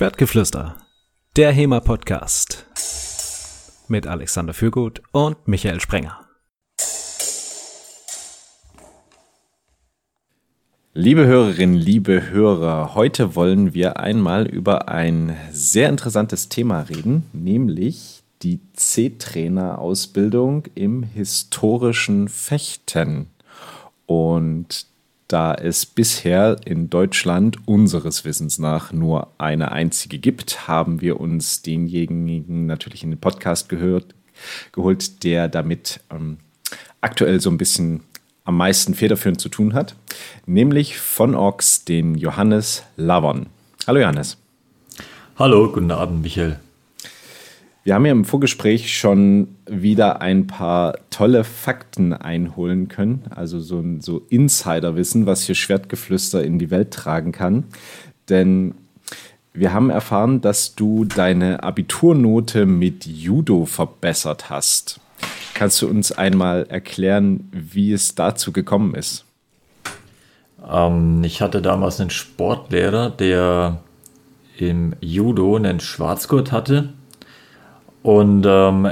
Schwertgeflüster, der HEMA-Podcast mit Alexander Fürgut und Michael Sprenger. Liebe Hörerinnen, liebe Hörer, heute wollen wir einmal über ein sehr interessantes Thema reden, nämlich die C-Trainer-Ausbildung im historischen Fechten. Und da es bisher in Deutschland unseres Wissens nach nur eine einzige gibt, haben wir uns denjenigen natürlich in den Podcast gehört, geholt, der damit ähm, aktuell so ein bisschen am meisten federführend zu tun hat, nämlich von Ox den Johannes Lavon. Hallo Johannes. Hallo, guten Abend, Michael. Wir haben ja im Vorgespräch schon wieder ein paar tolle Fakten einholen können, also so, so Insiderwissen, was hier Schwertgeflüster in die Welt tragen kann. Denn wir haben erfahren, dass du deine Abiturnote mit Judo verbessert hast. Kannst du uns einmal erklären, wie es dazu gekommen ist? Ähm, ich hatte damals einen Sportlehrer, der im Judo einen Schwarzgurt hatte und ähm,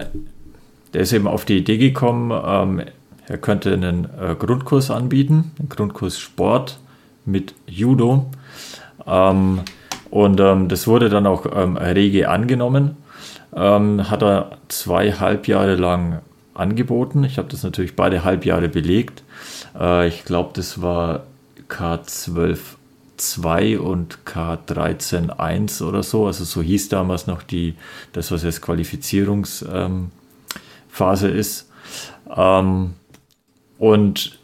der ist eben auf die Idee gekommen, ähm, er könnte einen äh, Grundkurs anbieten, einen Grundkurs Sport mit Judo. Ähm, und ähm, das wurde dann auch ähm, rege angenommen. Ähm, hat er zwei Halbjahre lang angeboten. Ich habe das natürlich beide Halbjahre belegt. Äh, ich glaube, das war K12 2 und K13 1 oder so. Also so hieß damals noch die, das, was jetzt Qualifizierungsphase ähm, ist. Ähm, und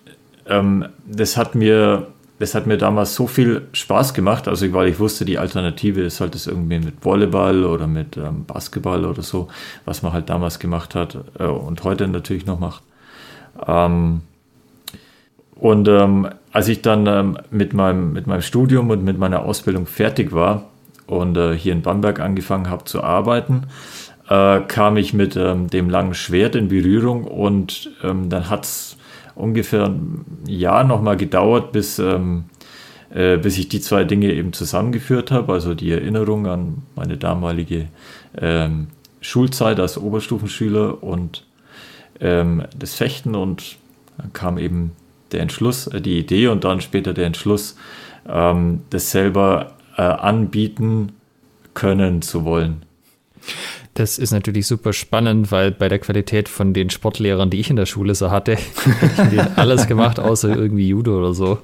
ähm, das hat mir das hat mir damals so viel Spaß gemacht, also weil ich wusste, die Alternative ist halt das irgendwie mit Volleyball oder mit ähm, Basketball oder so, was man halt damals gemacht hat äh, und heute natürlich noch macht. Ähm, und ähm, als ich dann ähm, mit, meinem, mit meinem Studium und mit meiner Ausbildung fertig war und äh, hier in Bamberg angefangen habe zu arbeiten, äh, kam ich mit ähm, dem langen Schwert in Berührung und ähm, dann hat es ungefähr ein Jahr nochmal gedauert, bis, ähm, äh, bis ich die zwei Dinge eben zusammengeführt habe, also die Erinnerung an meine damalige ähm, Schulzeit als Oberstufenschüler und das Fechten und dann kam eben der Entschluss, äh, die Idee und dann später der Entschluss, ähm, das selber äh, anbieten können zu wollen. Das ist natürlich super spannend, weil bei der Qualität von den Sportlehrern, die ich in der Schule so hatte, hätte ich alles gemacht, außer irgendwie Judo oder so.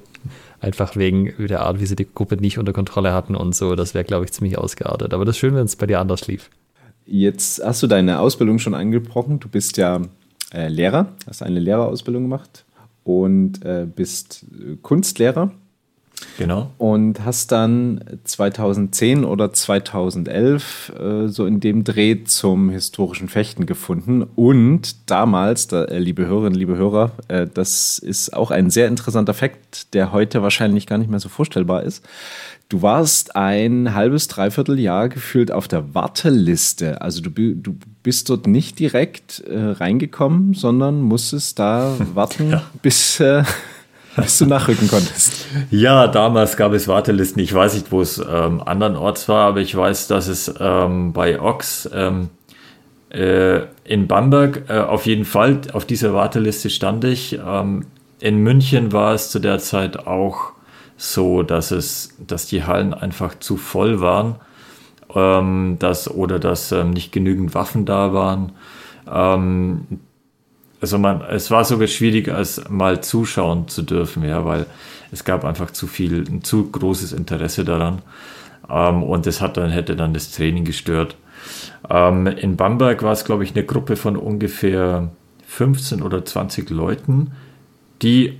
Einfach wegen der Art, wie sie die Gruppe nicht unter Kontrolle hatten und so. Das wäre, glaube ich, ziemlich ausgeartet. Aber das ist schön, wenn es bei dir anders lief. Jetzt hast du deine Ausbildung schon angebrochen. Du bist ja äh, Lehrer, hast eine Lehrerausbildung gemacht und äh, bist Kunstlehrer. Genau. Und hast dann 2010 oder 2011 äh, so in dem Dreh zum historischen Fechten gefunden. Und damals, da, äh, liebe Hörerinnen, liebe Hörer, äh, das ist auch ein sehr interessanter Fakt, der heute wahrscheinlich gar nicht mehr so vorstellbar ist. Du warst ein halbes, dreiviertel Jahr gefühlt auf der Warteliste. Also du, du bist dort nicht direkt äh, reingekommen, sondern musstest da warten, ja. bis, äh, bis du nachrücken konntest. Ja, damals gab es Wartelisten. Ich weiß nicht, wo es ähm, andernorts war, aber ich weiß, dass es ähm, bei Ox ähm, äh, in Bamberg äh, auf jeden Fall auf dieser Warteliste stand ich. Ähm, in München war es zu der Zeit auch so, dass es, dass die Hallen einfach zu voll waren, ähm, dass, oder dass ähm, nicht genügend Waffen da waren. Ähm, also man, es war sogar schwierig, als mal zuschauen zu dürfen, ja, weil es gab einfach zu viel, ein zu großes Interesse daran. Ähm, und das hat dann, hätte dann das Training gestört. Ähm, in Bamberg war es, glaube ich, eine Gruppe von ungefähr 15 oder 20 Leuten, die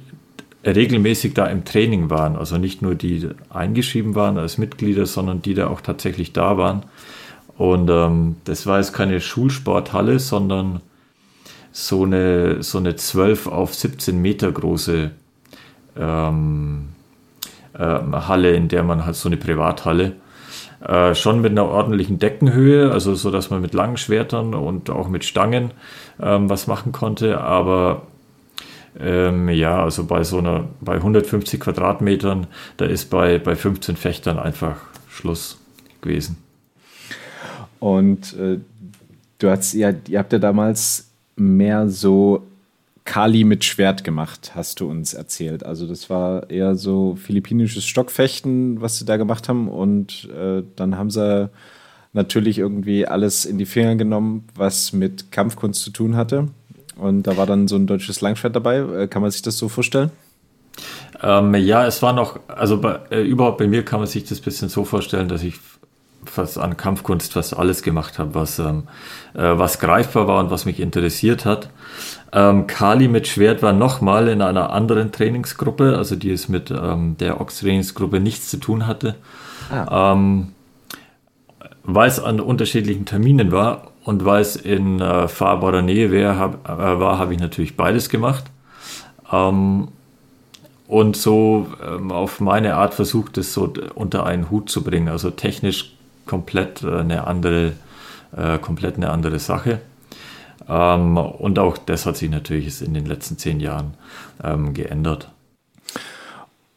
regelmäßig da im Training waren. Also nicht nur die eingeschrieben waren als Mitglieder, sondern die da auch tatsächlich da waren. Und ähm, das war jetzt keine Schulsporthalle, sondern so eine, so eine 12 auf 17 Meter große ähm, äh, Halle, in der man halt so eine Privathalle, äh, schon mit einer ordentlichen Deckenhöhe, also so, dass man mit langen Schwertern und auch mit Stangen ähm, was machen konnte, aber ähm, ja, also bei so einer, bei 150 Quadratmetern, da ist bei, bei 15 Fechtern einfach Schluss gewesen. Und äh, du hast ja, ihr habt ja damals mehr so Kali mit Schwert gemacht, hast du uns erzählt. Also das war eher so philippinisches Stockfechten, was sie da gemacht haben. Und äh, dann haben sie natürlich irgendwie alles in die Finger genommen, was mit Kampfkunst zu tun hatte. Und da war dann so ein deutsches Langschwert dabei. Äh, kann man sich das so vorstellen? Ähm, ja, es war noch, also bei, äh, überhaupt bei mir kann man sich das ein bisschen so vorstellen, dass ich fast an Kampfkunst fast alles gemacht habe, was, ähm, äh, was greifbar war und was mich interessiert hat. Ähm, Kali mit Schwert war nochmal in einer anderen Trainingsgruppe, also die es mit ähm, der Ox-Trainingsgruppe nichts zu tun hatte. Ah. Ähm, weil es an unterschiedlichen Terminen war und weil es in äh, fahrbarer Nähe wär, hab, äh, war, habe ich natürlich beides gemacht. Ähm, und so ähm, auf meine Art versucht, es so unter einen Hut zu bringen. Also technisch komplett äh, eine andere, äh, komplett eine andere Sache. Ähm, und auch das hat sich natürlich in den letzten zehn Jahren ähm, geändert.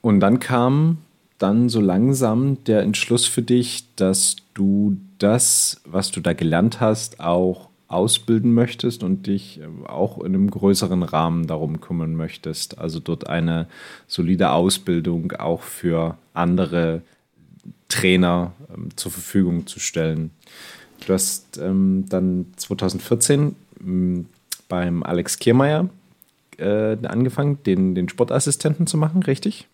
Und dann kam dann so langsam der Entschluss für dich, dass du das, was du da gelernt hast, auch ausbilden möchtest und dich äh, auch in einem größeren Rahmen darum kümmern möchtest. Also dort eine solide Ausbildung auch für andere Trainer ähm, zur Verfügung zu stellen. Du hast ähm, dann 2014 ähm, beim Alex Kiermeier äh, angefangen, den, den Sportassistenten zu machen, richtig?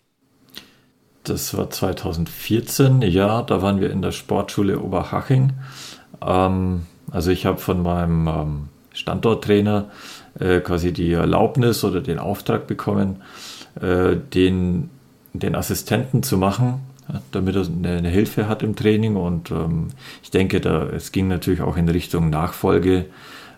Das war 2014, ja, da waren wir in der Sportschule Oberhaching. Ähm, also ich habe von meinem ähm, Standorttrainer äh, quasi die Erlaubnis oder den Auftrag bekommen, äh, den, den Assistenten zu machen, ja, damit er eine, eine, Hilfe hat im Training. Und ähm, ich denke, da, es ging natürlich auch in Richtung Nachfolgeregelung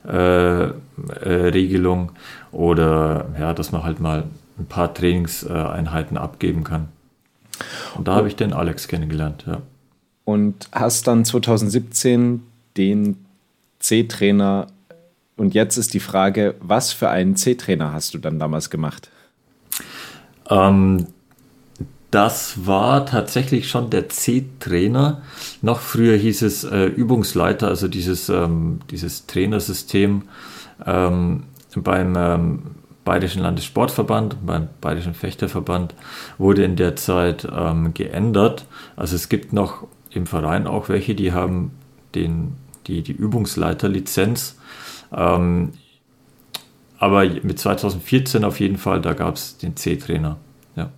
äh, äh oder ja, dass man halt mal ein paar Trainingseinheiten abgeben kann. Und da habe ich den Alex kennengelernt, ja. Und hast dann 2017 den C-Trainer und jetzt ist die Frage, was für einen C-Trainer hast du dann damals gemacht? Ähm, das war tatsächlich schon der C-Trainer. Noch früher hieß es äh, Übungsleiter, also dieses, ähm, dieses Trainersystem ähm, beim ähm, Bayerischen Landessportverband, beim Bayerischen Fechterverband wurde in der Zeit ähm, geändert. Also es gibt noch im Verein auch welche, die haben den, die, die Übungsleiterlizenz. Ähm, aber mit 2014 auf jeden Fall, da gab es den C-Trainer. Ja.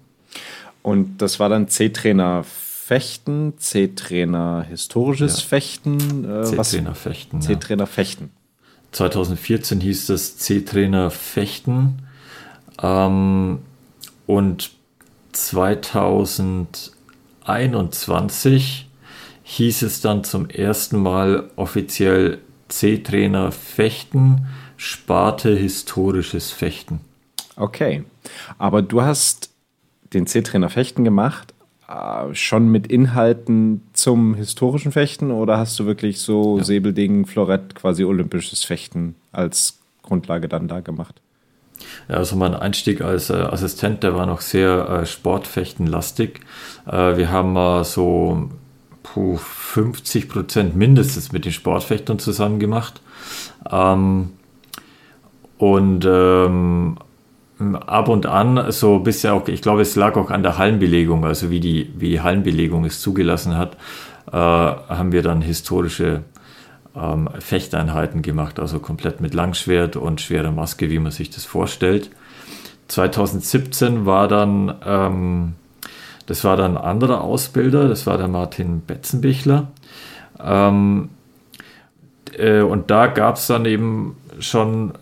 Und das war dann C-Trainer Fechten, C-Trainer historisches ja. Fechten. Äh, C-Trainer Fechten. C-Trainer ja. Fechten. 2014 hieß das C-Trainer Fechten. Ähm, und 2021 hieß es dann zum ersten Mal offiziell C-Trainer Fechten, Sparte historisches Fechten. Okay, aber du hast den C-Trainer Fechten gemacht, schon mit Inhalten zum historischen Fechten oder hast du wirklich so ja. Säbelding, Florett, quasi olympisches Fechten als Grundlage dann da gemat? Ja, also mein Einstieg als äh, Assistent, der war noch sehr äh, sportfechtenlastig. Äh, wir haben äh, so puh, 50 Prozent mindestens mit den Sportfechtern zusammen gemacht. Ähm, und ähm, ab und an, so bisher auch, ich glaube, es lag auch an der Hallenbelegung, also wie die, wie die Hallenbelegung es zugelassen hat, äh, haben wir dann historische ähm, Fechteinheiten gemacht, also komplett mit Langschwert und schwerer Maske, wie man sich das vorstellt. 2017 war dann, ähm, das war dann ein anderer Ausbilder, das war der Martin Betzenbichler. Ähm, äh, und da gab es dann eben schon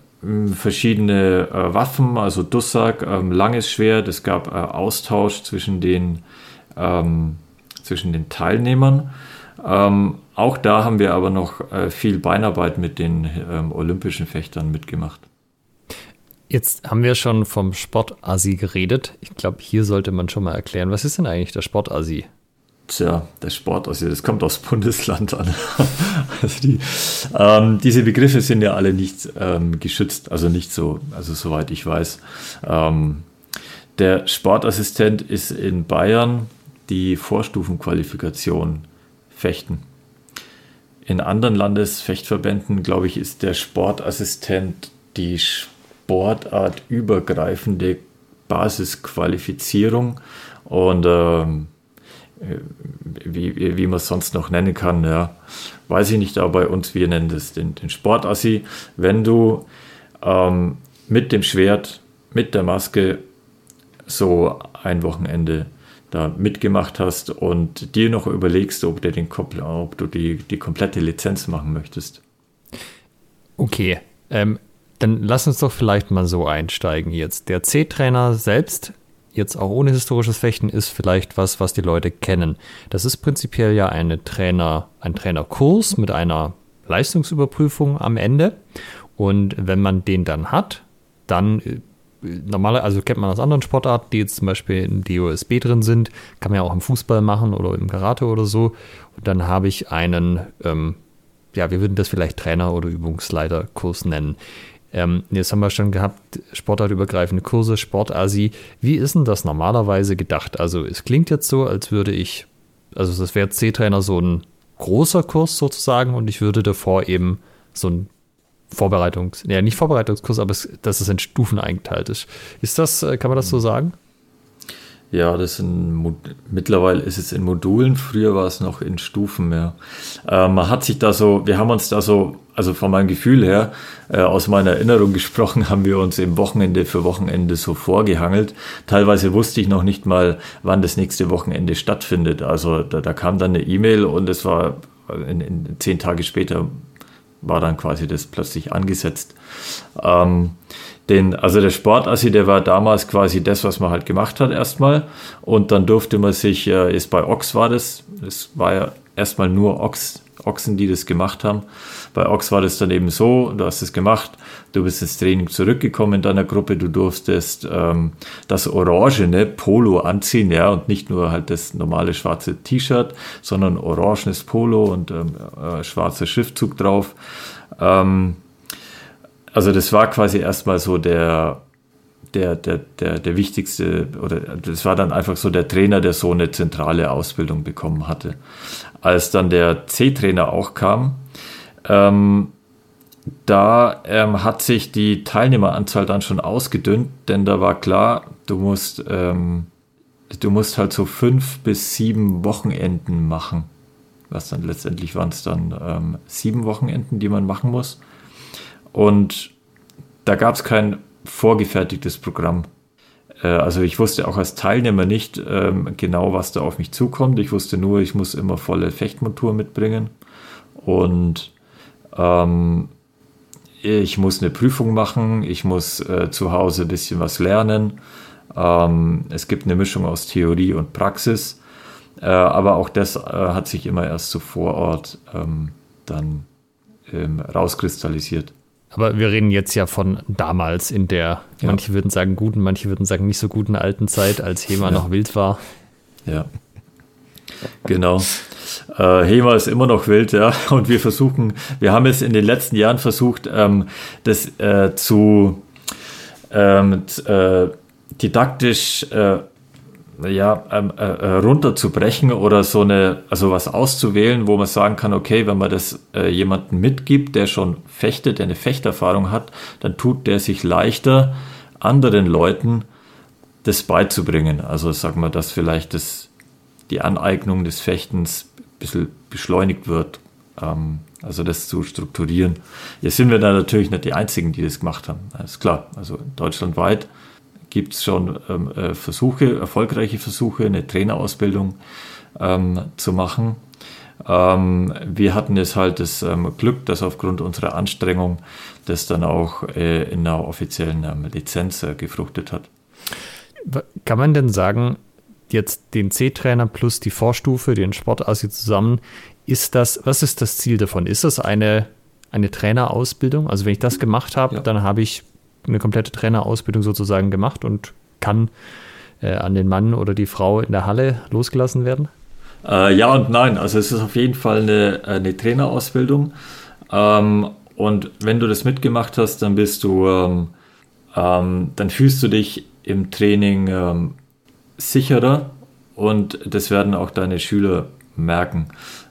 verschiedene äh, Waffen, also Dussak, ähm, langes Schwert, es gab äh, Austausch zwischen den, ähm, zwischen den Teilnehmern. Ähm, auch da haben wir aber noch äh, viel Beinarbeit mit den ähm, olympischen Fechtern mitgemacht. Jetzt haben wir schon vom Sportasi geredet. Ich glaube, hier sollte man schon mal erklären, was ist denn eigentlich der Sportasi? Tja, der Sport, also das kommt aus Bundesland an. also die, ähm, diese Begriffe sind ja alle nicht ähm, geschützt, also nicht so, also soweit ich weiß. Ähm, der Sportassistent ist in Bayern die Vorstufenqualifikation Fechten. in anderen Landesfechtverbänden, glaube ich, ist der Sportassistent die sportartübergreifende Basisqualifizierung und ähm, wie, wie man es sonst noch nennen kann, ja, weiß ich nicht, aber bei uns, wir nennen das den, den Sportassi. Wenn du ähm, mit dem Schwert, mit der Maske so ein Wochenende da mitgemacht hast und dir noch überlegst, ob, du, den, ob du die, die komplette Lizenz machen möchtest. Okay, ähm, dann lass uns doch vielleicht mal so einsteigen jetzt. Der C-Trainer selbst, jetzt auch ohne historisches Fechten, ist vielleicht was, was die Leute kennen. Das ist prinzipiell ja eine Trainer, ein Trainerkurs mit einer Leistungsüberprüfung am Ende. Und wenn man den dann hat, dann äh, normale, also kennt man aus anderen Sportarten, die jetzt zum Beispiel im DOSB drin sind, kann man ja auch im Fußball machen oder im Karate oder so. Und dann habe ich einen, ähm, ja, wir würden das vielleicht Trainer- oder Übungsleiterkurs nennen. Ähm, jetzt haben wir schon gehabt, sportartübergreifende Kurse, Sportasi. Wie ist denn das normalerweise gedacht? Also es klingt jetzt so, als würde ich, also das wäre C-Trainer so ein großer Kurs sozusagen und ich würde davor eben so ein Vorbereitungs, ja nicht Vorbereitungskurs, aber es, dass es in Stufen eingeteilt ist. Ist das, äh, kann man das so sagen? Ja, das sind mittlerweile ist es in Modulen, früher war es noch in Stufen, ja. Äh, man hat sich da so, wir haben uns da so, also von meinem Gefühl her, äh, aus meiner Erinnerung gesprochen, haben wir uns im Wochenende für Wochenende so vorgehangelt. Teilweise wusste ich noch nicht mal, wann das nächste Wochenende stattfindet. Also da, da kam dann eine E-Mail und es war in, in, zehn Tage später war dann quasi das plötzlich angesetzt. Ähm, den, also der Sportassi, der war damals quasi das, was man halt gemacht hat erstmal. Und dann durfte man sich, äh, ist bei Ochs war das, das war ja erstmal nur Ochs, Ochsen, die das gemacht haben. Bei Ochs war das dann eben so, du hast es gemacht, du bist ins Training zurückgekommen in deiner Gruppe, du durftest ähm, das orangene Polo anziehen, ja, und nicht nur halt das normale schwarze T-Shirt, sondern orangenes Polo und ähm, äh, schwarzer Schriftzug drauf. Ähm, also das war quasi erstmal so der, der, der, der, der wichtigste, oder das war dann einfach so der Trainer, der so eine zentrale Ausbildung bekommen hatte. Als dann der C-Trainer auch kam, ähm, da ähm, hat sich die Teilnehmeranzahl dann schon ausgedünnt, denn da war klar, du musst, ähm, du musst halt so fünf bis sieben Wochenenden machen. Was dann letztendlich waren es dann ähm, sieben Wochenenden, die man machen muss. Und da gab es kein vorgefertigtes Programm. Äh, also ich wusste auch als Teilnehmer nicht ähm, genau, was da auf mich zukommt. Ich wusste nur, ich muss immer volle Fechtmontur mitbringen. Und ähm, ich muss eine Prüfung machen, ich muss äh, zu Hause ein bisschen was lernen. Ähm, es gibt eine Mischung aus Theorie und Praxis, äh, aber auch das äh, hat sich immer erst so vor Ort ähm, dann ähm, rauskristallisiert. Aber wir reden jetzt ja von damals in der, ja. manche würden sagen guten, manche würden sagen nicht so guten alten Zeit, als HEMA ja. noch wild war. Ja. Genau. Äh, HEMA ist immer noch wild, ja. Und wir versuchen, wir haben es in den letzten Jahren versucht, ähm, das äh, zu ähm, äh, didaktisch äh, ja, ähm, äh, äh, runterzubrechen oder so eine, also was auszuwählen, wo man sagen kann, okay, wenn man das äh, jemanden mitgibt, der schon fechtet, der eine Fechterfahrung hat, dann tut der sich leichter, anderen Leuten das beizubringen. Also sagen wir, dass vielleicht das, die Aneignung des Fechtens ein bisschen beschleunigt wird. Ähm, also das zu strukturieren. Jetzt sind wir da natürlich nicht die Einzigen, die das gemacht haben. Das ist klar. Also deutschlandweit gibt es schon ähm, äh, Versuche, erfolgreiche Versuche, eine Trainerausbildung ähm, zu machen. Ähm, wir hatten es halt das ähm, Glück, dass aufgrund unserer Anstrengung das dann auch äh, in einer offiziellen ähm, Lizenz äh, gefruchtet hat. Kann man denn sagen, jetzt den C-Trainer plus die Vorstufe, den Sportasi zusammen, ist das, was ist das Ziel davon? Ist das eine, eine Trainerausbildung? Also wenn ich das gemacht habe, ja. dann habe ich eine komplette Trainerausbildung sozusagen gemacht und kann äh, an den Mann oder die Frau in der Halle losgelassen werden? Äh, ja und nein. Also es ist auf jeden Fall eine, eine Trainerausbildung. Ähm, und wenn du das mitgemacht hast, dann bist du, ähm, ähm, dann fühlst du dich im Training ähm, sicherer und das werden auch deine Schüler merken.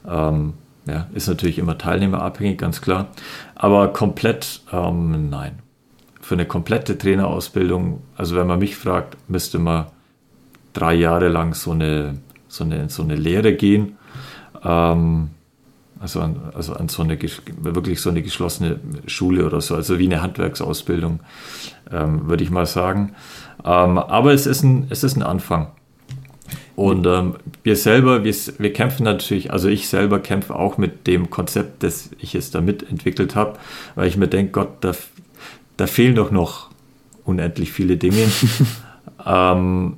Ähm, Ja, ist natürlich immer teilnehmerabhängig, ganz klar. Aber komplett, ähm, nein. Für eine komplette Trainerausbildung, also wenn man mich fragt, müsste man drei Jahre lang so eine, so eine, so eine Lehre gehen. Ähm, also an, also an so eine wirklich so eine geschlossene Schule oder so, also wie eine Handwerksausbildung, ähm, würde ich mal sagen. Ähm, aber es ist ein, es ist ein Anfang. Und ähm, wir selber, wir, wir kämpfen natürlich, also ich selber kämpfe auch mit dem Konzept, das ich es da mitentwickelt habe, weil ich mir denke, Gott, da, da fehlen doch noch unendlich viele Dinge. ähm,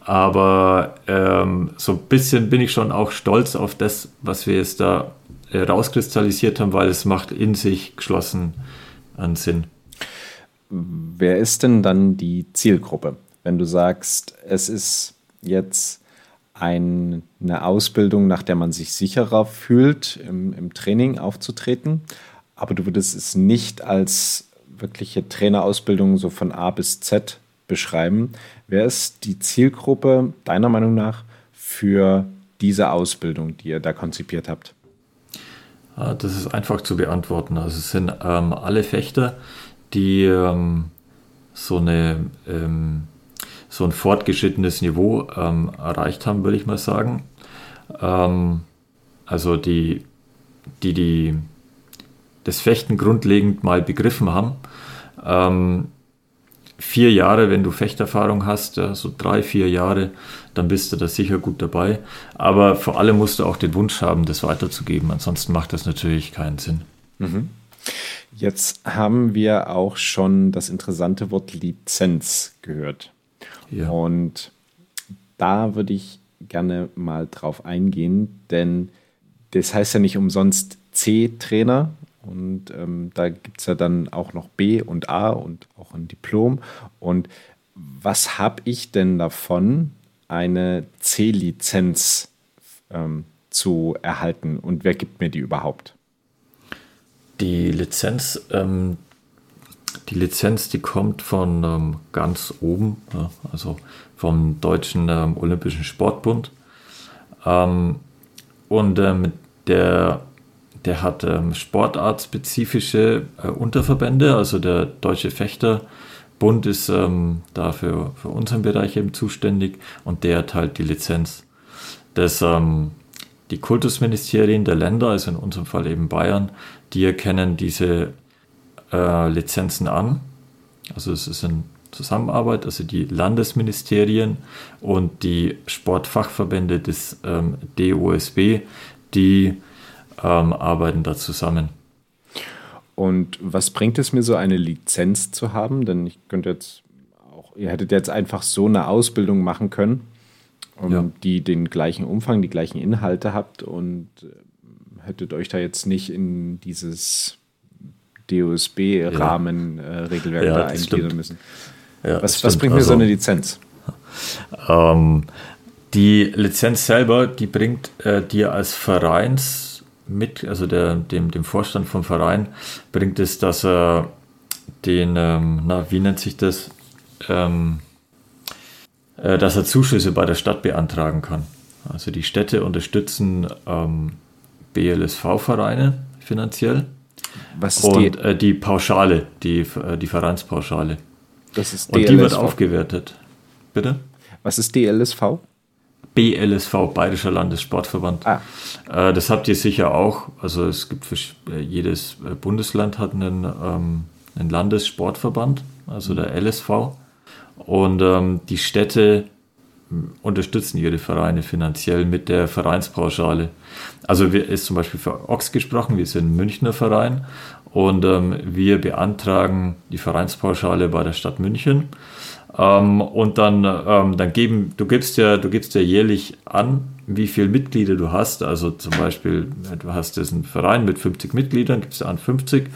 aber ähm, so ein bisschen bin ich schon auch stolz auf das, was wir jetzt da äh, rauskristallisiert haben, weil es macht in sich geschlossen einen Sinn. Wer ist denn dann die Zielgruppe? Wenn du sagst, es ist jetzt ein, eine Ausbildung, nach der man sich sicherer fühlt, im, im Training aufzutreten, aber du würdest es nicht als wirkliche Trainerausbildung so von A bis Z beschreiben. Wer ist die Zielgruppe deiner Meinung nach für diese Ausbildung, die ihr da konzipiert habt? Das ist einfach zu beantworten. Also es sind ähm, alle Fechter, die ähm, so, eine, ähm, so ein fortgeschrittenes Niveau ähm, erreicht haben, würde ich mal sagen. Ähm, also die, die, die das Fechten grundlegend mal begriffen haben. Ähm, vier Jahre, wenn du Fechterfahrung hast, ja, so drei, vier Jahre, dann bist du da sicher gut dabei. Aber vor allem musst du auch den Wunsch haben, das weiterzugeben. Ansonsten macht das natürlich keinen Sinn. Mhm. Jetzt haben wir auch schon das interessante Wort Lizenz gehört. Ja. Und da würde ich gerne mal drauf eingehen, denn das heißt ja nicht umsonst C-Trainer, und ähm, da gibt es ja dann auch noch B und A und auch ein Diplom. Und was habe ich denn davon, eine C-Lizenz ähm, zu erhalten? Und wer gibt mir die überhaupt? Die Lizenz, ähm, die Lizenz, die kommt von ähm, ganz oben, ja, also vom Deutschen ähm, Olympischen Sportbund. Ähm, und ähm, der der hat ähm, sportartspezifische äh, Unterverbände, also der Deutsche Fechterbund ist ähm, dafür für unseren Bereich eben zuständig und der erteilt die Lizenz. Das, ähm, die Kultusministerien der Länder, also in unserem Fall eben Bayern, die erkennen diese äh, Lizenzen an. Also es ist eine Zusammenarbeit, also die Landesministerien und die Sportfachverbände des ähm, DOSB, die ähm, arbeiten da zusammen. Und was bringt es mir, so eine Lizenz zu haben? Denn ich könnte jetzt auch, ihr hättet jetzt einfach so eine Ausbildung machen können, um, ja. die den gleichen Umfang, die gleichen Inhalte habt und äh, hättet euch da jetzt nicht in dieses DOSB-Rahmen-Regelwerk ja. äh, ja, da eingliedern müssen. Was, was bringt mir also, so eine Lizenz? Ähm, die Lizenz selber, die bringt äh, dir als Vereins mit, also der, dem, dem Vorstand vom Verein, bringt es, dass er den, ähm, na, wie nennt sich das, ähm, äh, dass er Zuschüsse bei der Stadt beantragen kann. Also die Städte unterstützen ähm, BLSV-Vereine finanziell. Was ist Und die? Äh, die Pauschale, die, äh, die Vereinspauschale. Das ist DLSV. Und die wird aufgewertet. Bitte? Was ist DLSV? BLSV, Bayerischer Landessportverband. Ah. Äh, das habt ihr sicher auch. Also es gibt für, äh, jedes äh, Bundesland hat einen, ähm, einen Landessportverband, also der LSV. Und ähm, die Städte unterstützen ihre Vereine finanziell mit der Vereinspauschale. Also wir, ist zum Beispiel für Ox gesprochen, wir sind ein Münchner Verein und ähm, wir beantragen die Vereinspauschale bei der Stadt München ähm, und dann, ähm, dann geben, du gibst ja, du gibst ja jährlich an, wie viele Mitglieder du hast. Also zum Beispiel, du hast jetzt einen Verein mit 50 Mitgliedern, gibst du an 50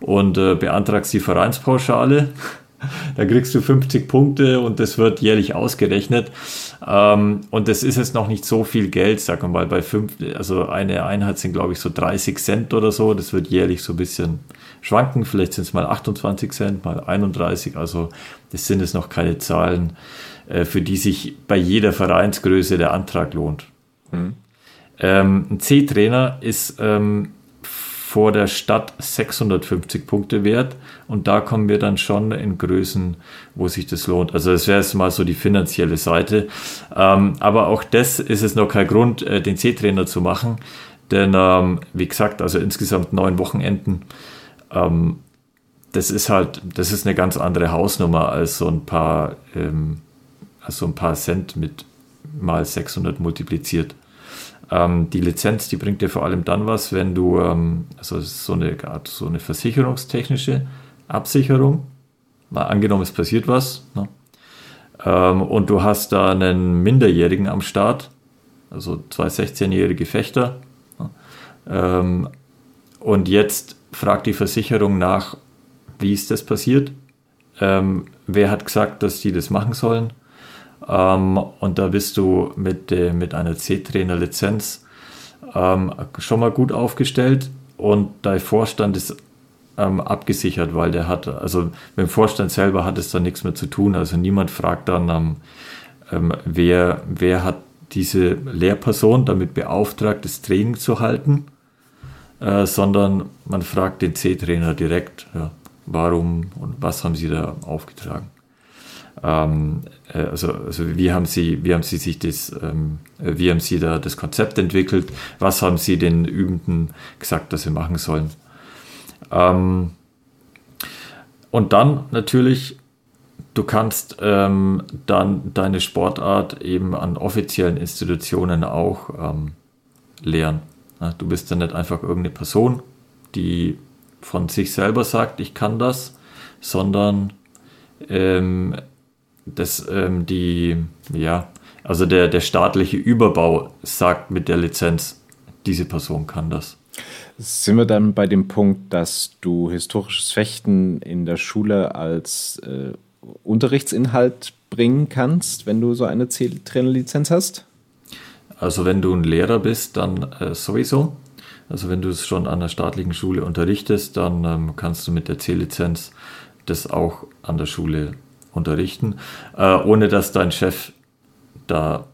und äh, beantragst die Vereinspauschale. da kriegst du 50 Punkte und das wird jährlich ausgerechnet. Ähm, und das ist jetzt noch nicht so viel Geld, wir mal, bei fünf, also eine Einheit sind, glaube ich, so 30 Cent oder so. Das wird jährlich so ein bisschen schwanken. Vielleicht sind es mal 28 Cent, mal 31. Also das sind jetzt noch keine Zahlen, äh, für die sich bei jeder Vereinsgröße der Antrag lohnt. Mhm. Ähm, ein C-Trainer ist ähm, vor der Stadt 650 Punkte wert und da kommen wir dann schon in Größen, wo sich das lohnt. Also das wäre jetzt mal so die finanzielle Seite. Ähm, aber auch das ist es noch kein Grund, äh, den C-Trainer zu machen, denn ähm, wie gesagt, also insgesamt neun Wochenenden. Ähm, das ist halt, das ist eine ganz andere Hausnummer als so ein paar, ähm, als so ein paar Cent mit mal 600 multipliziert. Ähm, die Lizenz, die bringt dir vor allem dann was, wenn du, ähm, also so eine Art, so eine versicherungstechnische Absicherung, mal angenommen, es passiert was, ne? ähm, und du hast da einen Minderjährigen am Start, also zwei 16-jährige Fechter, ne? Ähm, und jetzt fragt die Versicherung nach, wie ist das passiert? Ähm, wer hat gesagt, dass die das machen sollen? Ähm, und da bist du mit, äh, mit einer C-Trainer-Lizenz ähm, schon mal gut aufgestellt und dein Vorstand ist ähm, abgesichert, weil der hat, also mit dem Vorstand selber hat es da nichts mehr zu tun. Also niemand fragt dann, ähm, ähm, wer, wer hat diese Lehrperson damit beauftragt, das Training zu halten, äh, sondern man fragt den C-Trainer direkt, ja, warum und was haben sie da aufgetragen. Ähm, äh, also, also wie haben Sie, wie haben Sie sich das, ähm, wie haben Sie da das Konzept entwickelt? Was haben Sie den Übenden gesagt, dass sie machen sollen? Ähm, und dann natürlich, du kannst ähm, dann deine Sportart eben an offiziellen Institutionen auch ähm, lehren. Du bist dann nicht einfach irgendeine Person, die von sich selber sagt, ich kann das, sondern ähm, dass ähm, die, ja, also der, der staatliche Überbau sagt mit der Lizenz, diese Person kann das. Sind wir dann bei dem Punkt, dass du historisches Fechten in der Schule als äh, Unterrichtsinhalt bringen kannst, wenn du so eine Trainerlizenz hast? Also wenn du ein Lehrer bist, dann äh, sowieso. Also wenn du es schon an der staatlichen Schule unterrichtest, dann ähm, kannst du mit der C-Lizenz das auch an der Schule unterrichten, äh, ohne dass dein Chef da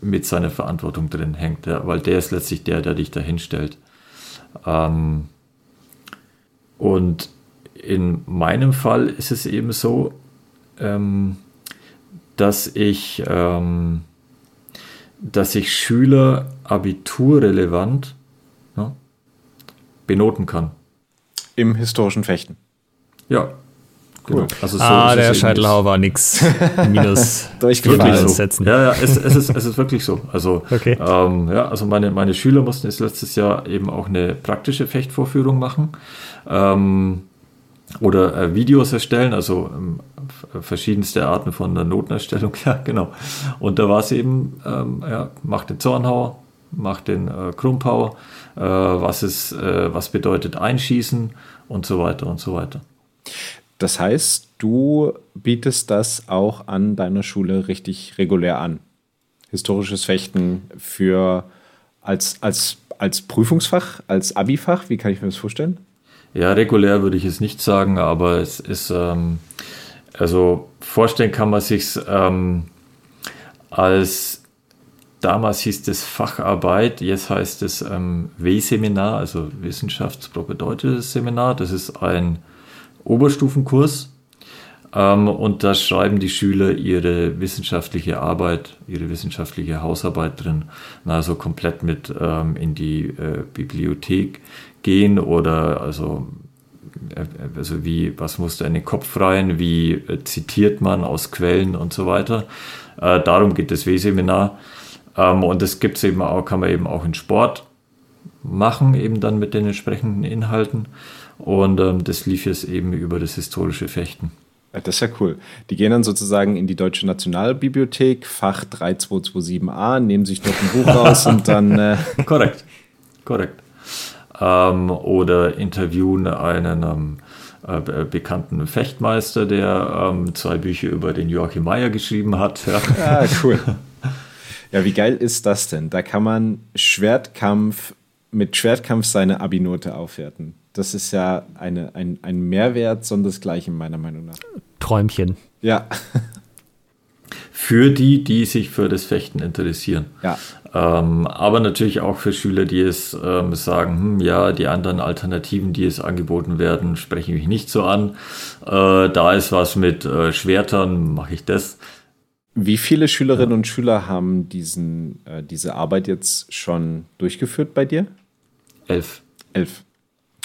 mit seiner Verantwortung drin hängt, ja, weil der ist letztlich der, der dich da hinstellt. Ähm, und in meinem Fall ist es eben so, ähm, dass ich, ähm, dass ich Schüler abiturrelevant ja, benoten kann. Im historischen Fechten. Ja, Cool. Genau. Also so ah, der Scheitelhauer war nix. Minus. wirklich so. Setzen. Ja, ja, es, es, ist, es ist wirklich so. Also, okay. ähm, ja, also meine, meine Schüler mussten jetzt letztes Jahr eben auch eine praktische Fechtvorführung machen. Ähm, oder äh, Videos erstellen, also ähm, verschiedenste Arten von der Notenerstellung, ja, genau. Und da war es eben, ähm, ja, mach den Zornhauer, mach den äh, Krumpauer, äh, was, ist, äh, was bedeutet Einschießen und so weiter und so weiter. Das heißt, du bietest das auch an deiner Schule richtig regulär an. Historisches Fechten für als, als, als Prüfungsfach, als Abifach, wie kann ich mir das vorstellen? Ja, regulär würde ich es nicht sagen, aber es ist, ähm, also vorstellen kann man sich ähm, als damals hieß es Facharbeit, jetzt heißt es ähm, W-Seminar, also Wissenschaftspropedeutes Seminar. Das ist ein Oberstufenkurs. Ähm, und da schreiben die Schüler ihre wissenschaftliche Arbeit, ihre wissenschaftliche Hausarbeit drin. Also komplett mit ähm, in die äh, Bibliothek gehen oder also also wie, was muss da in den Kopf rein, wie zitiert man aus Quellen und so weiter. Äh, darum geht das W-Seminar. Ähm, und das gibt's eben auch, kann man eben auch in Sport machen, eben dann mit den entsprechenden Inhalten. Und ähm, das lief jetzt eben über das historische Fechten. Das ist ja cool. Die gehen dann sozusagen in die Deutsche Nationalbibliothek, Fach 3227a, nehmen sich dort ein Buch raus und dann. Äh korrekt, korrekt. Ähm, oder interviewen einen ähm, äh, bekannten Fechtmeister, der ähm, zwei Bücher über den Joachim Meyer geschrieben hat. Ja, ah, cool. Ja, wie geil ist das denn? Da kann man Schwertkampf mit Schwertkampf seine Abi-Note aufwerten. Das ist ja eine, ein, ein Mehrwert, sondern das Gleiche meiner Meinung nach. Träumchen. Ja. Für die, die sich für das Fechten interessieren. Ja. Ähm, aber natürlich auch für Schüler, die es ähm, sagen, hm, ja, die anderen Alternativen, die es angeboten werden, sprechen mich nicht so an. Äh, da ist was mit äh, Schwertern, mache ich das. Wie viele Schülerinnen und Schüler haben diesen, äh, diese Arbeit jetzt schon durchgeführt bei dir? Elf. Elf.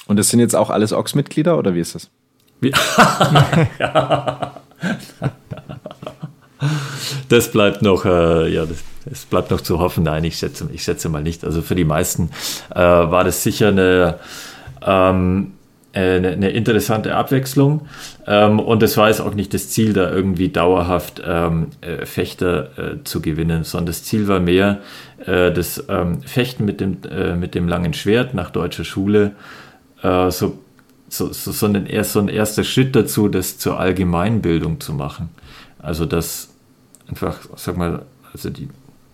Und das sind jetzt auch alles Ochs-Mitglieder oder wie ist das? Wie? das bleibt noch, äh, ja, das, das, bleibt noch zu hoffen. Nein, ich schätze, ich schätze mal nicht. Also für die meisten äh, war das sicher eine, ähm, eine, eine, interessante Abwechslung. Ähm, und es war jetzt auch nicht das Ziel, da irgendwie dauerhaft ähm, äh, Fechter äh, zu gewinnen, sondern das Ziel war mehr äh, das ähm, Fechten mit dem, äh, mit dem langen Schwert nach deutscher Schule äh, so, so, so, so, ein, so ein erster Schritt dazu, das zur Allgemeinbildung zu machen. Also das einfach, sag mal, also die,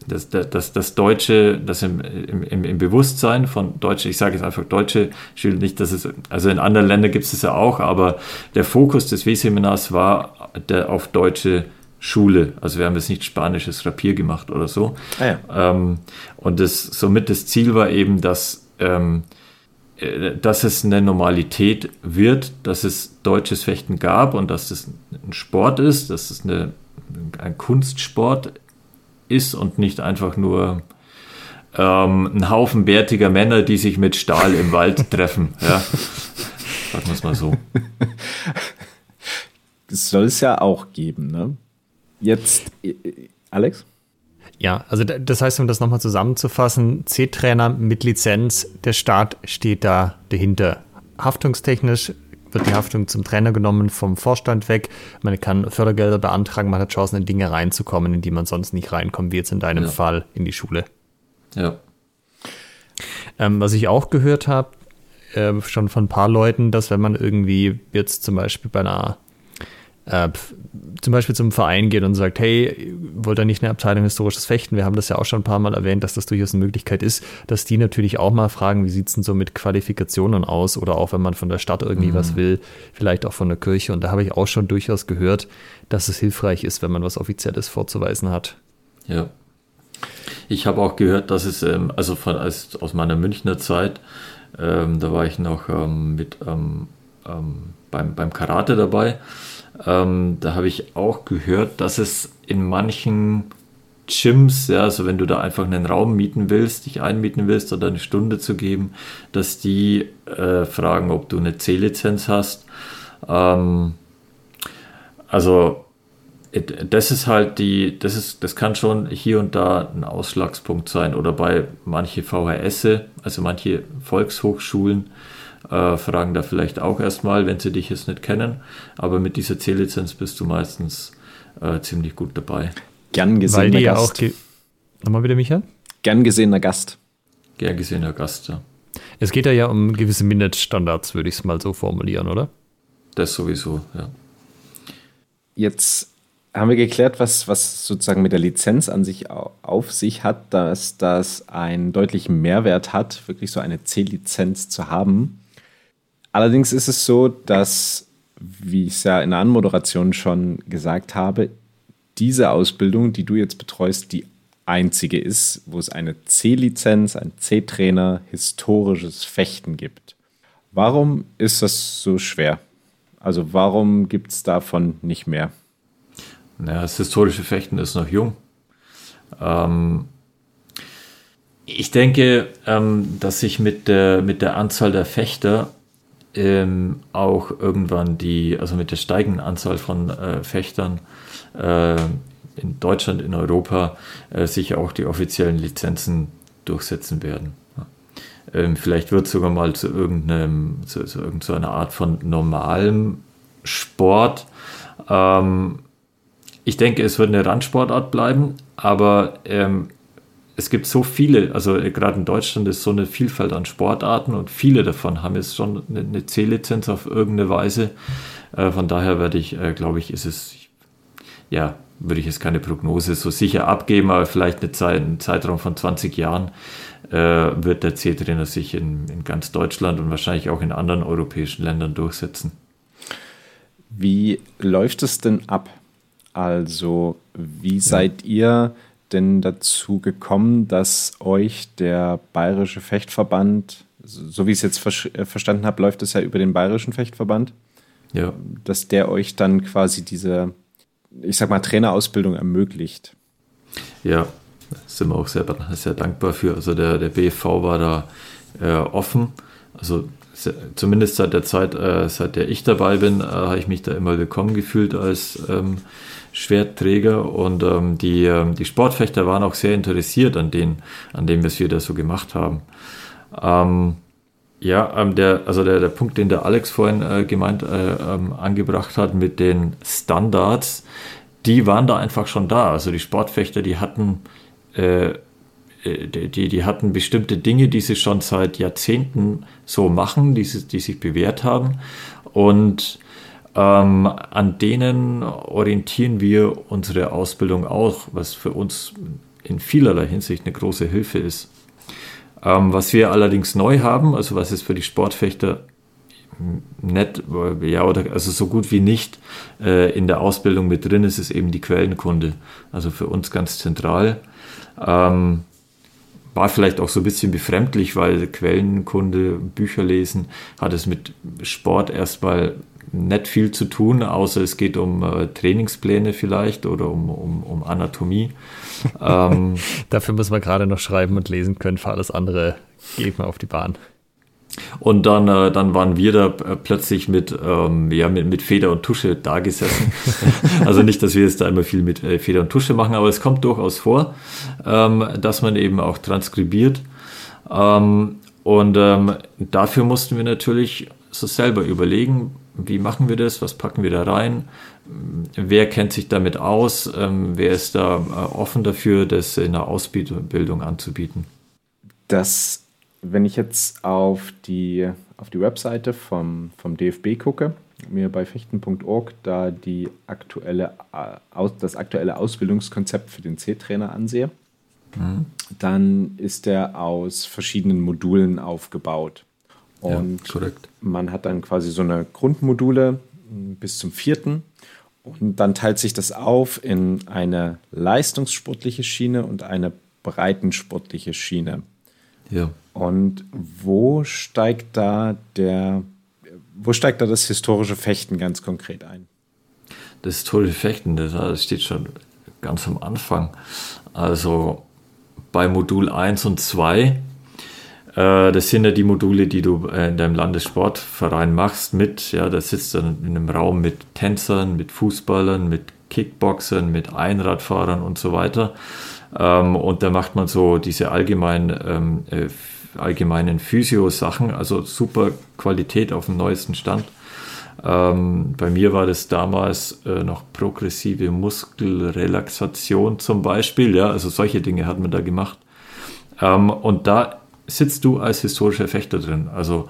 das, das, das Deutsche, das im, im, im Bewusstsein von Deutschen, ich sage jetzt einfach Deutsche Schüler, nicht, dass es, also in anderen Ländern gibt es es ja auch, aber der Fokus des W-Seminars war der auf deutsche Schule. Also wir haben jetzt nicht spanisches Rapier gemacht oder so. Ah ja. ähm, und das, somit das Ziel war eben, dass ähm, äh, dass es eine Normalität wird, dass es deutsches Fechten gab und dass es ein Sport ist, dass es eine, ein Kunstsport ist und nicht einfach nur ähm, ein Haufen bärtiger Männer, die sich mit Stahl im Wald treffen. Ja. Sagen wir es mal so. Das soll es ja auch geben, ne? Jetzt, äh, Alex? Ja, also das heißt, um das nochmal zusammenzufassen, C-Trainer mit Lizenz, der Staat steht da dahinter. Haftungstechnisch wird die Haftung zum Trainer genommen, vom Vorstand weg. Man kann Fördergelder beantragen, man hat Chancen, in Dinge reinzukommen, in die man sonst nicht reinkommt, wie jetzt in deinem ja. Fall in die Schule. Ja. Ähm, was ich auch gehört habe, äh, schon von ein paar Leuten, dass wenn man irgendwie jetzt zum Beispiel bei einer äh, zum Beispiel zum Verein geht und sagt, hey, wollt ihr nicht eine Abteilung historisches Fechten? Wir haben das ja auch schon ein paar Mal erwähnt, dass das durchaus eine Möglichkeit ist, dass die natürlich auch mal fragen, wie sieht es denn so mit Qualifikationen aus oder auch wenn man von der Stadt irgendwie mhm. was will, vielleicht auch von der Kirche. Und da habe ich auch schon durchaus gehört, dass es hilfreich ist, wenn man was Offizielles vorzuweisen hat. Ja. Ich habe auch gehört, dass es, ähm, also von, als, aus meiner Münchner Zeit, ähm, da war ich noch ähm, mit ähm, ähm, beim, beim Karate dabei ähm, da habe ich auch gehört, dass es in manchen Gyms, ja, also wenn du da einfach einen Raum mieten willst, dich einmieten willst oder eine Stunde zu geben, dass die äh, fragen, ob du eine C-Lizenz hast. Ähm, also das ist halt die, das ist, das kann schon hier und da ein Ausschlagspunkt sein oder bei manche VHS, also manche Volkshochschulen, äh, fragen da vielleicht auch erstmal, wenn sie dich jetzt nicht kennen. Aber mit dieser C-Lizenz bist du meistens äh, ziemlich gut dabei. Gern gesehener Gast. Auch ge Nochmal bitte, Michael? Gern gesehener Gast. Gern gesehener Gast, ja. Es geht ja, ja um gewisse Mindeststandards, würde ich es mal so formulieren, oder? Das sowieso, ja. Jetzt haben wir geklärt, was, was sozusagen mit der Lizenz an sich auf sich hat, dass das einen deutlichen Mehrwert hat, wirklich so eine C-Lizenz zu haben. Allerdings ist es so, dass, wie ich es ja in der Anmoderation schon gesagt habe, diese Ausbildung, die du jetzt betreust, die einzige ist, wo es eine C-Lizenz, ein C-Trainer, historisches Fechten gibt. Warum ist das so schwer? Also warum gibt es davon nicht mehr? Naja, das historische Fechten ist noch jung. Ähm, ich denke, ähm, dass sich mit der, mit der Anzahl der Fechter ähm, auch irgendwann die, also mit der steigenden Anzahl von äh, Fechtern äh, in Deutschland, in Europa, äh, sich auch die offiziellen Lizenzen durchsetzen werden. Ähm, vielleicht wird es sogar mal zu irgendeinem, zu, zu irgendeiner Art von normalem Sport. Ähm, ich denke, es wird eine Randsportart bleiben, aber ähm, es gibt so viele, also äh, gerade in Deutschland ist so eine Vielfalt an Sportarten und viele davon haben jetzt schon eine, C-Lizenz auf irgendeine Weise. Äh, von daher werde ich, äh, glaube ich, ist es, ja, würde ich jetzt keine Prognose so sicher abgeben, aber vielleicht eine Zeit, einen Zeitraum von 20 Jahren wird der C-Trainer sich in, in ganz Deutschland und wahrscheinlich auch in anderen europäischen Ländern durchsetzen. Wie läuft es denn ab? Also, wie ja. seid ihr denn dazu gekommen, dass euch der Bayerische Fechtverband, so wie ich es jetzt ver äh, verstanden habe, läuft es ja über den Bayerischen Fechtverband, ja. dass der euch dann quasi diese, ich sag mal, Trainerausbildung ermöglicht? Ja, sind wir auch sehr, sehr dankbar für. Also der, der BFV war da äh, offen. Also zumindest seit der Zeit, äh, seit der ich dabei bin, äh, habe ich mich da immer willkommen gefühlt als ähm, Schwertträger und ähm, die, ähm, die Sportfechter waren auch sehr interessiert an, den, an dem, was wir da so gemacht haben. Ähm, ja, ähm, der, also der, der Punkt, den der Alex vorhin äh, gemeint, äh, ähm, angebracht hat mit den Standards, die waren da einfach schon da. Also die Sportfechter, die hatten äh, äh, die, die hatten bestimmte Dinge, die sie schon seit Jahrzehnten so machen, die, die sich bewährt haben. Und ähm, an denen orientieren wir unsere Ausbildung auch, was für uns in vielerlei Hinsicht eine große Hilfe ist. Ähm, was wir allerdings neu haben, also was es für die Sportfechter nicht, ja, oder also so gut wie nicht äh, in der Ausbildung mit drin ist, ist eben die Quellenkunde. Also für uns ganz zentral. Ähm, war vielleicht auch so ein bisschen befremdlich, weil Quellenkunde, Bücher lesen, hat es mit Sport erstmal nicht viel zu tun, außer es geht um äh, Trainingspläne vielleicht oder um, um, um Anatomie. ähm, Dafür muss man gerade noch schreiben und lesen können, für alles andere geht man auf die Bahn. Und dann, äh, dann waren wir da äh, plötzlich mit, ähm, ja, mit, mit Feder und Tusche da gesessen. also nicht, dass wir jetzt da immer viel mit äh, Feder und Tusche machen, aber es kommt durchaus vor, ähm, dass man eben auch transkribiert. Ähm, und ähm, dafür mussten wir natürlich so selber überlegen, wie machen wir das, was packen wir da rein, wer kennt sich damit aus, ähm, wer ist da äh, offen dafür, das in der Ausbildung anzubieten. Das wenn ich jetzt auf die, auf die Webseite vom, vom DFB gucke, mir bei fechten.org da die aktuelle, äh, das aktuelle Ausbildungskonzept für den C-Trainer ansehe, mhm. dann ist der aus verschiedenen Modulen aufgebaut. Und ja, man hat dann quasi so eine Grundmodule bis zum vierten. Und dann teilt sich das auf in eine leistungssportliche Schiene und eine breitensportliche Schiene. Ja. Und wo steigt da der, wo steigt da das historische Fechten ganz konkret ein? Das historische Fechten, das steht schon ganz am Anfang. Also bei Modul 1 und 2, äh, das sind ja die Module, die du in deinem Landessportverein machst mit, ja, da sitzt dann in einem Raum mit Tänzern, mit Fußballern, mit Kickboxern, mit Einradfahrern und so weiter. Ähm, und da macht man so diese allgemeinen ähm, äh, allgemeinen Physio-Sachen, also super Qualität auf dem neuesten Stand. Ähm, bei mir war das damals äh, noch progressive Muskelrelaxation zum Beispiel, ja, also solche Dinge hat man da gemacht. Ähm, und da sitzt du als historischer Fechter drin. Also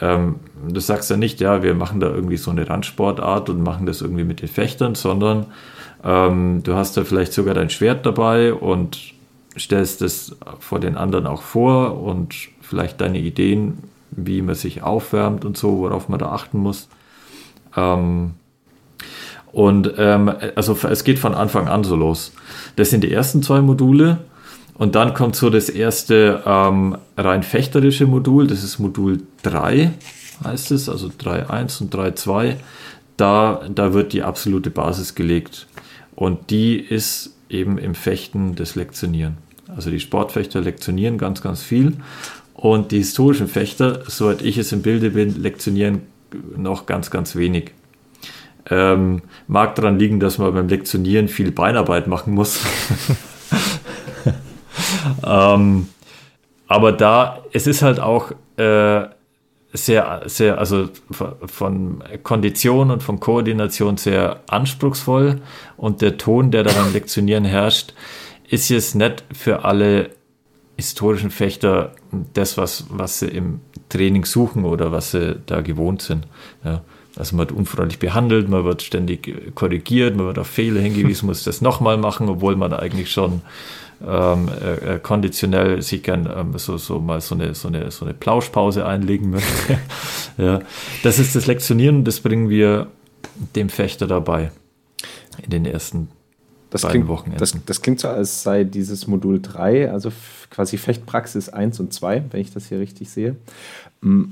ähm, du sagst ja nicht, ja, wir machen da irgendwie so eine Randsportart und machen das irgendwie mit den Fechtern, sondern ähm, du hast da vielleicht sogar dein Schwert dabei und stellst es vor den anderen auch vor und vielleicht deine Ideen, wie man sich aufwärmt und so, worauf man da achten muss. Ähm, und ähm, also es geht von Anfang an so los. Das sind die ersten zwei Module. Und dann kommt so das erste ähm, rein fechterische Modul, das ist Modul 3, heißt es, also 3.1 und 3.2. Da, da wird die absolute Basis gelegt. Und die ist eben im Fechten das Lektionieren. Also die Sportfechter lektionieren ganz, ganz viel. Und die historischen Fechter, soweit ich es im Bilde bin, lektionieren noch ganz, ganz wenig. Ähm, mag daran liegen, dass man beim Lektionieren viel Beinarbeit machen muss. ähm, aber da, es ist halt auch äh, sehr, sehr, also von Kondition und von Koordination sehr anspruchsvoll und der Ton, der da beim Lektionieren herrscht, ist jetzt nicht für alle historischen Fechter das, was, was sie im Training suchen oder was sie da gewohnt sind. Ja. Also man wird unfreundlich behandelt, man wird ständig korrigiert, man wird auf Fehler hingewiesen, muss das nochmal machen, obwohl man eigentlich schon ähm, äh, konditionell sich gern ähm, so, so mal so eine, so, eine, so eine Plauschpause einlegen möchte. ja. Das ist das Lektionieren, das bringen wir dem Fechter dabei. in den ersten das beiden klingt, Wochenenden. Das, das, klingt so, als sei dieses Modul 3, also quasi Fechtpraxis 1 und 2, wenn ich das hier richtig sehe. Mm.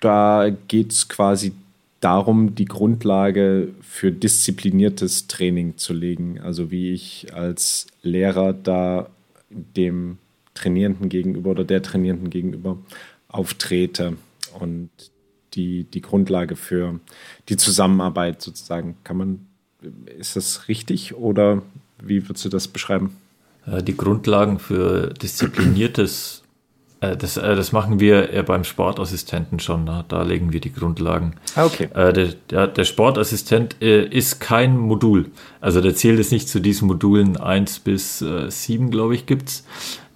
Da geht es quasi darum, die Grundlage für diszipliniertes Training zu legen. Also wie ich als Lehrer da dem Trainierenden gegenüber oder der Trainierenden gegenüber auftrete und die, die Grundlage für die Zusammenarbeit sozusagen. Kann man, ist das richtig oder wie würdest du das beschreiben? Äh, die Grundlagen für diszipliniertes das, äh, das machen wir beim Sportassistenten schon. Ne? Da legen wir die Grundlagen. Ah, okay. Äh, der, der, der, Sportassistent ist kein Modul. Also der zählt es nicht zu diesen Modulen 1 bis 7, glaube ich, gibt es.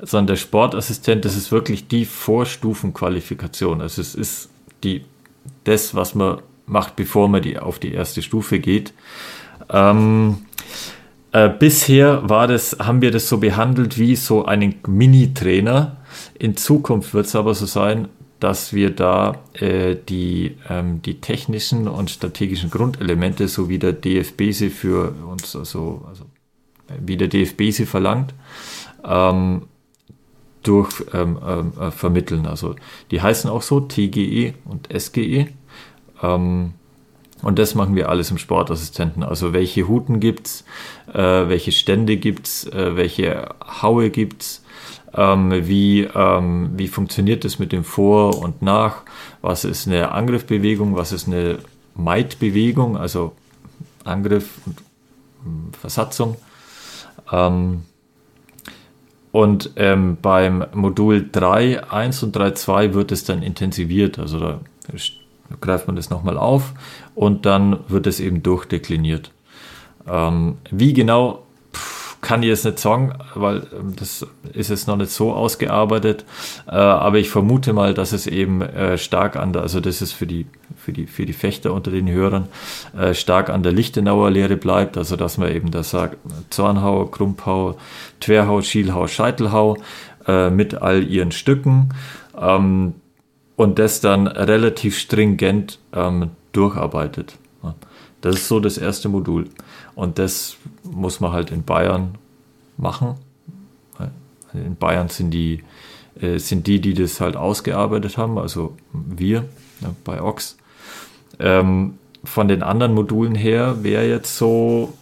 Sondern der Sportassistent, das ist wirklich die Vorstufenqualifikation. Also es ist die, das, was man macht, bevor man die, auf die erste Stufe geht. Ähm, äh, bisher war das, haben wir das so behandelt wie so einen Mini-Trainer in Zukunft wird es aber so sein, dass wir da äh, die, ähm, die technischen und strategischen Grundelemente, so wie der DFB sie für uns, also, also wie der DFB sie verlangt, ähm, durch ähm, ähm, äh, vermitteln. Also die heißen auch so TGE und SGE. Ähm, und das machen wir alles im Sportassistenten. Also welche Huten gibt's, äh, welche Stände gibt's, äh, welche Haue gibt's, ähm, wie, ähm, wie funktioniert das mit dem Vor und Nach, was ist eine Angriffbewegung, was ist eine Meidbewegung, also Angriff und hm, Versatzung. Ähm, und ähm, beim Modul 3.1 und 3.2 wird es dann intensiviert, also da greift man das nochmal auf und dann wird es eben durchdekliniert. Ähm, wie genau kann ich jetzt nicht sagen, weil ähm, das ist jetzt noch nicht so ausgearbeitet. Äh, aber ich vermute mal, dass es eben äh, stark an der, also das ist für die, für die, für die Fechter unter den Hörern, äh, stark an der Lichtenauer Lehre bleibt. Also dass man eben da sagt, Zornhau, Krumpphau, Twerhau, Schielhau, Scheitelhau mit all ihren Stücken. Ähm, und das dann relativ stringent ähm, durcharbeitet. Das ist so das erste Modul. Und das muss man halt in Bayern machen. In Bayern sind die, äh, sind die, die das halt ausgearbeitet haben, also wir ja, bei Ox. Ähm, von den anderen Modulen her wäre jetzt so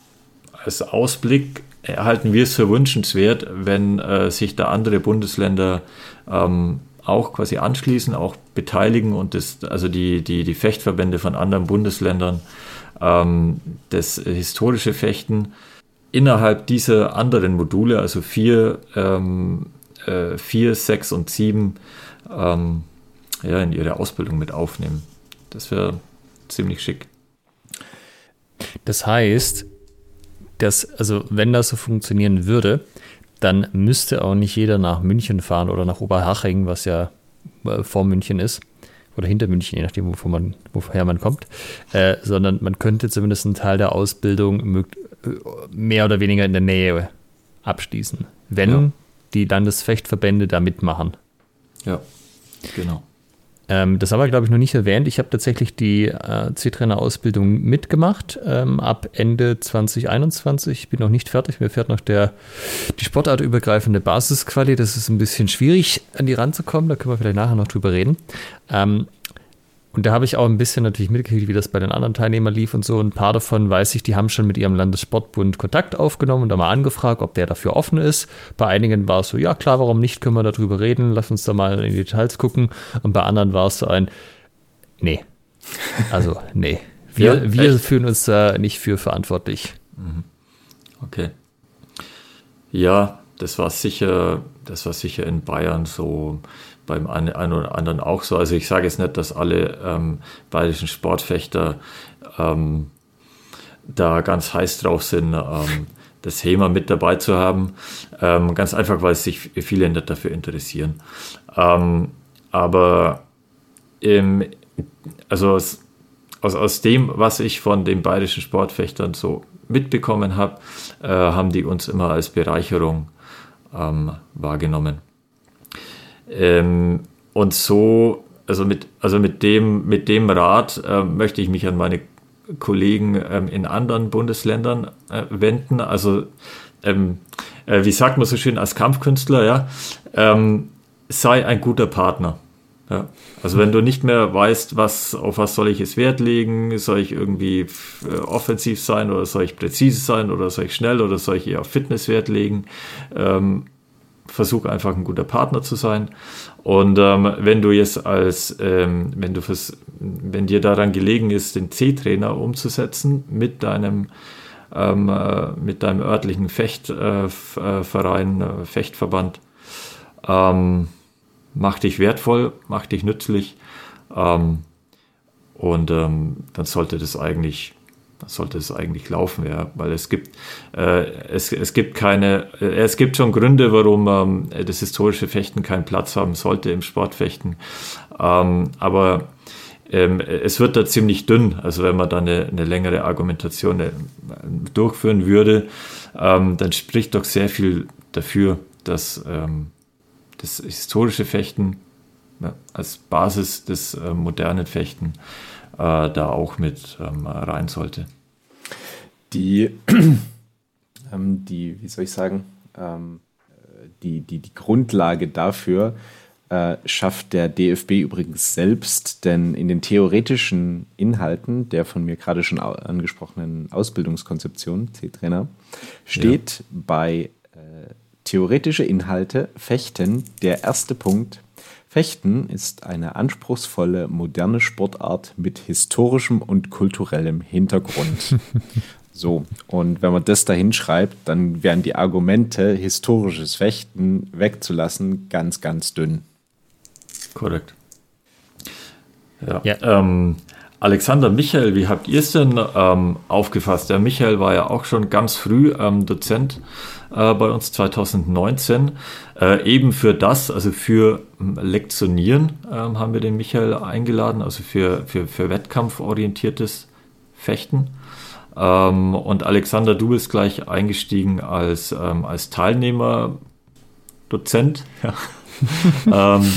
als Ausblick erhalten wir es für wünschenswert, wenn äh, sich da andere Bundesländer ähm, auch quasi anschließen, auch beteiligen und das, also die, die, die Fechtverbände von anderen Bundesländern ähm, das historische Fechten innerhalb dieser anderen Module, also vier, ähm, äh, vier sechs und sieben, ähm, ja, in ihre Ausbildung mit aufnehmen. Das wäre ziemlich schick. Das heißt, dass, also wenn das so funktionieren würde, dann müsste auch nicht jeder nach München fahren oder nach Oberhaching, was ja äh, vor München ist, oder hinter München, je nachdem, wovon man, woher man kommt, äh, sondern man könnte zumindest einen Teil der Ausbildung mehr oder weniger in der Nähe abschließen, wenn ja. die Landesfechtverbände da mitmachen. Ja, genau. Ähm, das haben wir, glaube ich, noch nicht erwähnt. Ich habe tatsächlich die äh, C-Trainer-Ausbildung mitgemacht ähm, ab Ende 2021. Ich bin noch nicht fertig. Mir fährt noch der, die sportartübergreifende Basisquali. Das ist ein bisschen schwierig, an die ranzukommen. Da können wir vielleicht nachher noch drüber reden. Ähm, und da habe ich auch ein bisschen natürlich mitgekriegt, wie das bei den anderen Teilnehmern lief und so. Ein paar davon weiß ich, die haben schon mit ihrem Landessportbund Kontakt aufgenommen und da mal angefragt, ob der dafür offen ist. Bei einigen war es so, ja klar, warum nicht, können wir darüber reden, lass uns da mal in die Details gucken. Und bei anderen war es so ein, nee. Also, nee. Wir, ja, wir fühlen uns da nicht für verantwortlich. Mhm. Okay. Ja, das war sicher, das war sicher in Bayern so beim einen oder anderen auch so. Also ich sage jetzt nicht, dass alle ähm, bayerischen Sportfechter ähm, da ganz heiß drauf sind, ähm, das HEMA mit dabei zu haben. Ähm, ganz einfach, weil sich viele nicht dafür interessieren. Ähm, aber im, also aus, aus, aus dem, was ich von den bayerischen Sportfechtern so mitbekommen habe, äh, haben die uns immer als Bereicherung ähm, wahrgenommen. Ähm, und so, also mit, also mit dem, mit dem Rat äh, möchte ich mich an meine Kollegen ähm, in anderen Bundesländern äh, wenden. Also, ähm, äh, wie sagt man so schön als Kampfkünstler, ja, ähm, sei ein guter Partner. Ja. Also wenn du nicht mehr weißt, was, auf was soll ich es Wert legen, soll ich irgendwie äh, offensiv sein oder soll ich präzise sein oder soll ich schnell oder soll ich eher auf Fitness Wert legen, ähm, versuch einfach ein guter Partner zu sein. Und ähm, wenn du jetzt als, ähm, wenn du fürs, wenn dir daran gelegen ist, den C-Trainer umzusetzen mit deinem ähm, äh, mit deinem örtlichen Fechtverein, äh, äh, Fechtverband, ähm, mach dich wertvoll, mach dich nützlich ähm, und ähm, dann sollte das eigentlich sollte es eigentlich laufen, ja, weil es gibt äh, es, es gibt keine äh, es gibt schon Gründe, warum ähm, das historische Fechten keinen Platz haben sollte im Sportfechten, ähm, aber ähm, es wird da ziemlich dünn, also wenn man da eine, eine längere Argumentation äh, durchführen würde, ähm, dann spricht doch sehr viel dafür, dass ähm, das historische Fechten ja, als Basis des äh, modernen Fechten äh, da auch mit ähm, rein sollte. Die, ähm, die, wie soll ich sagen, ähm, die, die, die Grundlage dafür äh, schafft der DFB übrigens selbst, denn in den theoretischen Inhalten der von mir gerade schon angesprochenen Ausbildungskonzeption, C-Trainer, steht ja. bei Theoretische Inhalte Fechten, der erste Punkt. Fechten ist eine anspruchsvolle, moderne Sportart mit historischem und kulturellem Hintergrund. so, und wenn man das dahin schreibt, dann wären die Argumente, historisches Fechten wegzulassen, ganz, ganz dünn. Korrekt. Ja. ja. Ähm, Alexander Michael, wie habt ihr es denn ähm, aufgefasst? Der Michael war ja auch schon ganz früh ähm, Dozent äh, bei uns 2019. Äh, eben für das, also für ähm, Lektionieren, äh, haben wir den Michael eingeladen, also für, für, für wettkampforientiertes Fechten. Ähm, und Alexander, du bist gleich eingestiegen als, ähm, als Teilnehmer, Dozent. Ja. ähm,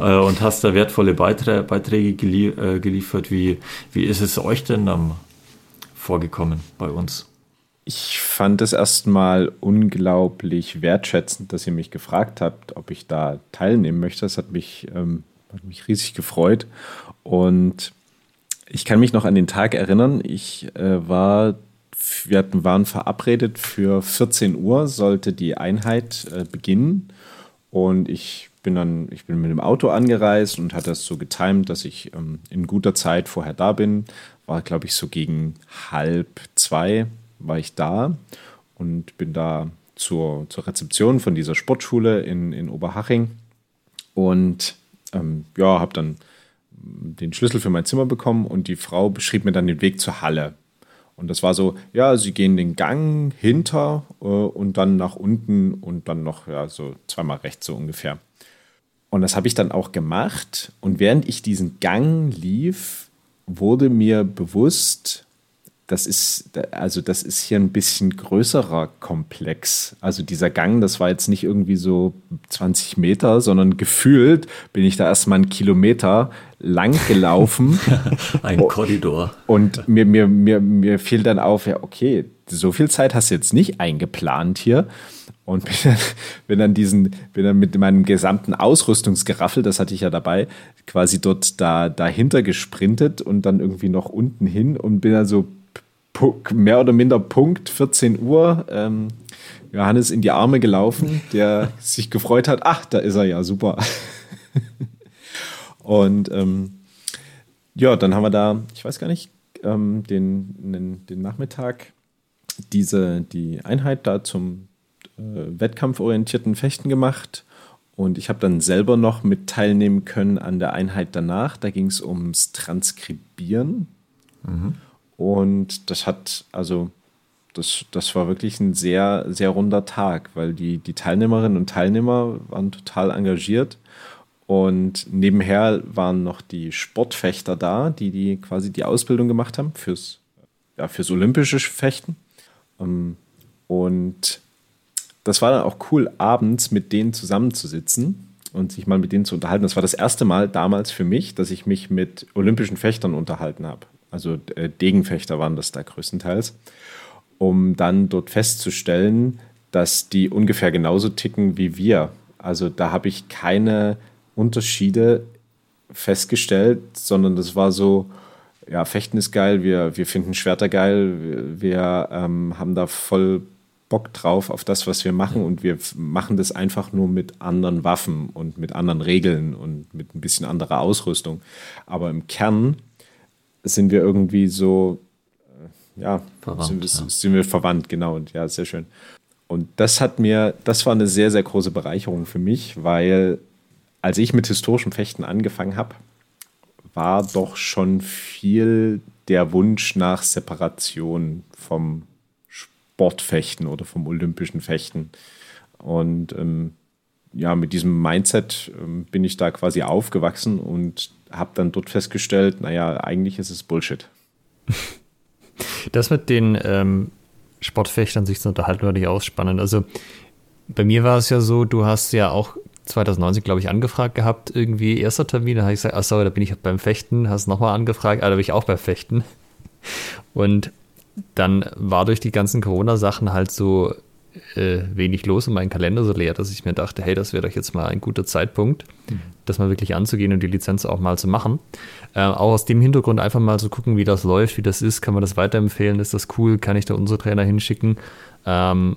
äh, und hast da wertvolle Beiträ Beiträge gelie äh, geliefert. Wie, wie ist es euch denn ähm, vorgekommen bei uns? Ich fand es erstmal unglaublich wertschätzend, dass ihr mich gefragt habt, ob ich da teilnehmen möchte. Das hat mich, ähm, hat mich riesig gefreut. Und ich kann mich noch an den Tag erinnern. Ich äh, war, wir hatten, waren verabredet für 14 Uhr, sollte die Einheit äh, beginnen. Und ich bin dann, ich bin mit dem Auto angereist und hatte das so getimt, dass ich ähm, in guter Zeit vorher da bin. War, glaube ich, so gegen halb zwei war ich da und bin da zur, zur Rezeption von dieser Sportschule in, in Oberhaching und ähm, ja, habe dann den Schlüssel für mein Zimmer bekommen und die Frau beschrieb mir dann den Weg zur Halle. Und das war so, ja, sie gehen den Gang hinter äh, und dann nach unten und dann noch, ja, so zweimal rechts so ungefähr. Und das habe ich dann auch gemacht. Und während ich diesen Gang lief, wurde mir bewusst, das ist, also das ist hier ein bisschen größerer Komplex. Also dieser Gang, das war jetzt nicht irgendwie so 20 Meter, sondern gefühlt bin ich da erstmal einen Kilometer lang gelaufen. ein Korridor. Und mir, mir, mir, mir fiel dann auf, ja, okay, so viel Zeit hast du jetzt nicht eingeplant hier. Und bin dann, bin dann diesen, bin dann mit meinem gesamten Ausrüstungsgeraffel, das hatte ich ja dabei, quasi dort da dahinter gesprintet und dann irgendwie noch unten hin und bin dann so mehr oder minder Punkt 14 Uhr ähm, Johannes in die Arme gelaufen, der sich gefreut hat, ach, da ist er ja, super. Und ähm, ja, dann haben wir da, ich weiß gar nicht, ähm, den, den, den, Nachmittag diese, die Einheit da zum äh, wettkampforientierten Fechten gemacht. Und ich habe dann selber noch mit teilnehmen können an der Einheit danach. Da ging es ums Transkribieren. Mhm. Und das hat, also, das, das war wirklich ein sehr, sehr runder Tag, weil die, die Teilnehmerinnen und Teilnehmer waren total engagiert. Und nebenher waren noch die Sportfechter da, die, die quasi die Ausbildung gemacht haben fürs, ja, fürs olympische Fechten. Ähm, und das war dann auch cool, abends mit denen zusammenzusitzen und sich mal mit denen zu unterhalten. Das war das erste Mal damals für mich, dass ich mich mit olympischen Fechtern unterhalten habe. also äh, Degenfechter waren das da größtenteils, um dann dort festzustellen, dass die ungefähr genauso ticken wie wir. Also da habe ich keine Unterschiede festgestellt, sondern das war so, ja, Fechten ist geil, wir, wir finden Schwerter geil, wir, wir ähm, haben da voll Bock drauf auf das, was wir machen und wir machen das einfach nur mit anderen Waffen und mit anderen Regeln und mit ein bisschen anderer Ausrüstung. Aber im Kern sind wir irgendwie so, äh, ja, verwandt, sind, ja. sind wir verwandt, genau. Und ja, sehr schön. Und das hat mir, das war eine sehr, sehr große Bereicherung für mich, weil als ich mit historischem Fechten angefangen habe, war doch schon viel der Wunsch nach Separation vom Sportfechten oder vom olympischen Fechten. Und ähm, ja, mit diesem Mindset ähm, bin ich da quasi aufgewachsen und habe dann dort festgestellt, naja, eigentlich ist es Bullshit. Das mit den ähm, Sportfechtern sich zu unterhalten, war nicht ausspannend. Also bei mir war es ja so, du hast ja auch 2019, glaube ich, angefragt gehabt, irgendwie erster Termin. Da habe ich gesagt, ach sorry, da bin ich beim Fechten, hast nochmal angefragt, ah, da bin ich auch beim Fechten. Und dann war durch die ganzen Corona-Sachen halt so äh, wenig los und mein Kalender so leer, dass ich mir dachte, hey, das wäre doch jetzt mal ein guter Zeitpunkt, mhm. das mal wirklich anzugehen und die Lizenz auch mal zu machen. Äh, auch aus dem Hintergrund einfach mal zu gucken, wie das läuft, wie das ist, kann man das weiterempfehlen, ist das cool, kann ich da unsere Trainer hinschicken, ähm,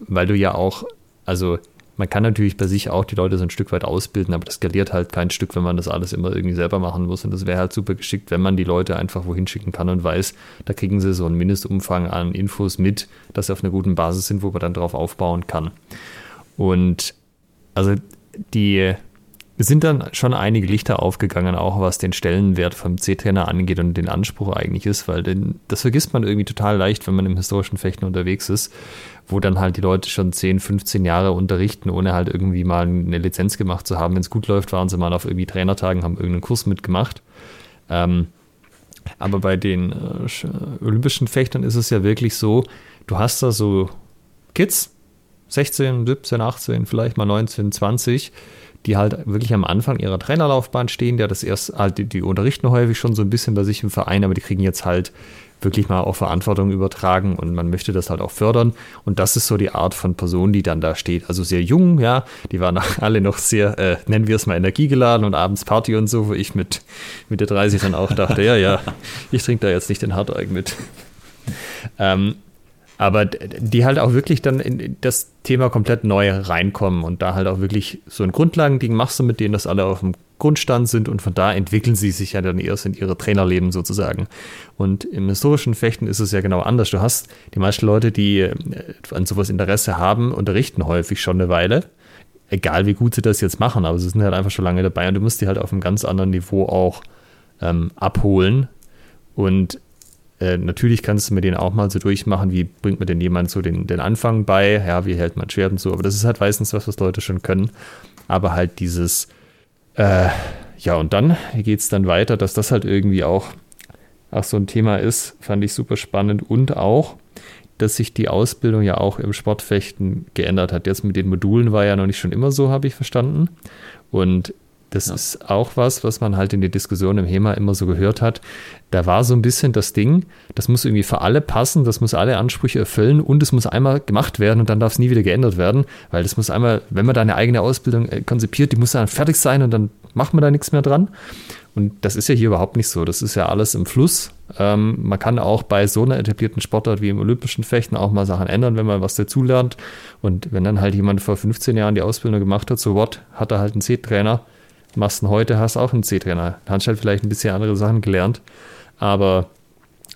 weil du ja auch, also man kann natürlich bei sich auch die Leute so ein Stück weit ausbilden, aber das skaliert halt kein Stück, wenn man das alles immer irgendwie selber machen muss. Und das wäre halt super geschickt, wenn man die Leute einfach wohin schicken kann und weiß, da kriegen sie so einen Mindestumfang an Infos mit, dass sie auf einer guten Basis sind, wo man dann drauf aufbauen kann. Und also die es sind dann schon einige Lichter aufgegangen, auch was den Stellenwert vom C-Trainer angeht und den Anspruch eigentlich ist, weil den, das vergisst man irgendwie total leicht, wenn man im historischen Fechten unterwegs ist, wo dann halt die Leute schon 10, 15 Jahre unterrichten, ohne halt irgendwie mal eine Lizenz gemacht zu haben. Wenn es gut läuft, waren sie mal auf irgendwie Trainertagen, haben irgendeinen Kurs mitgemacht. Ähm, aber bei den äh, olympischen Fechtern ist es ja wirklich so, du hast da so Kids, 16, 17, 18, vielleicht mal 19, 20, die halt wirklich am Anfang ihrer Trainerlaufbahn stehen, der das erst, halt, die, die unterrichten häufig schon so ein bisschen bei sich im Verein, aber die kriegen jetzt halt wirklich mal auch Verantwortung übertragen und man möchte das halt auch fördern. Und das ist so die Art von Person, die dann da steht. Also sehr jung, ja, die waren alle noch sehr, äh, nennen wir es mal energiegeladen und abends Party und so, wo ich mit, mit der 30 dann auch dachte, ja, ja, ich trinke da jetzt nicht den Harteig mit. Ähm, aber die halt auch wirklich dann in das Thema komplett neu reinkommen und da halt auch wirklich so ein Grundlagending machst du mit denen, dass alle auf dem Grundstand sind und von da entwickeln sie sich ja dann erst in ihre Trainerleben sozusagen. Und im historischen Fechten ist es ja genau anders. Du hast die meisten Leute, die äh, an sowas Interesse haben, unterrichten häufig schon eine Weile. Egal wie gut sie das jetzt machen, aber sie sind halt einfach schon lange dabei und du musst die halt auf einem ganz anderen Niveau auch ähm, abholen. Und äh, natürlich kannst du mit denen auch mal so durchmachen, wie bringt man denn jemand so den, den Anfang bei, ja, wie hält man Schwert und so, aber das ist halt meistens was, was Leute schon können. Aber halt dieses, äh, ja, und dann geht es dann weiter, dass das halt irgendwie auch, auch so ein Thema ist, fand ich super spannend und auch, dass sich die Ausbildung ja auch im Sportfechten geändert hat. Jetzt mit den Modulen war ja noch nicht schon immer so, habe ich verstanden. Und das ja. ist auch was, was man halt in der Diskussion im HEMA immer so gehört hat. Da war so ein bisschen das Ding, das muss irgendwie für alle passen, das muss alle Ansprüche erfüllen und es muss einmal gemacht werden und dann darf es nie wieder geändert werden, weil das muss einmal, wenn man da eine eigene Ausbildung äh, konzipiert, die muss dann fertig sein und dann macht man da nichts mehr dran. Und das ist ja hier überhaupt nicht so. Das ist ja alles im Fluss. Ähm, man kann auch bei so einer etablierten Sportart wie im olympischen Fechten auch mal Sachen ändern, wenn man was dazulernt. Und wenn dann halt jemand vor 15 Jahren die Ausbildung gemacht hat, so what, hat er halt einen C-Trainer machst du heute, hast auch einen C-Trainer. Hast halt vielleicht ein bisschen andere Sachen gelernt, aber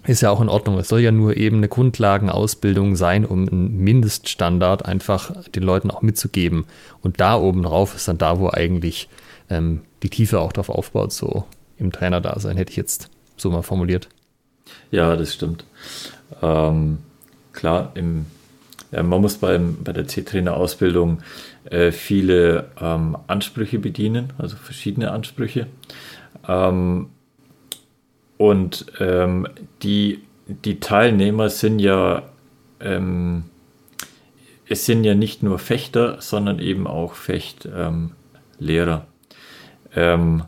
ist ja auch in Ordnung. Es soll ja nur eben eine Grundlagenausbildung sein, um einen Mindeststandard einfach den Leuten auch mitzugeben. Und da oben drauf ist dann da, wo eigentlich ähm, die Tiefe auch drauf aufbaut, so im Trainerdasein, hätte ich jetzt so mal formuliert. Ja, das stimmt. Ähm, klar, im, man muss beim, bei der C-Trainer-Ausbildung äh, viele ähm, Ansprüche bedienen, also verschiedene Ansprüche. Ähm, und ähm, die, die Teilnehmer sind ja, ähm, es sind ja nicht nur Fechter, sondern eben auch Fechtlehrer. Ähm,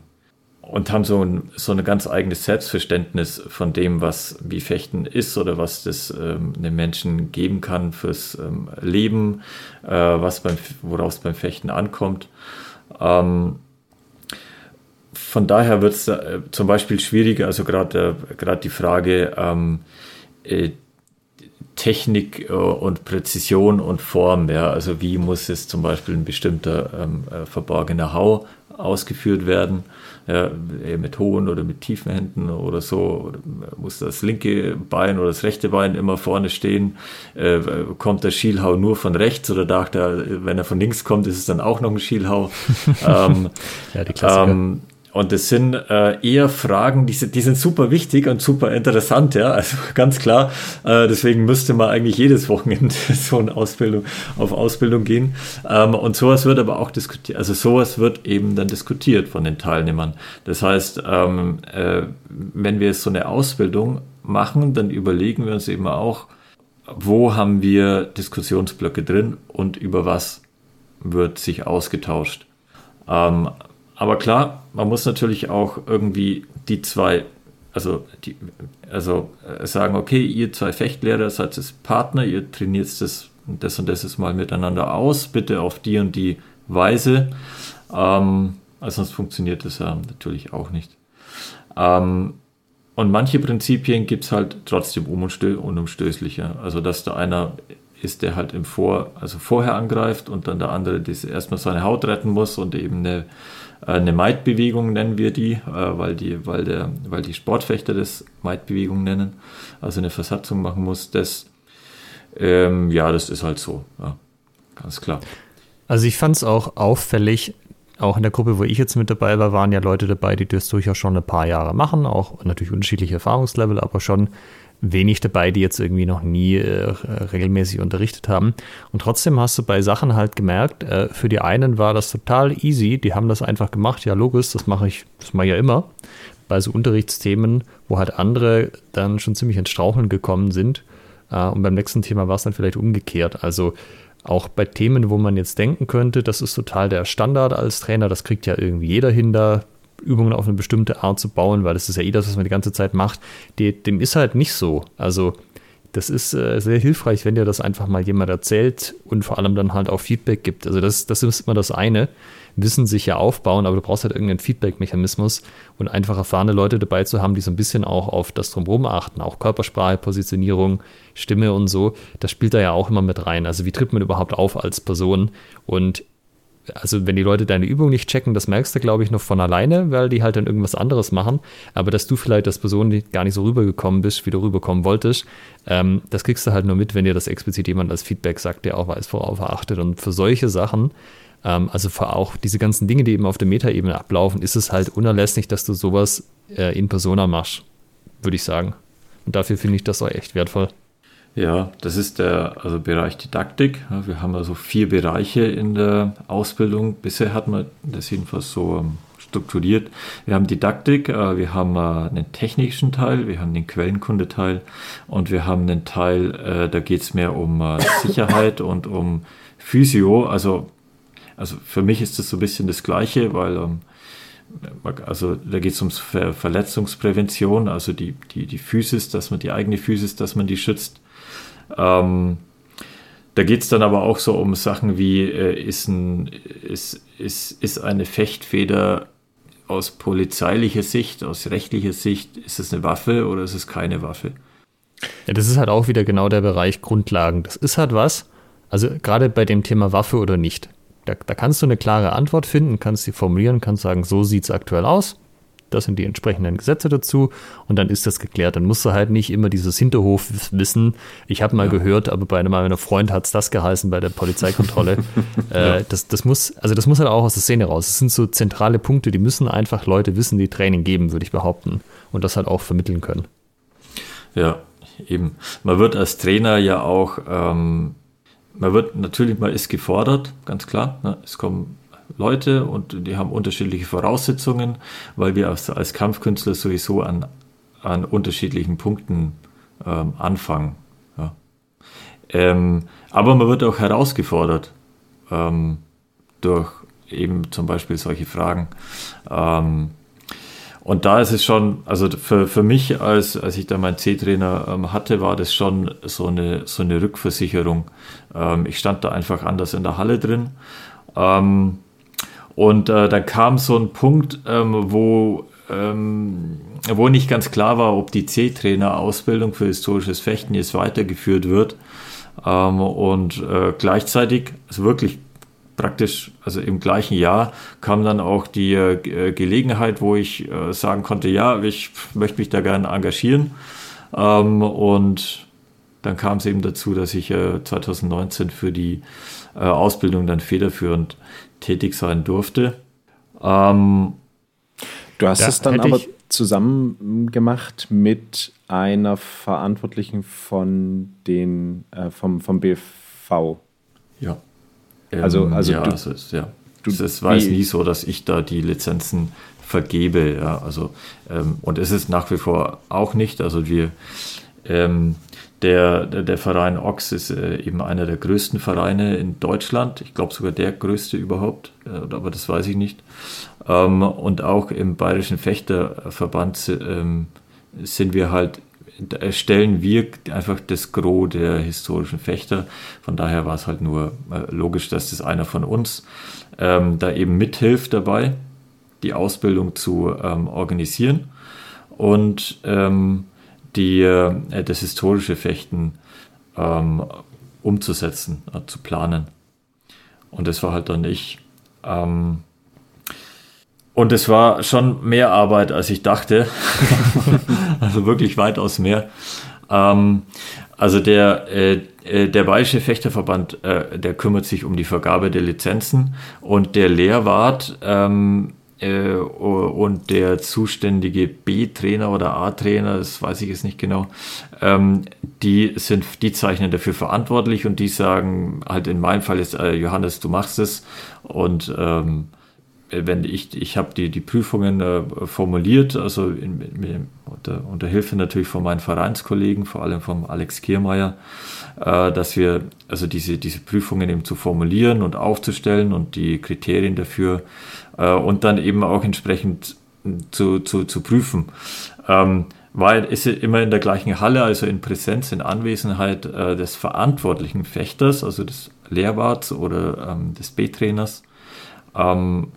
und haben so ein, so ein ganz eigenes Selbstverständnis von dem, was wie Fechten ist oder was das ähm, einem Menschen geben kann fürs ähm, Leben, äh, was beim, worauf es beim Fechten ankommt. Ähm, von daher wird es äh, zum Beispiel schwieriger, also gerade äh, die Frage ähm, äh, Technik äh, und Präzision und Form, ja, also wie muss es zum Beispiel ein bestimmter ähm, äh, verborgener Hau ausgeführt werden, ja, mit hohen oder mit tiefen Händen oder so, muss das linke Bein oder das rechte Bein immer vorne stehen, äh, kommt der Schielhau nur von rechts oder dachte er, wenn er von links kommt, ist es dann auch noch ein Schielhau. ähm, ja, die Klassiker. Ähm, und das sind äh, eher Fragen, die, die sind super wichtig und super interessant, ja. Also ganz klar. Äh, deswegen müsste man eigentlich jedes Wochenende so eine Ausbildung auf Ausbildung gehen. Ähm, und sowas wird aber auch diskutiert. Also sowas wird eben dann diskutiert von den Teilnehmern. Das heißt, ähm, äh, wenn wir jetzt so eine Ausbildung machen, dann überlegen wir uns eben auch, wo haben wir Diskussionsblöcke drin und über was wird sich ausgetauscht. Ähm, aber klar, man muss natürlich auch irgendwie die zwei, also, die, also äh, sagen, okay, ihr zwei Fechtlehrer seid jetzt Partner, ihr trainiert das, das und das ist mal miteinander aus, bitte auf die und die Weise. Ähm, also sonst funktioniert das ja natürlich auch nicht. Ähm, und manche Prinzipien gibt es halt trotzdem unumstößlicher. Also dass da einer ist, der halt im Vor, also vorher angreift und dann der andere das erstmal seine Haut retten muss und eben eine eine Maidbewegung nennen wir die, äh, weil die, weil der, weil die Sportfechter das Maidbewegung nennen, also eine Versatzung machen muss. Das, ähm, ja, das ist halt so, ja, ganz klar. Also ich fand es auch auffällig, auch in der Gruppe, wo ich jetzt mit dabei war, waren ja Leute dabei, die das durchaus schon ein paar Jahre machen, auch natürlich unterschiedliche Erfahrungslevel, aber schon wenig dabei, die jetzt irgendwie noch nie äh, regelmäßig unterrichtet haben. Und trotzdem hast du bei Sachen halt gemerkt, äh, für die einen war das total easy, die haben das einfach gemacht, ja logisch, das mache ich, das mache ich ja immer. Bei so Unterrichtsthemen, wo halt andere dann schon ziemlich ins Straucheln gekommen sind. Äh, und beim nächsten Thema war es dann vielleicht umgekehrt. Also auch bei Themen, wo man jetzt denken könnte, das ist total der Standard als Trainer, das kriegt ja irgendwie jeder hin, da Übungen auf eine bestimmte Art zu bauen, weil das ist ja eh das, was man die ganze Zeit macht, die, dem ist halt nicht so. Also das ist äh, sehr hilfreich, wenn dir das einfach mal jemand erzählt und vor allem dann halt auch Feedback gibt. Also das, das ist immer das eine. Wissen sich ja aufbauen, aber du brauchst halt irgendeinen Feedback-Mechanismus und einfach erfahrene Leute dabei zu haben, die so ein bisschen auch auf das Drumherum achten, auch Körpersprache, Positionierung, Stimme und so. Das spielt da ja auch immer mit rein. Also wie tritt man überhaupt auf als Person? Und also wenn die Leute deine Übung nicht checken, das merkst du, glaube ich, noch von alleine, weil die halt dann irgendwas anderes machen. Aber dass du vielleicht als Person gar nicht so rübergekommen bist, wie du rüberkommen wolltest, ähm, das kriegst du halt nur mit, wenn dir das explizit jemand als Feedback sagt, der auch weiß, worauf er achtet. Und für solche Sachen, ähm, also für auch diese ganzen Dinge, die eben auf der Metaebene ablaufen, ist es halt unerlässlich, dass du sowas äh, in Persona machst, würde ich sagen. Und dafür finde ich das auch echt wertvoll. Ja, das ist der also Bereich Didaktik. Wir haben also vier Bereiche in der Ausbildung. Bisher hat man das jedenfalls so ähm, strukturiert. Wir haben Didaktik, äh, wir haben äh, einen technischen Teil, wir haben den Quellenkundeteil und wir haben einen Teil, äh, da geht es mehr um Sicherheit und um Physio. Also, also für mich ist das so ein bisschen das Gleiche, weil ähm, also da geht es um Verletzungsprävention, also die, die, die Physis, dass man die eigene Physis, dass man die schützt. Ähm, da geht es dann aber auch so um Sachen wie, äh, ist, ein, ist, ist, ist eine Fechtfeder aus polizeilicher Sicht, aus rechtlicher Sicht, ist es eine Waffe oder ist es keine Waffe? Ja, das ist halt auch wieder genau der Bereich Grundlagen. Das ist halt was, also gerade bei dem Thema Waffe oder nicht. Da, da kannst du eine klare Antwort finden, kannst sie formulieren, kannst sagen, so sieht es aktuell aus das sind die entsprechenden Gesetze dazu und dann ist das geklärt. Dann musst du halt nicht immer dieses Hinterhofwissen, ich habe mal ja. gehört, aber bei einem meiner Freund hat es das geheißen bei der Polizeikontrolle. äh, das, das muss, also das muss halt auch aus der Szene raus. Das sind so zentrale Punkte, die müssen einfach Leute wissen, die Training geben, würde ich behaupten. Und das halt auch vermitteln können. Ja, eben. Man wird als Trainer ja auch, ähm, man wird natürlich, man ist gefordert, ganz klar. Ne? Es kommen Leute und die haben unterschiedliche Voraussetzungen, weil wir als, als Kampfkünstler sowieso an, an unterschiedlichen Punkten ähm, anfangen. Ja. Ähm, aber man wird auch herausgefordert ähm, durch eben zum Beispiel solche Fragen. Ähm, und da ist es schon, also für, für mich, als, als ich da meinen C-Trainer ähm, hatte, war das schon so eine, so eine Rückversicherung. Ähm, ich stand da einfach anders in der Halle drin. Ähm, und äh, dann kam so ein Punkt, ähm, wo, ähm, wo nicht ganz klar war, ob die C-Trainer-Ausbildung für historisches Fechten jetzt weitergeführt wird. Ähm, und äh, gleichzeitig, also wirklich praktisch, also im gleichen Jahr kam dann auch die äh, Gelegenheit, wo ich äh, sagen konnte, ja, ich möchte mich da gerne engagieren. Ähm, und dann kam es eben dazu, dass ich äh, 2019 für die äh, Ausbildung dann federführend tätig sein durfte. Ähm, du hast es dann aber zusammen gemacht mit einer Verantwortlichen von den, äh, vom, vom BV. Ja. Also, ähm, also ja, du, es ist, ja. Du, es war nie so, dass ich da die Lizenzen vergebe. Ja, also, ähm, und es ist nach wie vor auch nicht. Also wir, ähm, der, der, der, Verein Ox ist äh, eben einer der größten Vereine in Deutschland. Ich glaube sogar der größte überhaupt, äh, aber das weiß ich nicht. Ähm, und auch im Bayerischen Fechterverband ähm, sind wir halt stellen wir einfach das Gros der historischen Fechter. Von daher war es halt nur äh, logisch, dass das einer von uns ähm, da eben mithilft dabei, die Ausbildung zu organisieren und die, äh, das historische Fechten ähm, umzusetzen, äh, zu planen. Und das war halt dann ich. Ähm, und es war schon mehr Arbeit, als ich dachte. also wirklich weitaus mehr. Ähm, also der, äh, äh, der Bayerische Fechterverband, äh, der kümmert sich um die Vergabe der Lizenzen und der Lehrwart ähm, äh, und der zuständige B-Trainer oder A-Trainer, das weiß ich jetzt nicht genau, ähm, die sind, die zeichnen dafür verantwortlich und die sagen halt in meinem Fall ist äh, Johannes, du machst es. Und ähm, wenn ich, ich habe die, die Prüfungen äh, formuliert, also in, in, unter, unter, Hilfe natürlich von meinen Vereinskollegen, vor allem vom Alex Kiermeier, äh, dass wir also diese, diese Prüfungen eben zu formulieren und aufzustellen und die Kriterien dafür äh, und dann eben auch entsprechend zu, zu, zu prüfen. Ähm, weil ist immer in der gleichen Halle, also in Präsenz, in Anwesenheit äh, des verantwortlichen Fechters, also des Lehrwarts oder ähm, des B-Trainers. Ähm,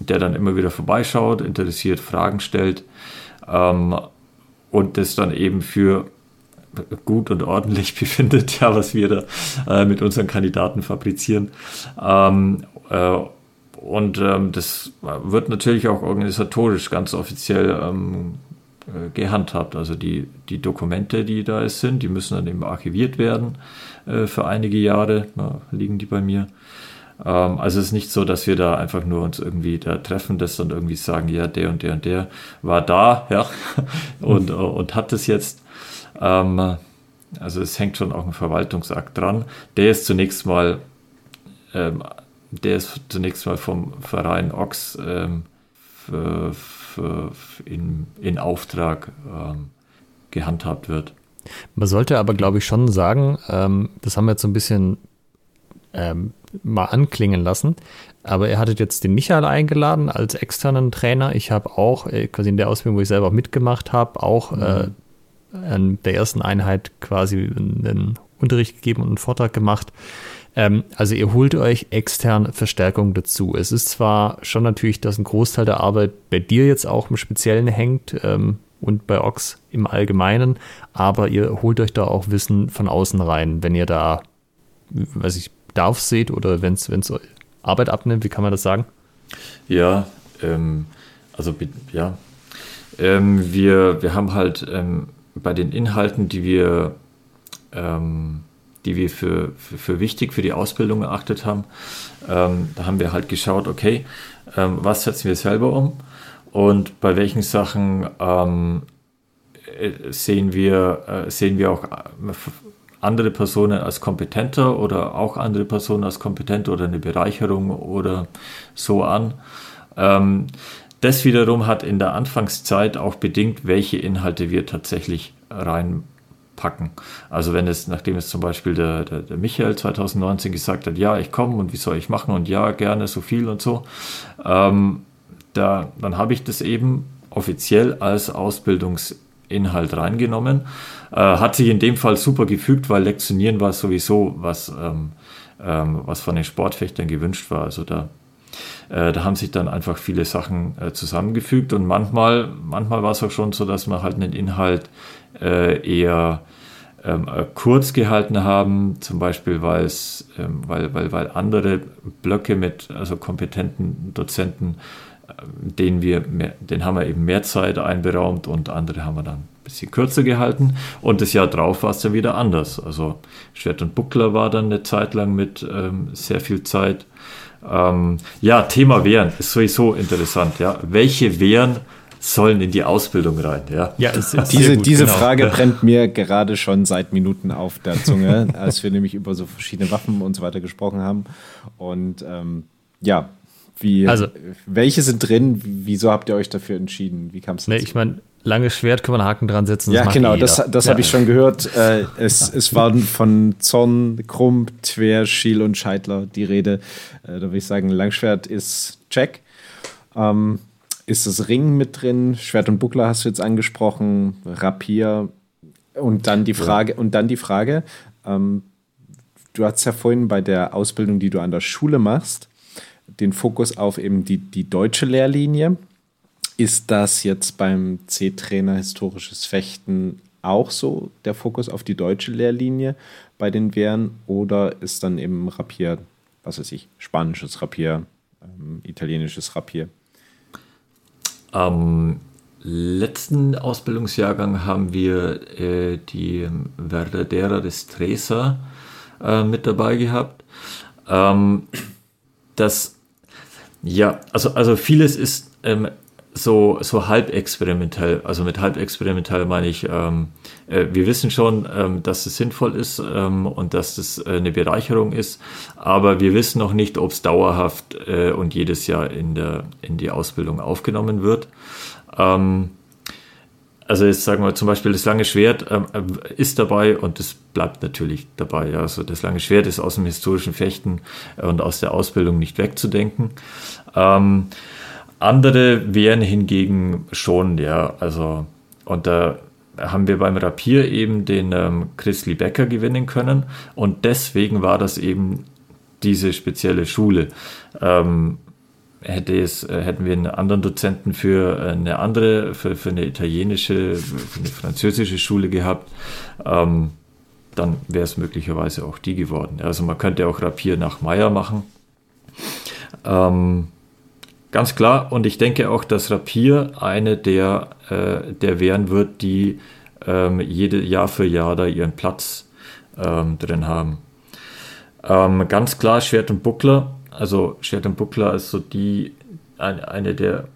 der dann immer wieder vorbeischaut, interessiert, Fragen stellt ähm, und das dann eben für gut und ordentlich befindet, ja, was wir da äh, mit unseren Kandidaten fabrizieren. Ähm, äh, und ähm, das wird natürlich auch organisatorisch ganz offiziell ähm, äh, gehandhabt. Also die, die Dokumente, die da sind, die müssen dann eben archiviert werden äh, für einige Jahre, ja, liegen die bei mir. Ähm, also es ist nicht so, dass wir da einfach nur uns irgendwie da treffen, das dann irgendwie sagen, ja, der und der und der war da, ja, und, mhm. und hat es jetzt. Ähm, also es hängt schon auch ein Verwaltungsakt dran. Der ist zunächst mal, ähm, der ist zunächst mal vom Verein Ox ähm, für, für in, in Auftrag gehandhabt wird. Man sollte aber, glaube ich, schon sagen, das haben wir jetzt so ein bisschen ähm, mal anklingen lassen. Aber ihr hattet jetzt den Michael eingeladen als externen Trainer. Ich habe auch, äh, quasi in der Ausbildung, wo ich selber mitgemacht habe, auch mhm. äh, an der ersten Einheit quasi einen Unterricht gegeben und einen Vortrag gemacht. Ähm, also ihr holt euch extern Verstärkung dazu. Es ist zwar schon natürlich, dass ein Großteil der Arbeit bei dir jetzt auch im Speziellen hängt ähm, und bei Ox im Allgemeinen, aber ihr holt euch da auch Wissen von außen rein, wenn ihr da, weiß ich, Bedarf seht oder wenn es Arbeit abnimmt? Wie kann man das sagen? Ja, ähm, also ja, ähm, wir, wir haben halt ähm, bei den Inhalten, die wir, ähm, die wir für, für, für, wichtig für die Ausbildung erachtet haben, ähm, da haben wir halt geschaut, okay, ähm, was setzen wir selber um und bei welchen Sachen äh, sehen wir, äh, sehen wir auch äh, andere Personen als kompetenter oder auch andere Personen als kompetenter oder eine Bereicherung oder so an. Ähm, das wiederum hat in der Anfangszeit auch bedingt, welche Inhalte wir tatsächlich reinpacken. Also wenn es, nachdem es zum Beispiel der, der, der Michael 2019 gesagt hat, ja, ich komme und wie soll ich machen und ja, gerne so viel und so, ähm, da, dann habe ich das eben offiziell als Ausbildungsinhalt reingenommen. Äh, hat sich in dem Fall super gefügt, weil Lektionieren war sowieso was, ähm, ähm, was von den Sportfechtern gewünscht war. Also da, äh, da haben sich dann einfach viele Sachen äh, zusammengefügt und manchmal, manchmal war es auch schon so, dass man halt einen Inhalt äh, eher ähm, äh, kurz gehalten haben, zum Beispiel weil es, ähm, weil, weil, weil andere Blöcke mit also kompetenten Dozenten, denen wir mehr, den haben wir eben mehr Zeit einberaumt und andere haben wir dann ein bisschen kürzer gehalten. Und das Jahr drauf war es dann wieder anders. Also Schwert und Buckler war dann eine Zeit lang mit ähm, sehr viel Zeit. Ähm, ja, Thema Wehren ist sowieso interessant. Ja, welche Wehren sollen in die Ausbildung rein. Ja, ja diese, gut, diese genau. Frage brennt mir gerade schon seit Minuten auf der Zunge, als wir nämlich über so verschiedene Waffen und so weiter gesprochen haben. Und ähm, ja, wie, also, welche sind drin? Wieso habt ihr euch dafür entschieden? Wie kam es nee, Ich meine, langes Schwert können wir einen Haken dran setzen. Ja, genau, das, das ja. habe ich schon gehört. Äh, es, es waren von Zorn, Krump, Twer, Schiel und Scheidler die Rede. Äh, da würde ich sagen, Langschwert ist check. Ähm, ist das Ring mit drin? Schwert und Buckler hast du jetzt angesprochen, Rapier. Und dann die Frage, ja. und dann die Frage, ähm, du hast ja vorhin bei der Ausbildung, die du an der Schule machst, den Fokus auf eben die, die deutsche Lehrlinie. Ist das jetzt beim C-Trainer historisches Fechten auch so, der Fokus auf die deutsche Lehrlinie bei den Wehren? Oder ist dann eben Rapier, was weiß ich, spanisches Rapier, ähm, italienisches Rapier? Am letzten Ausbildungsjahrgang haben wir äh, die Verdadera des Tresa äh, mit dabei gehabt. Ähm, das, ja, also, also vieles ist ähm, so, so halb experimentell. Also mit halb experimentell meine ich, ähm, äh, wir wissen schon, ähm, dass es sinnvoll ist ähm, und dass es äh, eine Bereicherung ist, aber wir wissen noch nicht, ob es dauerhaft äh, und jedes Jahr in, der, in die Ausbildung aufgenommen wird. Ähm, also jetzt sagen wir zum Beispiel das lange Schwert ähm, äh, ist dabei und es bleibt natürlich dabei. Ja. Also das lange Schwert ist aus dem historischen Fechten und aus der Ausbildung nicht wegzudenken. Ähm, andere wären hingegen schon, ja, also, und da haben wir beim Rapier eben den ähm, Chrisley Becker gewinnen können und deswegen war das eben diese spezielle Schule. Ähm, hätte es, äh, hätten wir einen anderen Dozenten für eine andere, für, für eine italienische, für eine französische Schule gehabt, ähm, dann wäre es möglicherweise auch die geworden. Also man könnte auch Rapier nach Meier machen. Ähm, Ganz klar. Und ich denke auch, dass Rapier eine der, äh, der Wehren wird, die ähm, jede Jahr für Jahr da ihren Platz ähm, drin haben. Ähm, ganz klar Schwert und Buckler. Also Schwert und Buckler ist so die, eine, der,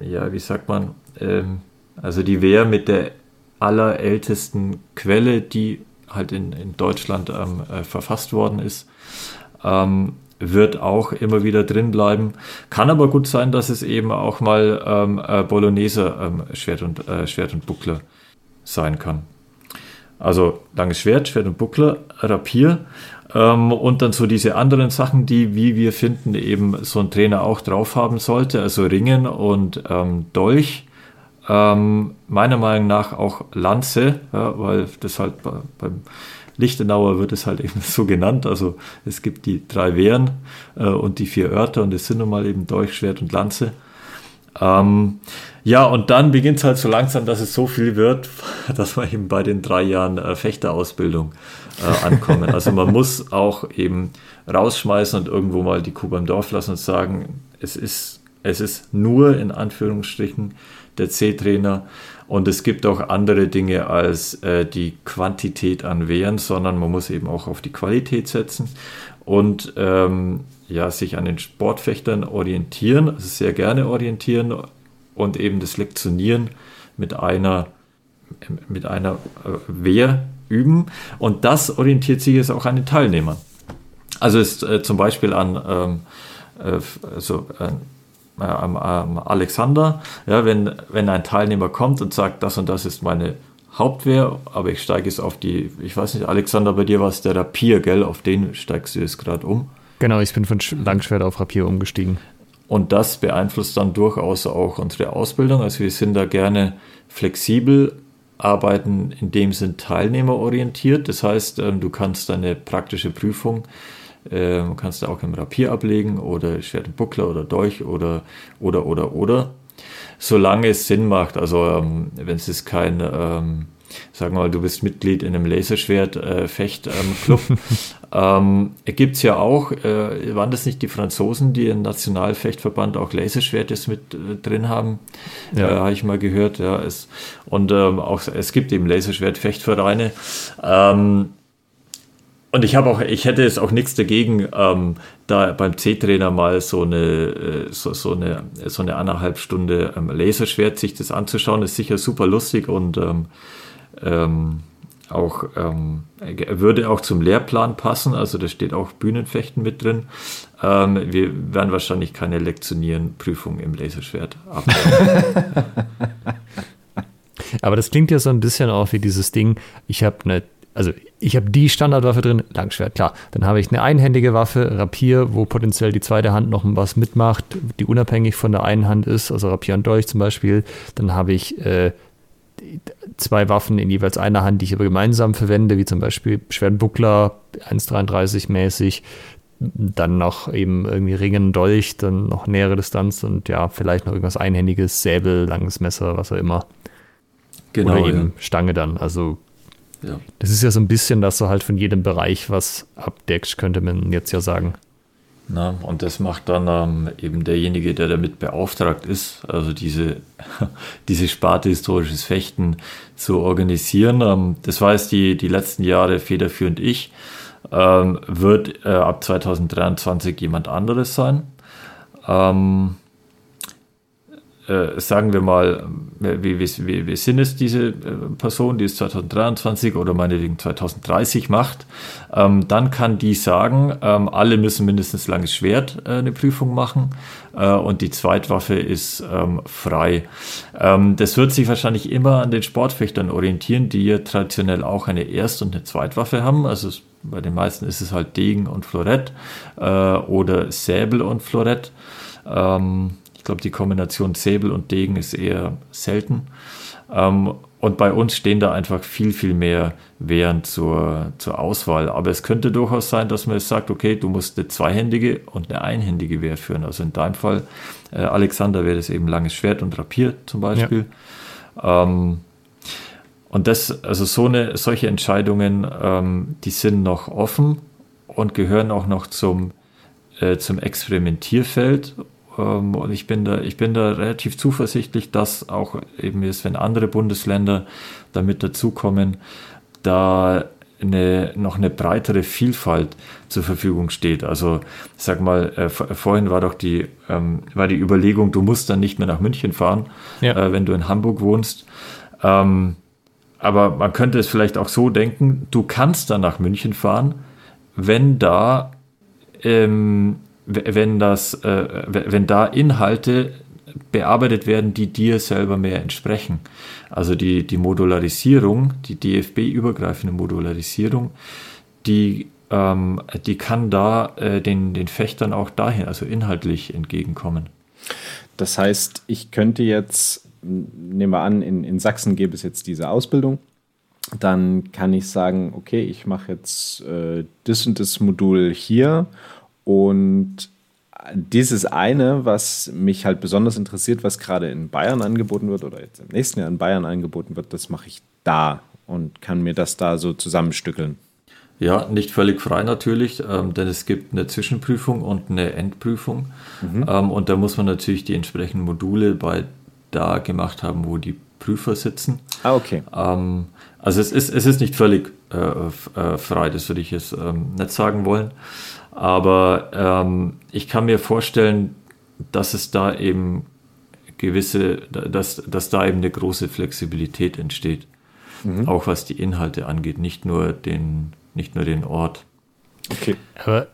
ja, wie sagt man, ähm, also die Wehr mit der allerältesten Quelle, die halt in, in Deutschland ähm, äh, verfasst worden ist. Ähm, wird auch immer wieder drin bleiben. Kann aber gut sein, dass es eben auch mal ähm, äh, Bolognese ähm, Schwert, und, äh, Schwert und Buckler sein kann. Also langes Schwert, Schwert und Buckler, Rapier und dann so diese anderen Sachen, die, wie wir finden, eben so ein Trainer auch drauf haben sollte, also Ringen und ähm, Dolch. Ähm, meiner Meinung nach auch Lanze, ja, weil das halt beim Lichtenauer wird es halt eben so genannt. Also es gibt die drei Wehren äh, und die vier Örter und es sind nun mal eben Dolch, Schwert und Lanze. Ähm, ja, und dann beginnt es halt so langsam, dass es so viel wird, dass wir eben bei den drei Jahren äh, Fechterausbildung äh, ankommen. Also man muss auch eben rausschmeißen und irgendwo mal die Kuh beim Dorf lassen und sagen, es ist, es ist nur in Anführungsstrichen der C-Trainer und es gibt auch andere Dinge als äh, die Quantität an Wehren, sondern man muss eben auch auf die Qualität setzen und ähm, ja, sich an den Sportfechtern orientieren, also sehr gerne orientieren und eben das Lektionieren mit einer, mit einer äh, Wehr üben. Und das orientiert sich jetzt auch an den Teilnehmern. Also ist äh, zum Beispiel an ähm, äh, also, äh, äh, Alexander, ja, wenn, wenn ein Teilnehmer kommt und sagt, das und das ist meine Hauptwehr, aber ich steige jetzt auf die, ich weiß nicht, Alexander, bei dir war es der Rapier, gell? Auf den steigst du jetzt gerade um. Genau, ich bin von Langschwert auf Rapier umgestiegen. und das beeinflusst dann durchaus auch unsere Ausbildung. Also wir sind da gerne flexibel, arbeiten in dem Sinn teilnehmerorientiert. Das heißt, ähm, du kannst deine praktische Prüfung ähm, kannst du auch im Rapier ablegen oder Schwert und Buckler oder Dolch oder oder oder oder. Solange es Sinn macht, also ähm, wenn es kein sagen wir mal, du bist Mitglied in einem Laserschwert-Fecht-Club. Ähm, ähm, Gibt es ja auch, äh, waren das nicht die Franzosen, die im Nationalfechtverband auch Laserschwerte mit äh, drin haben? Ja. Äh, Habe ich mal gehört, ja. Es, und ähm, auch es gibt eben Laserschwert-Fechtvereine. Ähm, und ich habe auch, ich hätte es auch nichts dagegen, ähm, da beim C-Trainer mal so eine, äh, so, so eine, so eine anderthalb Stunde ähm, Laserschwert sich das anzuschauen, ist sicher super lustig und ähm, ähm, auch ähm, würde auch zum Lehrplan passen, also da steht auch Bühnenfechten mit drin. Ähm, wir werden wahrscheinlich keine Lektionieren-Prüfung im Laserschwert Aber das klingt ja so ein bisschen auch wie dieses Ding, ich habe eine, also ich habe die Standardwaffe drin, Langschwert, klar. Dann habe ich eine einhändige Waffe, Rapier, wo potenziell die zweite Hand noch was mitmacht, die unabhängig von der einen Hand ist, also Rapier und Dolch zum Beispiel. Dann habe ich äh, zwei Waffen in jeweils einer Hand, die ich aber gemeinsam verwende, wie zum Beispiel Schwertbuckler 1,33 mäßig, dann noch eben irgendwie Ringen, Dolch, dann noch nähere Distanz und ja, vielleicht noch irgendwas Einhändiges, Säbel, langes Messer, was auch immer. Genau. Oder eben ja. Stange dann. Also ja. das ist ja so ein bisschen, dass du halt von jedem Bereich was abdeckst, könnte man jetzt ja sagen. Na, und das macht dann ähm, eben derjenige, der damit beauftragt ist, also diese, diese Sparte historisches Fechten zu organisieren. Ähm, das war jetzt die, die letzten Jahre federführend ich. Ähm, wird äh, ab 2023 jemand anderes sein. Ähm, äh, sagen wir mal, äh, wie, wie, wie sind es diese äh, Person, die es 2023 oder meinetwegen 2030 macht, ähm, dann kann die sagen, ähm, alle müssen mindestens langes Schwert äh, eine Prüfung machen äh, und die Zweitwaffe ist ähm, frei. Ähm, das wird sich wahrscheinlich immer an den Sportfechtern orientieren, die ja traditionell auch eine Erst- und eine Zweitwaffe haben. Also bei den meisten ist es halt Degen und Florett äh, oder Säbel und Florett. Ähm, ich glaube, die Kombination Säbel und Degen ist eher selten. Ähm, und bei uns stehen da einfach viel, viel mehr Wehren zur, zur Auswahl. Aber es könnte durchaus sein, dass man jetzt sagt, okay, du musst eine zweihändige und eine einhändige Wehr führen. Also in deinem Fall, äh, Alexander, wäre das eben langes Schwert und Rapier zum Beispiel. Ja. Ähm, und das, also so eine, solche Entscheidungen, ähm, die sind noch offen und gehören auch noch zum, äh, zum Experimentierfeld ähm, und ich bin da, ich bin da relativ zuversichtlich, dass auch eben jetzt, wenn andere Bundesländer damit dazukommen, da eine, noch eine breitere Vielfalt zur Verfügung steht. Also sag mal, äh, vorhin war doch die, ähm, war die Überlegung, du musst dann nicht mehr nach München fahren, ja. äh, wenn du in Hamburg wohnst. Ähm, aber man könnte es vielleicht auch so denken, du kannst dann nach München fahren, wenn da ähm, wenn das, äh, wenn da Inhalte bearbeitet werden, die dir selber mehr entsprechen. Also die, die Modularisierung, die DFB-übergreifende Modularisierung, die, ähm, die kann da äh, den, den Fechtern auch dahin, also inhaltlich entgegenkommen. Das heißt, ich könnte jetzt, nehmen wir an, in, in Sachsen gäbe es jetzt diese Ausbildung, dann kann ich sagen, okay, ich mache jetzt äh, das und das Modul hier und dieses eine, was mich halt besonders interessiert, was gerade in Bayern angeboten wird oder jetzt im nächsten Jahr in Bayern angeboten wird, das mache ich da und kann mir das da so zusammenstückeln. Ja, nicht völlig frei natürlich, ähm, denn es gibt eine Zwischenprüfung und eine Endprüfung. Mhm. Ähm, und da muss man natürlich die entsprechenden Module bei da gemacht haben, wo die Prüfer sitzen. Ah, okay. Ähm, also es ist, es ist nicht völlig äh, äh, frei, das würde ich jetzt ähm, nicht sagen wollen. Aber ähm, ich kann mir vorstellen, dass es da eben gewisse, dass, dass da eben eine große Flexibilität entsteht. Mhm. Auch was die Inhalte angeht, nicht nur den, nicht nur den Ort. Okay. Aber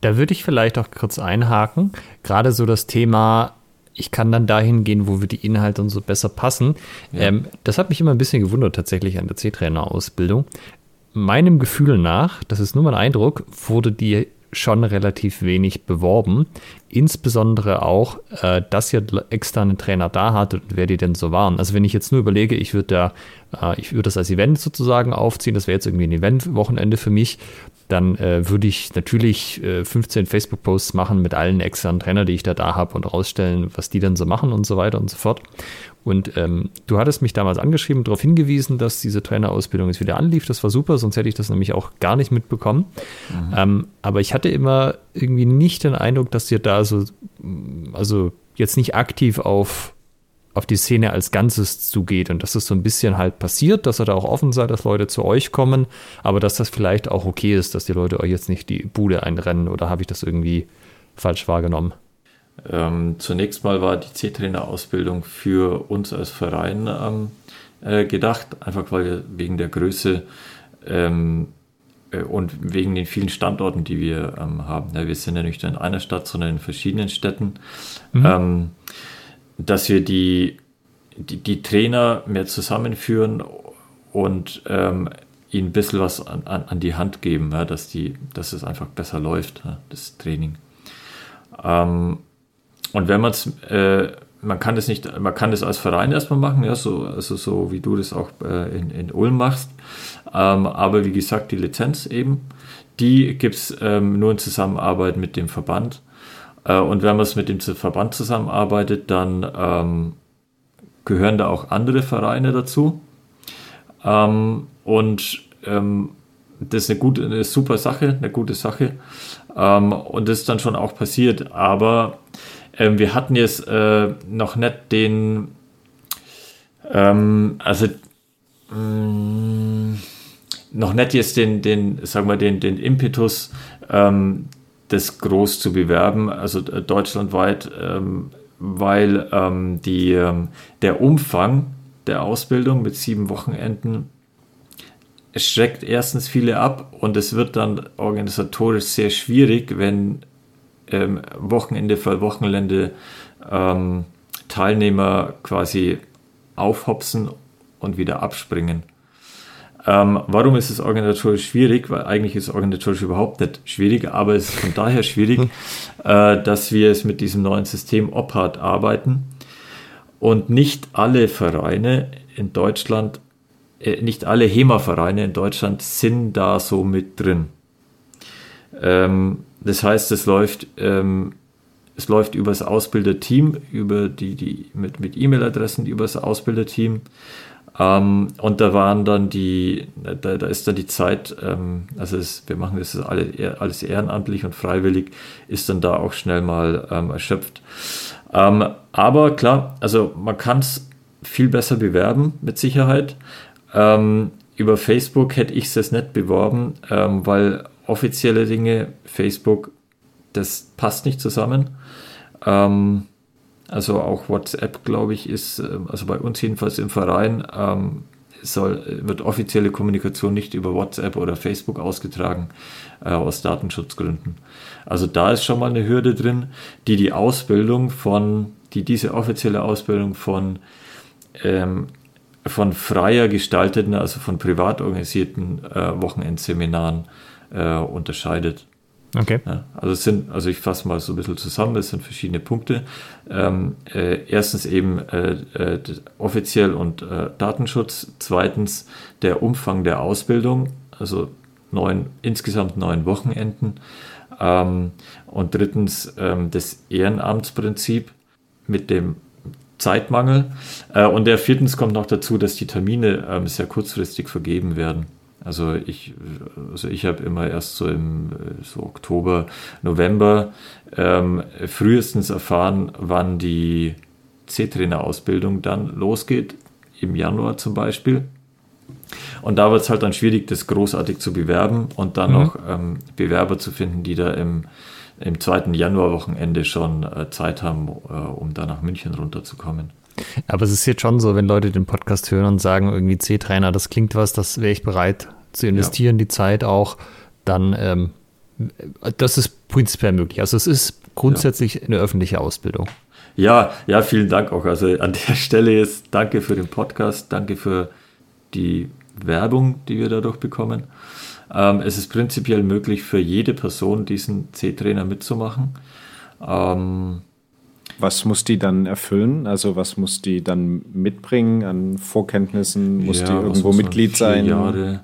da würde ich vielleicht auch kurz einhaken. Gerade so das Thema, ich kann dann dahin gehen, wo wir die Inhalte und so besser passen. Ja. Ähm, das hat mich immer ein bisschen gewundert tatsächlich an der C-Trainer-Ausbildung. Meinem Gefühl nach, das ist nur mein Eindruck, wurde die schon relativ wenig beworben. Insbesondere auch, äh, dass ihr externe Trainer da hattet und wer die denn so waren. Also wenn ich jetzt nur überlege, ich würde da, äh, ich würde das als Event sozusagen aufziehen, das wäre jetzt irgendwie ein Event-Wochenende für mich, dann äh, würde ich natürlich äh, 15 Facebook-Posts machen mit allen externen Trainer, die ich da da habe und rausstellen, was die denn so machen und so weiter und so fort. Und ähm, du hattest mich damals angeschrieben, darauf hingewiesen, dass diese Trainerausbildung jetzt wieder anlief. Das war super, sonst hätte ich das nämlich auch gar nicht mitbekommen. Mhm. Ähm, aber ich hatte immer irgendwie nicht den Eindruck, dass ihr da so, also jetzt nicht aktiv auf, auf die Szene als Ganzes zugeht und dass es so ein bisschen halt passiert, dass ihr da auch offen seid, dass Leute zu euch kommen, aber dass das vielleicht auch okay ist, dass die Leute euch jetzt nicht die Bude einrennen oder habe ich das irgendwie falsch wahrgenommen? Ähm, zunächst mal war die C-Trainer-Ausbildung für uns als Verein ähm, äh, gedacht, einfach weil wir wegen der Größe ähm, äh, und wegen den vielen Standorten, die wir ähm, haben. Ja, wir sind ja nicht nur in einer Stadt, sondern in verschiedenen Städten, mhm. Ähm, dass wir die, die, die, Trainer mehr zusammenführen und ähm, ihnen ein bisschen was an, an, an die Hand geben, ja, dass, die, dass es einfach besser läuft, ja, das Training. Ähm, und wenn man es, äh, man kann das nicht, man kann das als Verein erstmal machen, ja, so, also so wie du das auch äh, in, in Ulm machst. Ähm, aber wie gesagt, die Lizenz eben, die gibt es ähm, nur in Zusammenarbeit mit dem Verband. Äh, und wenn man es mit dem Verband zusammenarbeitet, dann ähm, gehören da auch andere Vereine dazu. Ähm, und ähm, das ist eine gute, eine super Sache, eine gute Sache. Ähm, und das ist dann schon auch passiert. Aber ähm, wir hatten jetzt äh, noch nicht den, ähm, also mh, mm, noch nicht jetzt den, den, sag mal, den, den Impetus, ähm, das groß zu bewerben, also äh, deutschlandweit, ähm, weil ähm, die, ähm, der Umfang der Ausbildung mit sieben Wochenenden schreckt erstens viele ab und es wird dann organisatorisch sehr schwierig, wenn ähm, Wochenende für Wochenende ähm, Teilnehmer quasi aufhopsen und wieder abspringen. Ähm, warum ist es organisatorisch schwierig? Weil eigentlich ist es organisatorisch überhaupt nicht schwierig, aber es ist von daher schwierig, äh, dass wir es mit diesem neuen System OPHAT arbeiten und nicht alle Vereine in Deutschland, äh, nicht alle HEMA-Vereine in Deutschland sind da so mit drin. Ähm, das heißt, es läuft, ähm, es läuft über das Ausbilderteam, über die, die mit, mit E-Mail-Adressen über das Ausbilderteam. Ähm, und da waren dann die, da, da ist dann die Zeit, ähm, also es, wir machen das alle, alles ehrenamtlich und freiwillig, ist dann da auch schnell mal ähm, erschöpft. Ähm, aber klar, also man kann es viel besser bewerben, mit Sicherheit. Ähm, über Facebook hätte ich es nicht beworben, ähm, weil offizielle Dinge, Facebook, das passt nicht zusammen. Ähm, also auch WhatsApp, glaube ich, ist, ähm, also bei uns jedenfalls im Verein, ähm, soll, wird offizielle Kommunikation nicht über WhatsApp oder Facebook ausgetragen, äh, aus Datenschutzgründen. Also da ist schon mal eine Hürde drin, die die Ausbildung von, die diese offizielle Ausbildung von, ähm, von freier gestalteten, also von privat organisierten äh, Wochenendseminaren äh, unterscheidet. Okay. Ja, also es sind, also ich fasse mal so ein bisschen zusammen, es sind verschiedene Punkte. Ähm, äh, erstens eben äh, äh, offiziell und äh, Datenschutz. Zweitens der Umfang der Ausbildung, also neun, insgesamt neun Wochenenden. Ähm, und drittens ähm, das Ehrenamtsprinzip mit dem Zeitmangel. Äh, und der viertens kommt noch dazu, dass die Termine ähm, sehr kurzfristig vergeben werden. Also ich, also ich habe immer erst so im so Oktober, November ähm, frühestens erfahren, wann die C-Trainer-Ausbildung dann losgeht, im Januar zum Beispiel. Und da wird es halt dann schwierig, das großartig zu bewerben und dann mhm. noch ähm, Bewerber zu finden, die da im, im zweiten Januarwochenende schon äh, Zeit haben, äh, um da nach München runterzukommen. Aber es ist jetzt schon so, wenn Leute den Podcast hören und sagen, irgendwie C-Trainer, das klingt was, das wäre ich bereit zu investieren, ja. die Zeit auch, dann ähm, das ist prinzipiell möglich. Also es ist grundsätzlich ja. eine öffentliche Ausbildung. Ja, ja, vielen Dank auch. Also an der Stelle jetzt danke für den Podcast, danke für die Werbung, die wir dadurch bekommen. Ähm, es ist prinzipiell möglich für jede Person, diesen C-Trainer mitzumachen. Ähm, was muss die dann erfüllen? Also was muss die dann mitbringen an Vorkenntnissen? Muss ja, die irgendwo Mitglied sein? Jahre,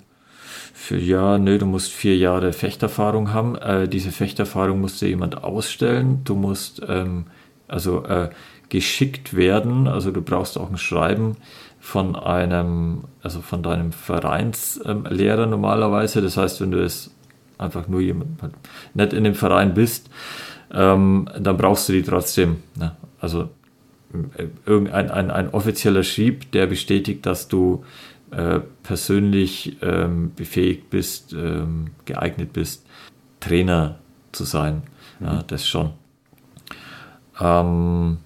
für ja, nö, du musst vier Jahre Fechterfahrung haben. Äh, diese Fechterfahrung muss dir jemand ausstellen. Du musst ähm, also äh, geschickt werden. Also du brauchst auch ein Schreiben von einem, also von deinem Vereinslehrer normalerweise. Das heißt, wenn du es einfach nur jemand nicht in dem Verein bist, ähm, dann brauchst du die trotzdem. Ne? Also äh, irgendein ein, ein offizieller Schrieb, der bestätigt, dass du äh, persönlich ähm, befähigt bist, ähm, geeignet bist, Trainer zu sein. Mhm. Ja, das schon. Ähm,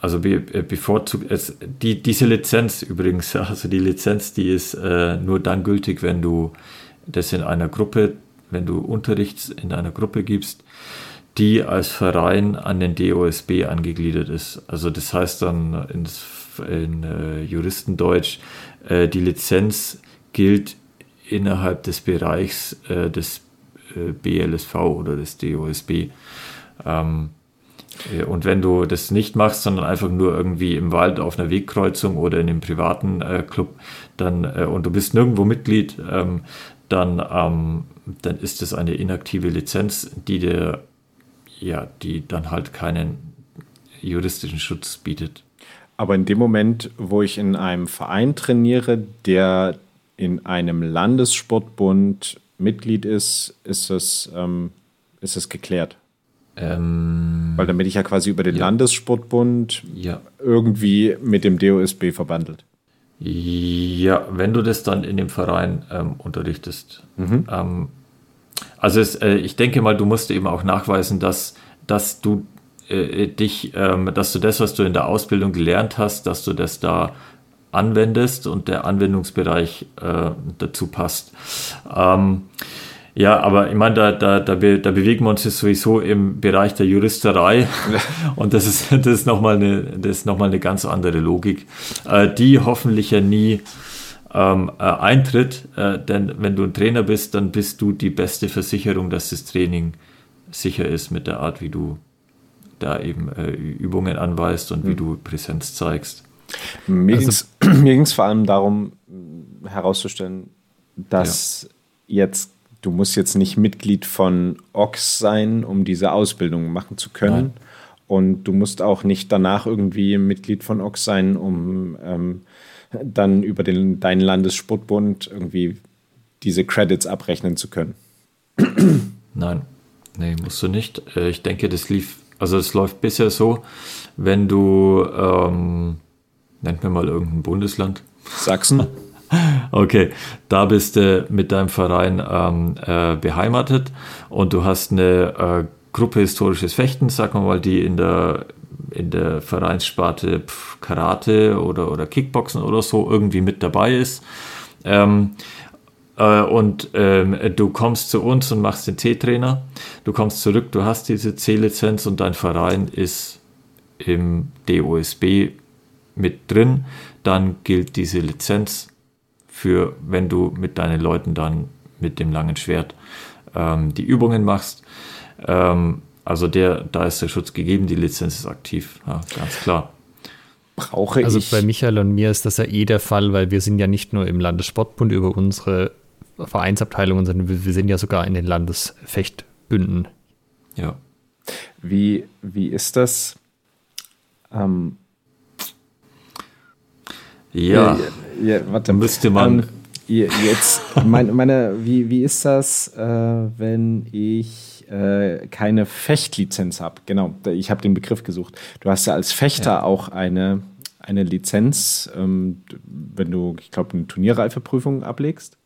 also be, äh, bevorzugt es, die, diese Lizenz übrigens, also die Lizenz, die ist äh, nur dann gültig, wenn du das in einer Gruppe, wenn du Unterrichts in einer Gruppe gibst, die als Verein an den DOSB angegliedert ist. Also das heißt dann ins, in äh, Juristendeutsch, äh, die Lizenz gilt innerhalb des Bereichs äh, des äh, BLSV oder des DOSB. Ähm, äh, und wenn du das nicht machst, sondern einfach nur irgendwie im Wald auf einer Wegkreuzung oder in einem privaten äh, Club, dann äh, und du bist nirgendwo Mitglied, ähm, dann, ähm, dann ist das eine inaktive Lizenz, die dir ja, die dann halt keinen juristischen Schutz bietet. Aber in dem Moment, wo ich in einem Verein trainiere, der in einem Landessportbund Mitglied ist, ist das, ähm, ist das geklärt. Ähm, Weil dann bin ich ja quasi über den ja. Landessportbund ja. irgendwie mit dem DOSB verbandelt. Ja, wenn du das dann in dem Verein ähm, unterrichtest. Mhm. Also es, äh, ich denke mal, du musst eben auch nachweisen, dass, dass du äh, dich, ähm, dass du das, was du in der Ausbildung gelernt hast, dass du das da anwendest und der Anwendungsbereich äh, dazu passt. Ähm, ja, aber ich meine, da, da, da, be, da bewegen wir uns jetzt sowieso im Bereich der Juristerei und das ist, das ist nochmal eine, noch eine ganz andere Logik, äh, die hoffentlich ja nie ähm, äh, eintritt, äh, denn wenn du ein Trainer bist, dann bist du die beste Versicherung, dass das Training sicher ist mit der Art, wie du da eben äh, Übungen anweist und mhm. wie du Präsenz zeigst. Mir also, ging es vor allem darum herauszustellen, dass ja. jetzt du musst jetzt nicht Mitglied von Ox sein, um diese Ausbildung machen zu können. Nein. Und du musst auch nicht danach irgendwie Mitglied von Ox sein, um ähm, dann über den, deinen Landessportbund irgendwie diese Credits abrechnen zu können. Nein, nee, musst du nicht. Äh, ich denke, das lief, also es läuft bisher so, wenn du, ähm, nennt mir mal irgendein Bundesland. Sachsen. Okay, da bist du mit deinem Verein ähm, äh, beheimatet und du hast eine äh, Gruppe historisches Fechten, sagen wir mal, die in der, in der Vereinssparte pf, Karate oder, oder Kickboxen oder so irgendwie mit dabei ist. Ähm, äh, und ähm, du kommst zu uns und machst den C-Trainer. Du kommst zurück, du hast diese C-Lizenz und dein Verein ist im DOSB mit drin. Dann gilt diese Lizenz für, wenn du mit deinen Leuten dann mit dem langen Schwert ähm, die Übungen machst. Ähm, also der, da ist der Schutz gegeben, die Lizenz ist aktiv, ja, ganz klar. Brauche also ich. bei Michael und mir ist das ja eh der Fall, weil wir sind ja nicht nur im Landessportbund über unsere Vereinsabteilungen, sondern wir sind ja sogar in den Landesfechtbünden. Ja. Wie, wie ist das? Ähm, ja, ja, warte. Müsste man. Ähm, jetzt, meine, meine, wie, wie ist das, äh, wenn ich äh, keine Fechtlizenz habe? Genau, ich habe den Begriff gesucht. Du hast ja als Fechter ja. auch eine, eine Lizenz, ähm, wenn du, ich glaube, eine Turnierreifeprüfung ablegst.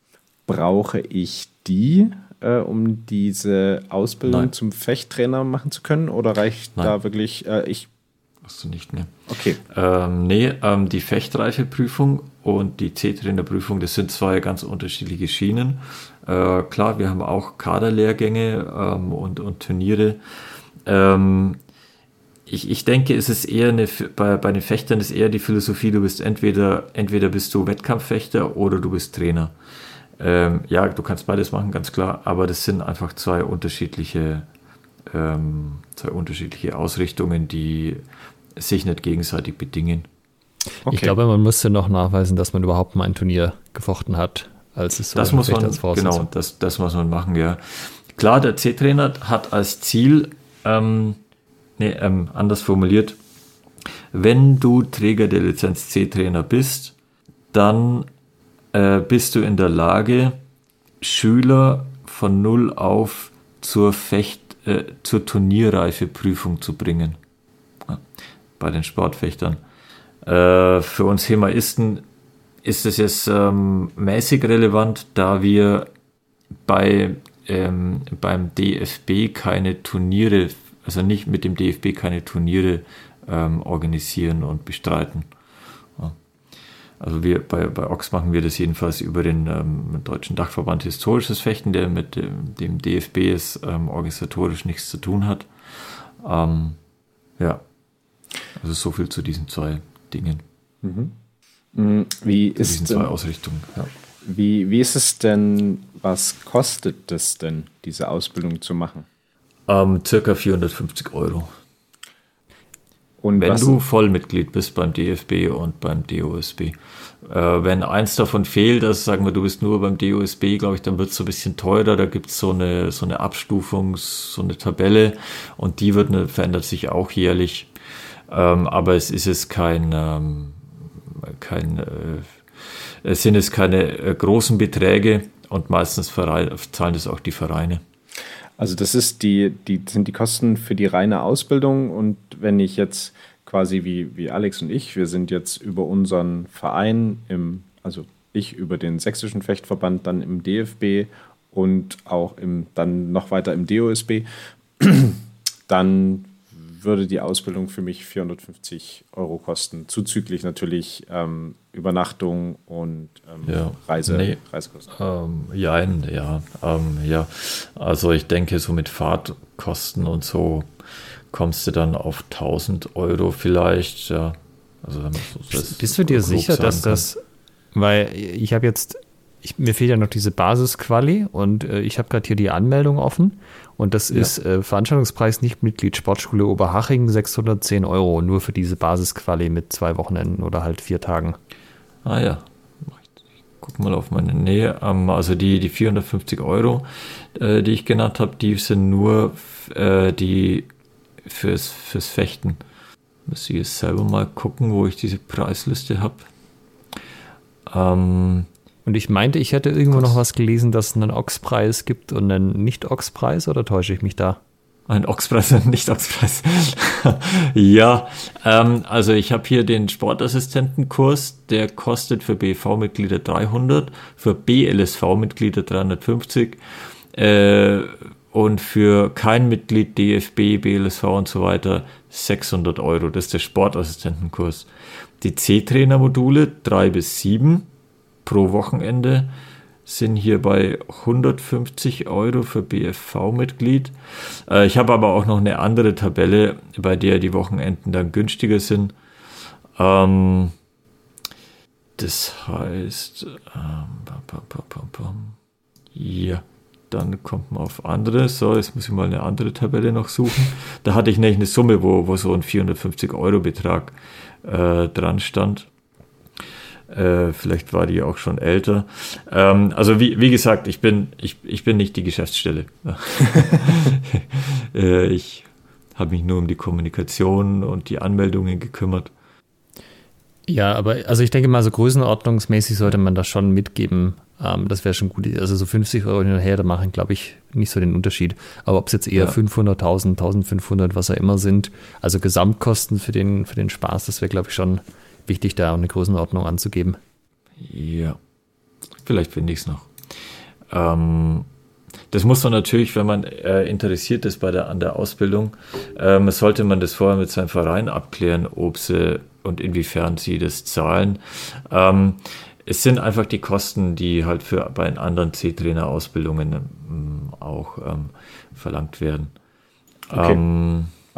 Brauche ich die, äh, um diese Ausbildung Nein. zum Fechttrainer machen zu können? Oder reicht Nein. da wirklich, äh, ich Hast du nicht, ne? Okay. Ähm, nee, ähm, die Fechtreifeprüfung und die C-Trainerprüfung, das sind zwei ganz unterschiedliche Schienen. Äh, klar, wir haben auch Kaderlehrgänge ähm, und, und Turniere. Ähm, ich, ich denke, es ist eher eine, bei, bei den Fechtern ist eher die Philosophie, du bist entweder, entweder bist du Wettkampffechter oder du bist Trainer. Ähm, ja, du kannst beides machen, ganz klar, aber das sind einfach zwei unterschiedliche, ähm, zwei unterschiedliche Ausrichtungen, die sich nicht gegenseitig bedingen. Okay. Ich glaube, man müsste noch nachweisen, dass man überhaupt mal ein Turnier gefochten hat, als es so Das muss man, genau, das, das muss man machen, ja. Klar, der C-Trainer hat als Ziel, ähm, nee, ähm, anders formuliert, wenn du Träger der Lizenz C-Trainer bist, dann äh, bist du in der Lage, Schüler von null auf zur Fecht, äh, zur Turnierreifeprüfung zu bringen. Ja, bei den Sportfechtern. Äh, für uns Hemaisten ist es jetzt ähm, mäßig relevant, da wir bei, ähm, beim DFB keine Turniere, also nicht mit dem DFB keine Turniere ähm, organisieren und bestreiten. Ja. Also wir bei, bei Ox machen wir das jedenfalls über den ähm, Deutschen Dachverband Historisches Fechten, der mit dem, dem DFB es ähm, organisatorisch nichts zu tun hat. Ähm, ja, also so viel zu diesen zwei Dingen. Mhm. Mm, wie zu ist diesen zwei Ausrichtungen. Ja. Wie, wie ist es denn, was kostet es denn, diese Ausbildung zu machen? Ähm, circa 450 Euro. Und wenn du Vollmitglied bist beim DFB und beim DOSB. Äh, wenn eins davon fehlt, also sagen wir, du bist nur beim DOSB, glaube ich, dann wird es so ein bisschen teurer. Da gibt es so eine, so eine Abstufung, so eine Tabelle und die wird, ne, verändert sich auch jährlich. Ähm, aber es ist es kein, ähm, kein äh, sind es keine äh, großen Beträge und meistens zahlen das auch die Vereine. Also das ist die, die sind die Kosten für die reine Ausbildung und wenn ich jetzt quasi wie, wie Alex und ich, wir sind jetzt über unseren Verein im, also ich über den sächsischen Fechtverband, dann im DFB und auch im, dann noch weiter im DOSB, dann würde die Ausbildung für mich 450 Euro kosten, zuzüglich natürlich ähm, Übernachtung und ähm, ja, Reise, nee, Reisekosten. Ähm, ja, ja, ähm, ja. Also ich denke, so mit Fahrtkosten und so kommst du dann auf 1000 Euro vielleicht. Ja. Also wenn man so bist, bist du dir sicher, dass kann. das, weil ich habe jetzt ich, mir fehlt ja noch diese Basisquali und äh, ich habe gerade hier die Anmeldung offen und das ja. ist äh, Veranstaltungspreis nicht Mitglied Sportschule Oberhaching 610 Euro nur für diese Basisquali mit zwei Wochenenden oder halt vier Tagen. Ah ja, ich guck mal auf meine Nähe. Ähm, also die, die 450 Euro, äh, die ich genannt habe, die sind nur äh, die fürs, fürs Fechten. Muss ich jetzt selber mal gucken, wo ich diese Preisliste habe. Ähm, und ich meinte, ich hätte irgendwo noch was gelesen, dass es einen Ochspreis gibt und einen Nicht-Ochspreis, oder täusche ich mich da? Ein Ochspreis und Nicht-Ochspreis. ja, ähm, also ich habe hier den Sportassistentenkurs, der kostet für BV-Mitglieder 300, für BLSV-Mitglieder 350 äh, und für kein Mitglied DFB, BLSV und so weiter 600 Euro. Das ist der Sportassistentenkurs. Die C-Trainer-Module 3 bis 7 pro Wochenende sind hier bei 150 Euro für BFV-Mitglied. Äh, ich habe aber auch noch eine andere Tabelle, bei der die Wochenenden dann günstiger sind. Ähm, das heißt, ähm, ja, dann kommt man auf andere. So, jetzt muss ich mal eine andere Tabelle noch suchen. Da hatte ich nämlich eine Summe, wo, wo so ein 450 Euro Betrag äh, dran stand. Äh, vielleicht war die auch schon älter. Ähm, also wie, wie gesagt, ich bin, ich, ich bin nicht die Geschäftsstelle. äh, ich habe mich nur um die Kommunikation und die Anmeldungen gekümmert. Ja, aber also ich denke mal, so größenordnungsmäßig sollte man das schon mitgeben. Ähm, das wäre schon gut. Also so 50 Euro hin und her, da machen, glaube ich, nicht so den Unterschied. Aber ob es jetzt eher ja. 500.000, 1500, was auch immer sind, also Gesamtkosten für den, für den Spaß, das wäre, glaube ich, schon wichtig, da eine Größenordnung anzugeben. Ja, vielleicht finde ich es noch. Ähm, das muss man natürlich, wenn man äh, interessiert ist bei der, an der Ausbildung, ähm, sollte man das vorher mit seinem Verein abklären, ob sie und inwiefern sie das zahlen. Ähm, es sind einfach die Kosten, die halt für bei anderen C-Trainer-Ausbildungen ähm, auch ähm, verlangt werden. Okay.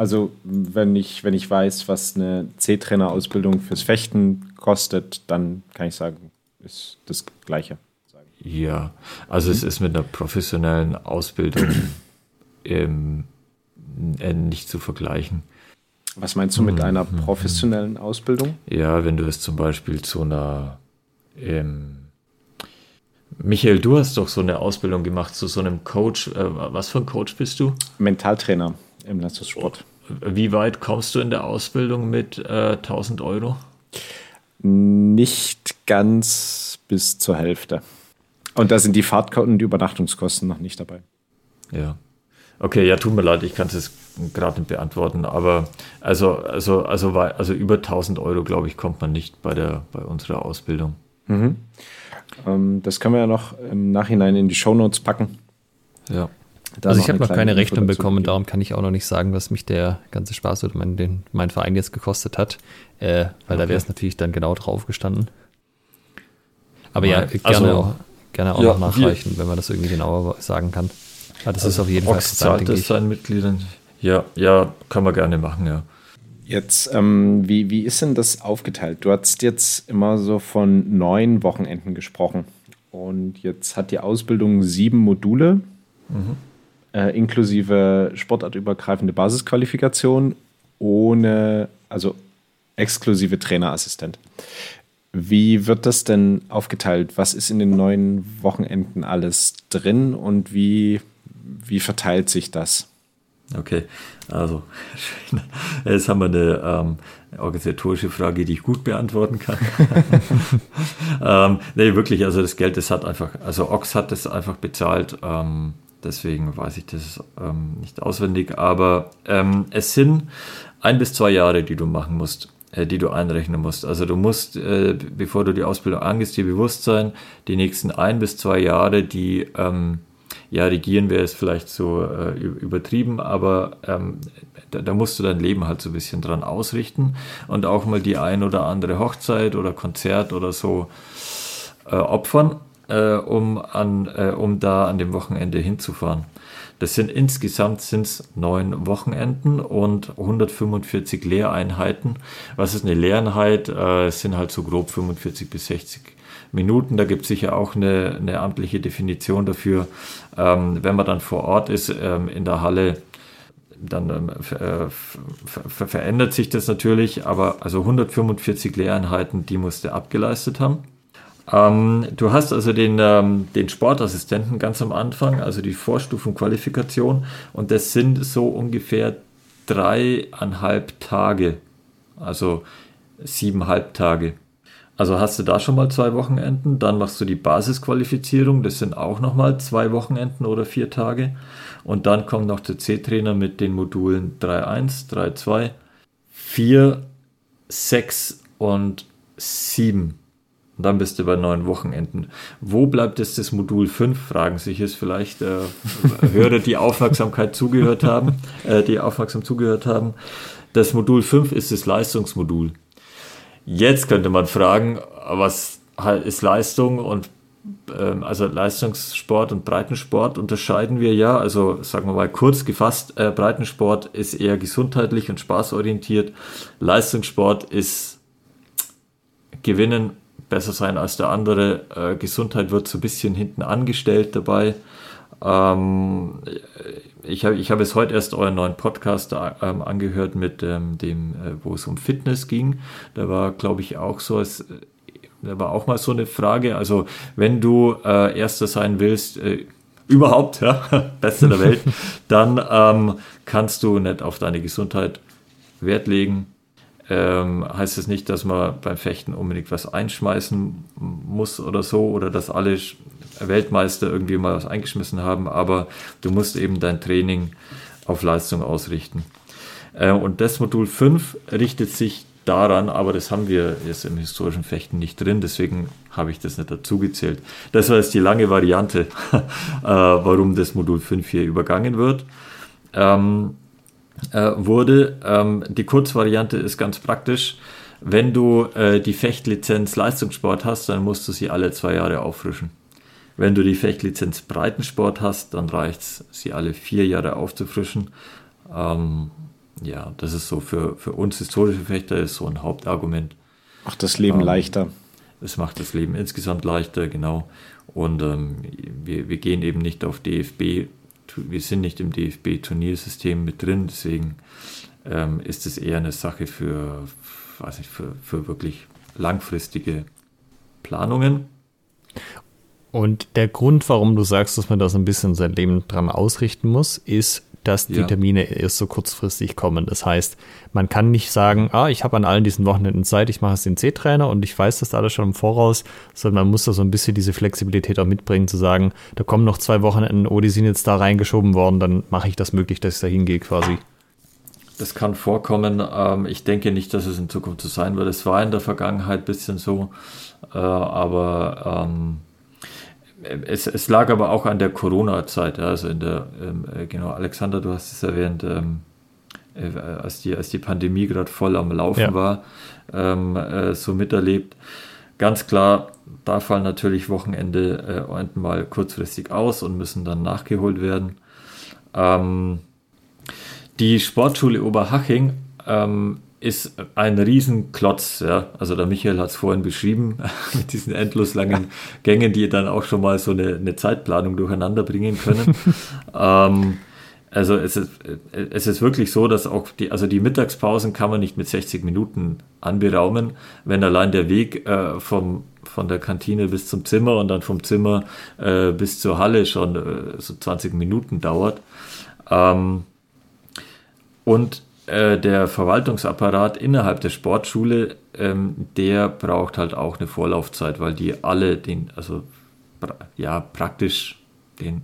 Also wenn ich, wenn ich weiß, was eine C-Trainer-Ausbildung fürs Fechten kostet, dann kann ich sagen, ist das Gleiche. Ja, also mhm. es ist mit einer professionellen Ausbildung ähm, nicht zu vergleichen. Was meinst du mit mhm. einer professionellen Ausbildung? Ja, wenn du es zum Beispiel zu einer ähm, Michael, du hast doch so eine Ausbildung gemacht zu so einem Coach. Äh, was für ein Coach bist du? Mentaltrainer im Leistungssport. Wie weit kommst du in der Ausbildung mit äh, 1000 Euro? Nicht ganz bis zur Hälfte. Und da sind die Fahrt- und die Übernachtungskosten noch nicht dabei. Ja. Okay, ja, tut mir leid, ich kann es jetzt gerade nicht beantworten, aber also, also, also, also über 1000 Euro, glaube ich, kommt man nicht bei, der, bei unserer Ausbildung. Mhm. Ähm, das können wir ja noch im Nachhinein in die Shownotes packen. Ja. Da also ich habe noch keine Rechnung bekommen, darum kann ich auch noch nicht sagen, was mich der ganze Spaß oder mein, den, mein Verein jetzt gekostet hat, äh, weil okay. da wäre es natürlich dann genau drauf gestanden. Aber ja, gerne also, auch, gerne auch ja, noch nachreichen, wenn man das irgendwie genauer sagen kann. Ja, das also ist auf jeden Fall zahlt es seinen Mitgliedern. Ja, ja, kann man gerne machen, ja. Jetzt, ähm, wie, wie ist denn das aufgeteilt? Du hast jetzt immer so von neun Wochenenden gesprochen. Und jetzt hat die Ausbildung sieben Module, mhm. Äh, inklusive sportartübergreifende Basisqualifikation, ohne, also exklusive Trainerassistent. Wie wird das denn aufgeteilt? Was ist in den neun Wochenenden alles drin und wie wie verteilt sich das? Okay, also jetzt haben wir eine ähm, organisatorische Frage, die ich gut beantworten kann. ähm, nee, wirklich, also das Geld, das hat einfach, also Ox hat das einfach bezahlt, ähm, deswegen weiß ich das ähm, nicht auswendig, aber ähm, es sind ein bis zwei Jahre, die du machen musst äh, die du einrechnen musst. Also du musst, äh, bevor du die Ausbildung angehst, dir bewusst sein, die nächsten ein bis zwei Jahre, die ähm, ja, regieren wäre es vielleicht so äh, übertrieben, aber ähm, da, da, musst du dein Leben halt so ein bisschen dran ausrichten und auch mal die ein oder andere Hochzeit oder Konzert oder so äh, opfern, äh, um, an, äh, um da an dem Wochenende hinzufahren. Das sind insgesamt sind's neun Wochenenden und 145 Lehreinheiten. Was ist eine Lehreinheit? Äh, es sind halt so grob 45 bis 60 Minuten. Da gibt es sicher auch eine, eine amtliche Definition dafür. Ähm, wenn man dann vor Ort ist ähm, in der Halle, dann ähm, äh, ver verändert sich das natürlich, aber also 145 Lehreinheiten, die musste abgeleistet haben. Ähm, du hast also den, ähm, den Sportassistenten ganz am Anfang, also die Vorstufenqualifikation, und das sind so ungefähr dreieinhalb Tage, also siebeneinhalb Tage. Also hast du da schon mal zwei Wochenenden, dann machst du die Basisqualifizierung, das sind auch nochmal zwei Wochenenden oder vier Tage. Und dann kommt noch der C-Trainer mit den Modulen 3.1, 3.2, 4, 6 und 7. Und dann bist du bei neun Wochenenden. Wo bleibt jetzt das Modul 5? Fragen sich jetzt vielleicht äh, Hörer, die Aufmerksamkeit zugehört haben, äh, die aufmerksam zugehört haben. Das Modul 5 ist das Leistungsmodul. Jetzt könnte man fragen, was ist Leistung und ähm, also Leistungssport und Breitensport unterscheiden wir ja. Also sagen wir mal kurz gefasst, äh, Breitensport ist eher gesundheitlich und spaßorientiert. Leistungssport ist gewinnen, besser sein als der andere. Äh, Gesundheit wird so ein bisschen hinten angestellt dabei. Ähm, ich habe ich hab es heute erst euren neuen Podcast ähm, angehört mit ähm, dem, äh, wo es um Fitness ging. Da war, glaube ich, auch so, es, da war auch mal so eine Frage. Also, wenn du äh, Erster sein willst, äh, überhaupt, ja, Beste der Welt, dann ähm, kannst du nicht auf deine Gesundheit Wert legen. Ähm, heißt es nicht, dass man beim Fechten unbedingt was einschmeißen muss oder so, oder dass alle Weltmeister irgendwie mal was eingeschmissen haben, aber du musst eben dein Training auf Leistung ausrichten. Äh, und das Modul 5 richtet sich daran, aber das haben wir jetzt im historischen Fechten nicht drin, deswegen habe ich das nicht dazu gezählt. Das war jetzt die lange Variante, äh, warum das Modul 5 hier übergangen wird. Ähm, äh, wurde. Ähm, die Kurzvariante ist ganz praktisch. Wenn du äh, die Fechtlizenz Leistungssport hast, dann musst du sie alle zwei Jahre auffrischen. Wenn du die Fechtlizenz Breitensport hast, dann reicht es, sie alle vier Jahre aufzufrischen. Ähm, ja, das ist so für, für uns historische Fechter ist so ein Hauptargument. Macht das Leben ähm, leichter. Es macht das Leben insgesamt leichter, genau. Und ähm, wir, wir gehen eben nicht auf DFB, wir sind nicht im DFB-Turniersystem mit drin, deswegen ähm, ist es eher eine Sache für, weiß ich, für, für wirklich langfristige Planungen. Und der Grund, warum du sagst, dass man da so ein bisschen sein Leben dran ausrichten muss, ist, dass die ja. Termine erst so kurzfristig kommen. Das heißt, man kann nicht sagen, ah, ich habe an allen diesen Wochenenden Zeit, ich mache es den C-Trainer und ich weiß das alles schon im Voraus, sondern man muss da so ein bisschen diese Flexibilität auch mitbringen, zu sagen, da kommen noch zwei Wochenenden, oh, die sind jetzt da reingeschoben worden, dann mache ich das möglich, dass ich da hingehe quasi. Das kann vorkommen. Ähm, ich denke nicht, dass es in Zukunft so sein wird. Es war in der Vergangenheit ein bisschen so, äh, aber ähm, es, es, lag aber auch an der Corona-Zeit, also in der, ähm, äh, genau, Alexander, du hast es erwähnt, äh, als, die, als die Pandemie gerade voll am Laufen ja. war, ähm, äh, so miterlebt. Ganz klar, da fallen natürlich Wochenende äh, mal kurzfristig aus und müssen dann nachgeholt werden. Ähm, die Sportschule Oberhaching ähm, ist ein Riesenklotz, ja. Also der Michael hat es vorhin beschrieben, mit diesen endlos langen Gängen, die dann auch schon mal so eine, eine Zeitplanung durcheinander bringen können. ähm, also es ist, es ist wirklich so, dass auch die, also die Mittagspausen kann man nicht mit 60 Minuten anberaumen, wenn allein der Weg äh, vom, von der Kantine bis zum Zimmer und dann vom Zimmer äh, bis zur Halle schon äh, so 20 Minuten dauert. Ähm, und äh, der Verwaltungsapparat innerhalb der Sportschule, ähm, der braucht halt auch eine Vorlaufzeit, weil die alle den, also ja, praktisch den,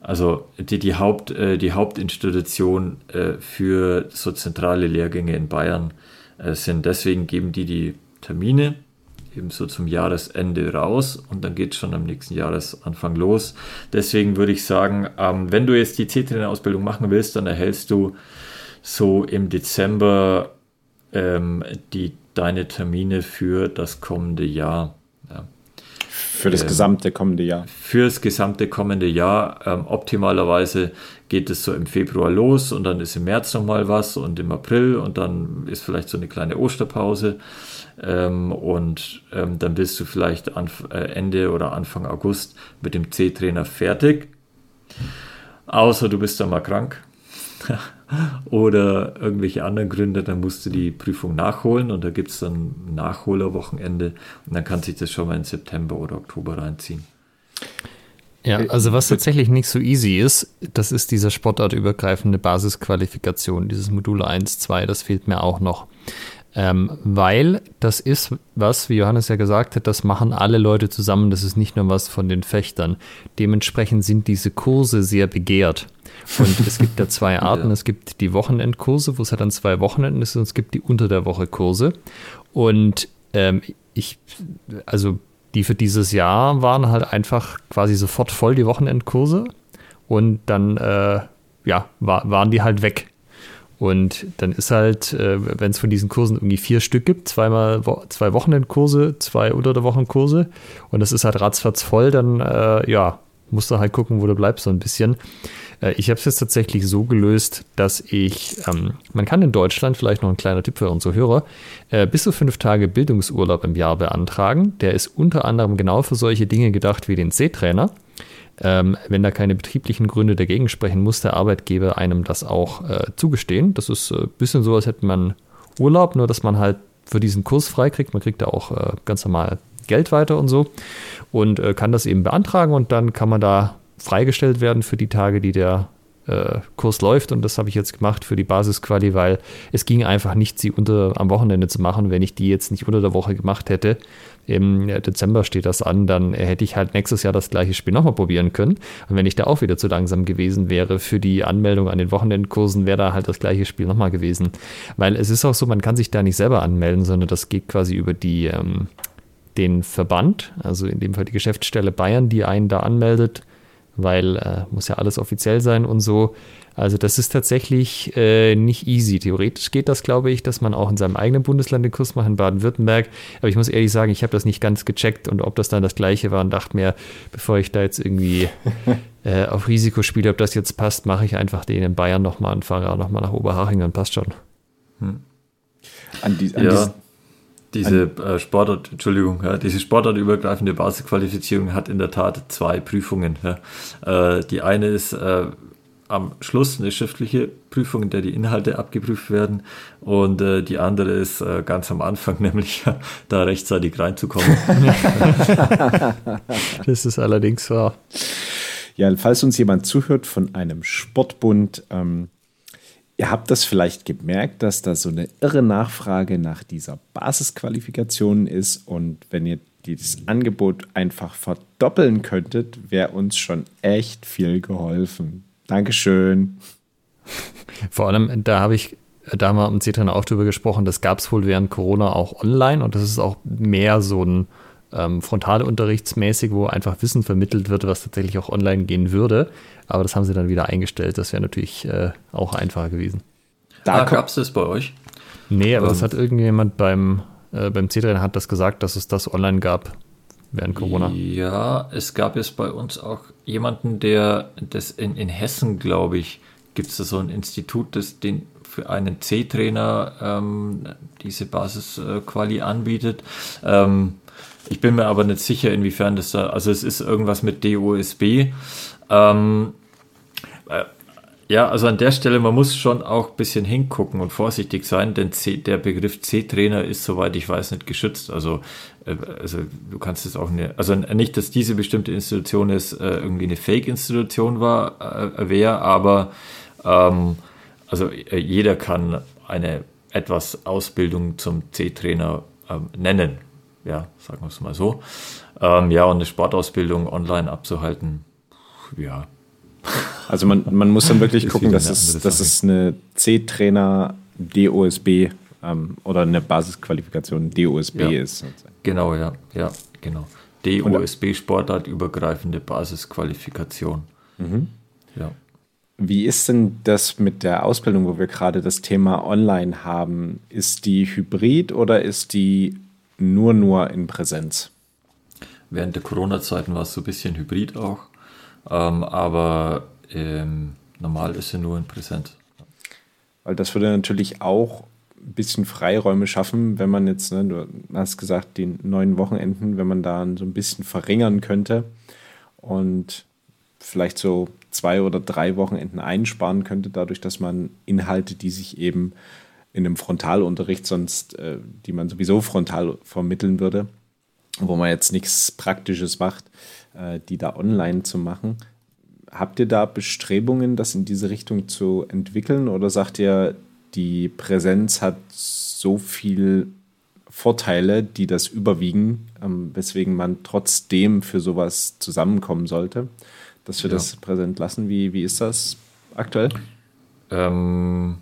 also die, die, Haupt, äh, die Hauptinstitution äh, für so zentrale Lehrgänge in Bayern äh, sind. Deswegen geben die die Termine eben so zum Jahresende raus und dann geht es schon am nächsten Jahresanfang los. Deswegen würde ich sagen, ähm, wenn du jetzt die C-Trainer-Ausbildung machen willst, dann erhältst du so im Dezember ähm, die, deine Termine für das kommende Jahr. Für das ähm, gesamte kommende Jahr. Für das gesamte kommende Jahr. Ähm, optimalerweise geht es so im Februar los und dann ist im März nochmal was und im April und dann ist vielleicht so eine kleine Osterpause. Ähm, und ähm, dann bist du vielleicht Anf äh, Ende oder Anfang August mit dem C-Trainer fertig. Außer du bist dann mal krank. oder irgendwelche anderen Gründe, dann musst du die Prüfung nachholen und da gibt es dann ein Nachholerwochenende und dann kann sich das schon mal in September oder Oktober reinziehen. Ja, also was tatsächlich nicht so easy ist, das ist diese sportartübergreifende Basisqualifikation, dieses Modul 1, 2, das fehlt mir auch noch. Ähm, weil das ist was, wie Johannes ja gesagt hat, das machen alle Leute zusammen, das ist nicht nur was von den Fechtern. Dementsprechend sind diese Kurse sehr begehrt. Und es gibt da zwei Arten. Ja. Es gibt die Wochenendkurse, wo es halt dann zwei Wochenenden ist, und es gibt die unter der Woche Kurse. Und ähm, ich, also die für dieses Jahr waren halt einfach quasi sofort voll die Wochenendkurse. Und dann, äh, ja, war, waren die halt weg. Und dann ist halt, äh, wenn es von diesen Kursen irgendwie vier Stück gibt, zweimal zwei Wochenendkurse, zwei unter der Wochenkurse und das ist halt ratzfatz voll, dann äh, ja, musst du halt gucken, wo du bleibst so ein bisschen. Äh, ich habe es jetzt tatsächlich so gelöst, dass ich, ähm, man kann in Deutschland, vielleicht noch ein kleiner Tipp für unsere Hörer, äh, bis zu fünf Tage Bildungsurlaub im Jahr beantragen. Der ist unter anderem genau für solche Dinge gedacht wie den C-Trainer. Ähm, wenn da keine betrieblichen Gründe dagegen sprechen, muss der Arbeitgeber einem das auch äh, zugestehen. Das ist ein äh, bisschen so, als hätte man Urlaub, nur dass man halt für diesen Kurs freikriegt. Man kriegt da auch äh, ganz normal Geld weiter und so und äh, kann das eben beantragen und dann kann man da freigestellt werden für die Tage, die der äh, Kurs läuft. Und das habe ich jetzt gemacht für die Basisquali, weil es ging einfach nicht, sie unter, am Wochenende zu machen. Wenn ich die jetzt nicht unter der Woche gemacht hätte, im Dezember steht das an, dann hätte ich halt nächstes Jahr das gleiche Spiel nochmal probieren können. Und wenn ich da auch wieder zu langsam gewesen wäre für die Anmeldung an den Wochenendkursen, wäre da halt das gleiche Spiel nochmal gewesen. Weil es ist auch so, man kann sich da nicht selber anmelden, sondern das geht quasi über die, ähm, den Verband, also in dem Fall die Geschäftsstelle Bayern, die einen da anmeldet weil äh, muss ja alles offiziell sein und so. Also das ist tatsächlich äh, nicht easy. Theoretisch geht das, glaube ich, dass man auch in seinem eigenen Bundesland den Kurs macht, in Baden-Württemberg. Aber ich muss ehrlich sagen, ich habe das nicht ganz gecheckt und ob das dann das gleiche war und dachte mir, bevor ich da jetzt irgendwie äh, auf Risiko spiele, ob das jetzt passt, mache ich einfach den in Bayern nochmal und fahre auch nochmal nach Oberhaching und passt schon. Hm. An, die, an, ja. dies, Diese äh, Sportart, Entschuldigung, ja, diese sportartübergreifende Basisqualifizierung hat in der Tat zwei Prüfungen. Ja. Äh, die eine ist äh, am Schluss eine schriftliche Prüfung, in der die Inhalte abgeprüft werden. Und äh, die andere ist äh, ganz am Anfang, nämlich da rechtzeitig reinzukommen. das ist allerdings wahr. Ja, falls uns jemand zuhört von einem Sportbund, ähm, ihr habt das vielleicht gemerkt, dass da so eine irre Nachfrage nach dieser Basisqualifikation ist. Und wenn ihr dieses Angebot einfach verdoppeln könntet, wäre uns schon echt viel geholfen. Dankeschön. Vor allem, da habe ich da mal im C-Trainer auch drüber gesprochen, das gab es wohl während Corona auch online und das ist auch mehr so ein ähm, frontalunterrichtsmäßig, wo einfach Wissen vermittelt wird, was tatsächlich auch online gehen würde. Aber das haben sie dann wieder eingestellt. Das wäre natürlich äh, auch einfacher gewesen. Da ah, gab es das bei euch? Nee, aber ähm. das hat irgendjemand beim, äh, beim C-Trainer hat das gesagt, dass es das online gab während Corona. Ja, es gab jetzt bei uns auch jemanden, der das in, in Hessen, glaube ich, gibt es da so ein Institut, das den für einen C-Trainer ähm, diese Basis-Quali anbietet. Ähm, ich bin mir aber nicht sicher, inwiefern das da, also es ist irgendwas mit DOSB. Ähm, äh, ja, also an der Stelle, man muss schon auch ein bisschen hingucken und vorsichtig sein, denn C, der Begriff C-Trainer ist, soweit ich weiß, nicht geschützt. Also, äh, also du kannst es auch nicht, also nicht, dass diese bestimmte Institution jetzt äh, irgendwie eine Fake-Institution war, äh, wäre, aber ähm, also äh, jeder kann eine etwas Ausbildung zum C-Trainer ähm, nennen. Ja, sagen wir es mal so. Ähm, ja, und eine Sportausbildung online abzuhalten, ja, also man, man muss dann wirklich gucken, dass es, dass es eine C-Trainer DOSB ähm, oder eine Basisqualifikation DOSB ja. ist. Genau, ja, ja, genau. DOSB Sportart übergreifende Basisqualifikation. Mhm. Ja. Wie ist denn das mit der Ausbildung, wo wir gerade das Thema online haben? Ist die hybrid oder ist die nur nur in Präsenz? Während der Corona-Zeiten war es so ein bisschen hybrid auch. Ähm, aber ähm, normal ist sie nur in Präsenz. Weil das würde natürlich auch ein bisschen Freiräume schaffen, wenn man jetzt, ne, du hast gesagt, die neun Wochenenden, wenn man da so ein bisschen verringern könnte und vielleicht so zwei oder drei Wochenenden einsparen könnte, dadurch, dass man Inhalte, die sich eben in einem Frontalunterricht sonst, äh, die man sowieso frontal vermitteln würde, wo man jetzt nichts Praktisches macht, äh, die da online zu machen. Habt ihr da Bestrebungen, das in diese Richtung zu entwickeln oder sagt ihr, die Präsenz hat so viel Vorteile, die das überwiegen, ähm, weswegen man trotzdem für sowas zusammenkommen sollte, dass wir ja. das präsent lassen? Wie, wie ist das aktuell? Ähm,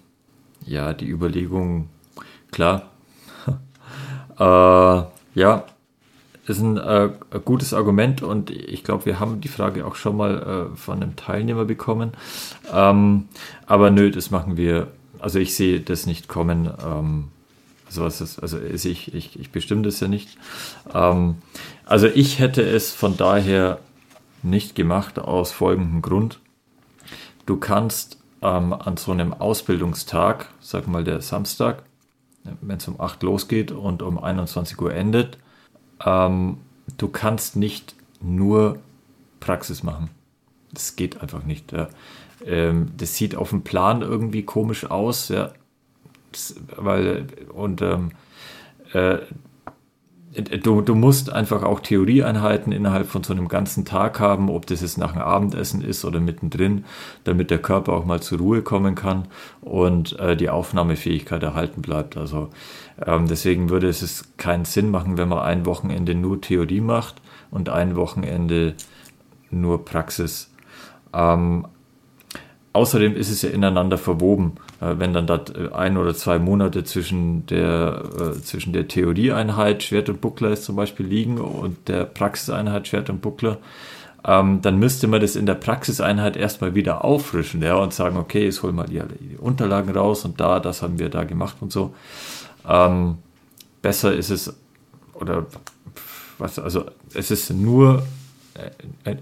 ja, die Überlegung, klar. äh, ja, ist ein äh, gutes Argument und ich glaube, wir haben die Frage auch schon mal äh, von einem Teilnehmer bekommen. Ähm, aber nö, das machen wir. Also ich sehe das nicht kommen. Ähm, also was ist, also ich, ich, ich bestimme das ja nicht. Ähm, also ich hätte es von daher nicht gemacht aus folgendem Grund. Du kannst ähm, an so einem Ausbildungstag, sag mal der Samstag, wenn es um 8 losgeht und um 21 Uhr endet, ähm, du kannst nicht nur Praxis machen. Das geht einfach nicht. Ja. Ähm, das sieht auf dem Plan irgendwie komisch aus, ja. Das, weil, und ähm, äh, du, du musst einfach auch Theorieeinheiten innerhalb von so einem ganzen Tag haben, ob das jetzt nach dem Abendessen ist oder mittendrin, damit der Körper auch mal zur Ruhe kommen kann und äh, die Aufnahmefähigkeit erhalten bleibt. Also ähm, deswegen würde es keinen Sinn machen, wenn man ein Wochenende nur Theorie macht und ein Wochenende nur Praxis. Ähm, außerdem ist es ja ineinander verwoben. Äh, wenn dann da äh, ein oder zwei Monate zwischen der, äh, zwischen der Theorieeinheit Schwert und Buckler ist zum Beispiel liegen und der Praxiseinheit Schwert und Buckler, ähm, dann müsste man das in der Praxiseinheit erstmal wieder auffrischen ja, und sagen, okay, jetzt holen wir die, die Unterlagen raus und da, das haben wir da gemacht und so. Ähm, besser ist es, oder was, also es ist nur,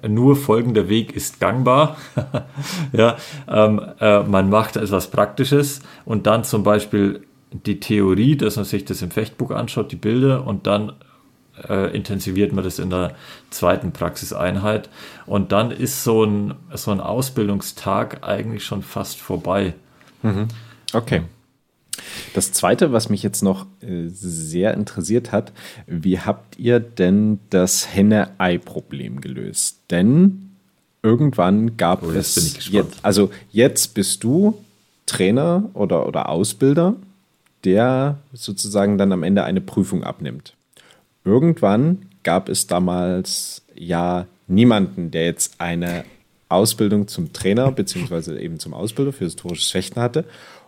nur folgender Weg ist gangbar. ja, ähm, äh, man macht etwas Praktisches und dann zum Beispiel die Theorie, dass man sich das im Fechtbuch anschaut, die Bilder und dann äh, intensiviert man das in der zweiten Praxiseinheit. Und dann ist so ein, so ein Ausbildungstag eigentlich schon fast vorbei. Mhm. Okay. Das zweite, was mich jetzt noch äh, sehr interessiert hat, wie habt ihr denn das Henne-Ei-Problem gelöst? Denn irgendwann gab oh, es, jetzt, also jetzt bist du Trainer oder, oder Ausbilder, der sozusagen dann am Ende eine Prüfung abnimmt. Irgendwann gab es damals ja niemanden, der jetzt eine Ausbildung zum Trainer beziehungsweise eben zum Ausbilder für historisches Fechten hatte.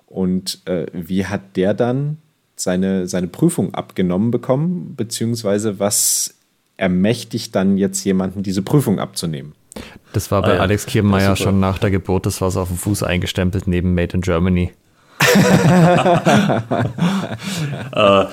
Und äh, wie hat der dann seine, seine Prüfung abgenommen bekommen, beziehungsweise was ermächtigt dann jetzt jemanden, diese Prüfung abzunehmen? Das war bei ah, ja. Alex Kiermeier schon nach der Geburt, das war so auf dem Fuß eingestempelt neben Made in Germany. äh,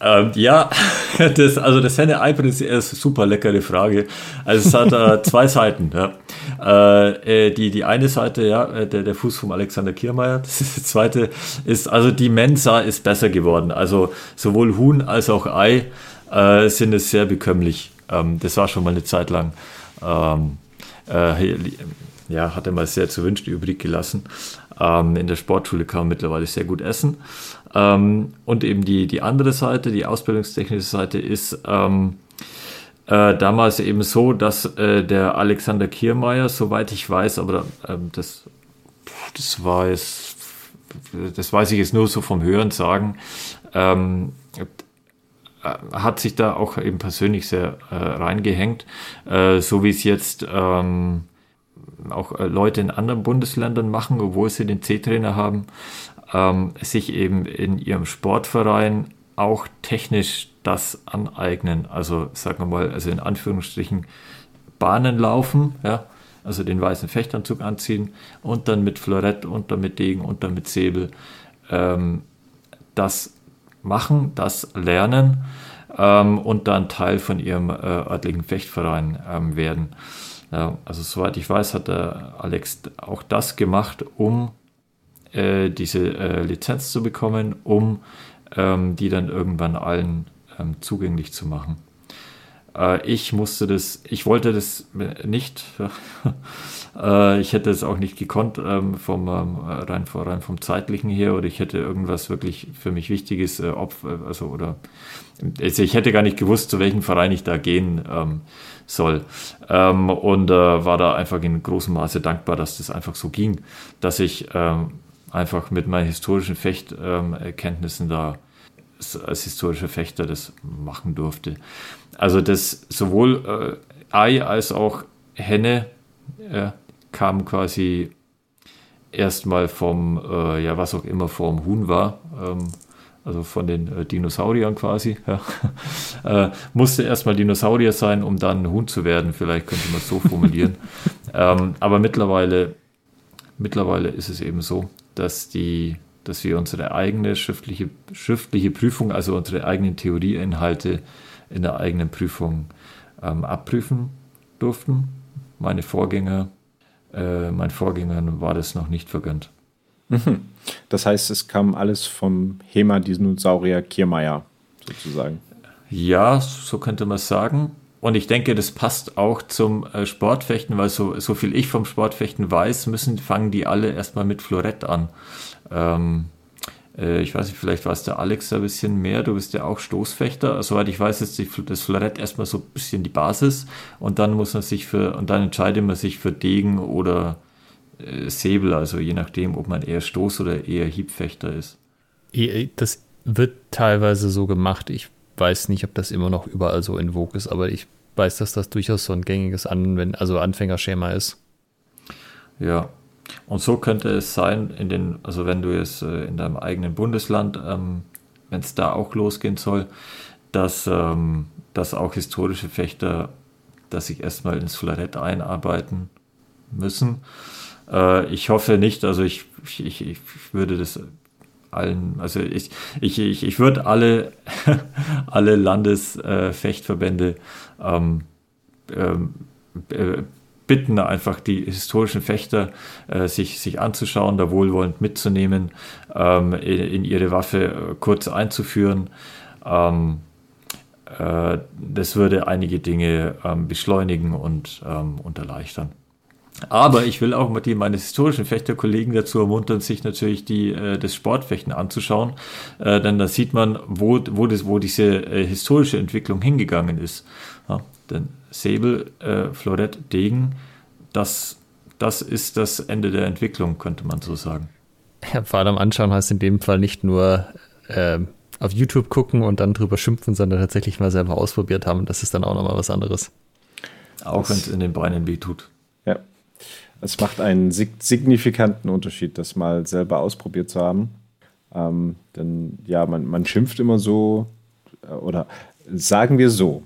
ähm, ja, das, also das Henne-Ei-Prinzip ist eine super leckere Frage. Also es hat äh, zwei Seiten. Ja. Äh, äh, die, die eine Seite, ja, äh, der, der Fuß vom Alexander Kiermeier. Das ist die zweite ist, also die Mensa ist besser geworden. Also sowohl Huhn als auch Ei äh, sind es sehr bekömmlich. Ähm, das war schon mal eine Zeit lang. Ähm, äh, ja, hat er mal sehr zu wünschen übrig gelassen. Ähm, in der Sportschule kann man mittlerweile sehr gut essen. Ähm, und eben die, die andere Seite, die ausbildungstechnische Seite, ist ähm, äh, damals eben so, dass äh, der Alexander Kiermeier, soweit ich weiß, aber ähm, das, das war das weiß ich jetzt nur so vom Hören sagen, ähm, äh, hat sich da auch eben persönlich sehr äh, reingehängt, äh, so wie es jetzt ähm, auch äh, Leute in anderen Bundesländern machen, obwohl sie den C-Trainer haben ähm, sich eben in ihrem Sportverein auch technisch das aneignen. Also sagen wir mal, also in Anführungsstrichen Bahnen laufen, ja, also den weißen Fechtanzug anziehen und dann mit Florett und dann mit Degen und dann mit Säbel ähm, das machen, das lernen ähm, und dann Teil von ihrem äh, örtlichen Fechtverein ähm, werden. Ja, also soweit ich weiß, hat der Alex auch das gemacht, um äh, diese äh, Lizenz zu bekommen, um ähm, die dann irgendwann allen ähm, zugänglich zu machen. Äh, ich musste das, ich wollte das nicht, äh, ich hätte es auch nicht gekonnt ähm, vom ähm, rein, rein vom zeitlichen her oder ich hätte irgendwas wirklich für mich Wichtiges, äh, Opfer, also oder also ich hätte gar nicht gewusst, zu welchem Verein ich da gehen ähm, soll. Ähm, und äh, war da einfach in großem Maße dankbar, dass das einfach so ging, dass ich ähm, einfach mit meinen historischen Fechterkenntnissen da als historischer Fechter das machen durfte. Also das sowohl äh, Ei als auch Henne äh, kam quasi erstmal vom, äh, ja was auch immer vom Huhn war, ähm, also von den äh, Dinosauriern quasi. Ja. äh, musste erstmal Dinosaurier sein, um dann Huhn zu werden, vielleicht könnte man es so formulieren. ähm, aber mittlerweile, mittlerweile ist es eben so, dass, die, dass wir unsere eigene schriftliche, schriftliche Prüfung, also unsere eigenen Theorieinhalte in der eigenen Prüfung ähm, abprüfen durften. Meine Vorgänger, äh, mein Vorgängern war das noch nicht vergönnt. Mhm. Das heißt, es kam alles vom Hema-Dinosaurier Kiermeier sozusagen. Ja, so könnte man es sagen. Und ich denke, das passt auch zum äh, Sportfechten, weil so, so viel ich vom Sportfechten weiß, müssen, fangen die alle erstmal mit Florett an. Ähm, äh, ich weiß nicht, vielleicht weiß der Alex ein bisschen mehr, du bist ja auch Stoßfechter. Soweit ich weiß, ist die, das Florett erstmal so ein bisschen die Basis und dann muss man sich für, und dann entscheidet man sich für Degen oder äh, Säbel, also je nachdem, ob man eher Stoß- oder eher Hiebfechter ist. Das wird teilweise so gemacht. Ich weiß nicht, ob das immer noch überall so in Vogue ist, aber ich weiß, dass das durchaus so ein gängiges Anwend also Anfängerschema ist. Ja, und so könnte es sein, in den, also wenn du jetzt äh, in deinem eigenen Bundesland, ähm, wenn es da auch losgehen soll, dass, ähm, dass auch historische Fechter, dass sich erstmal ins Florett einarbeiten müssen. Äh, ich hoffe nicht, also ich, ich, ich würde das allen, also ich, ich, ich, ich würde alle, alle Landesfechtverbände äh, ähm, ähm, äh, bitten, einfach die historischen Fechter äh, sich, sich anzuschauen, da wohlwollend mitzunehmen, ähm, in, in, ihre Waffe äh, kurz einzuführen. Ähm, äh, das würde einige Dinge ähm, beschleunigen und, und erleichtern. Aber ich will auch die, meine historischen Fechterkollegen dazu ermuntern, sich natürlich die, äh, das Sportfechten anzuschauen, äh, denn da sieht man, wo, wo, das, wo diese äh, historische Entwicklung hingegangen ist. Ja, denn Säbel, äh, Florett, Degen, das, das ist das Ende der Entwicklung, könnte man so sagen. Ja, vor allem anschauen heißt in dem Fall nicht nur äh, auf YouTube gucken und dann drüber schimpfen, sondern tatsächlich mal selber ausprobiert haben. Das ist dann auch nochmal was anderes. Auch wenn es in den Beinen weh tut. Ja. Es macht einen signifikanten Unterschied, das mal selber ausprobiert zu haben. Ähm, denn ja, man, man schimpft immer so, äh, oder sagen wir so,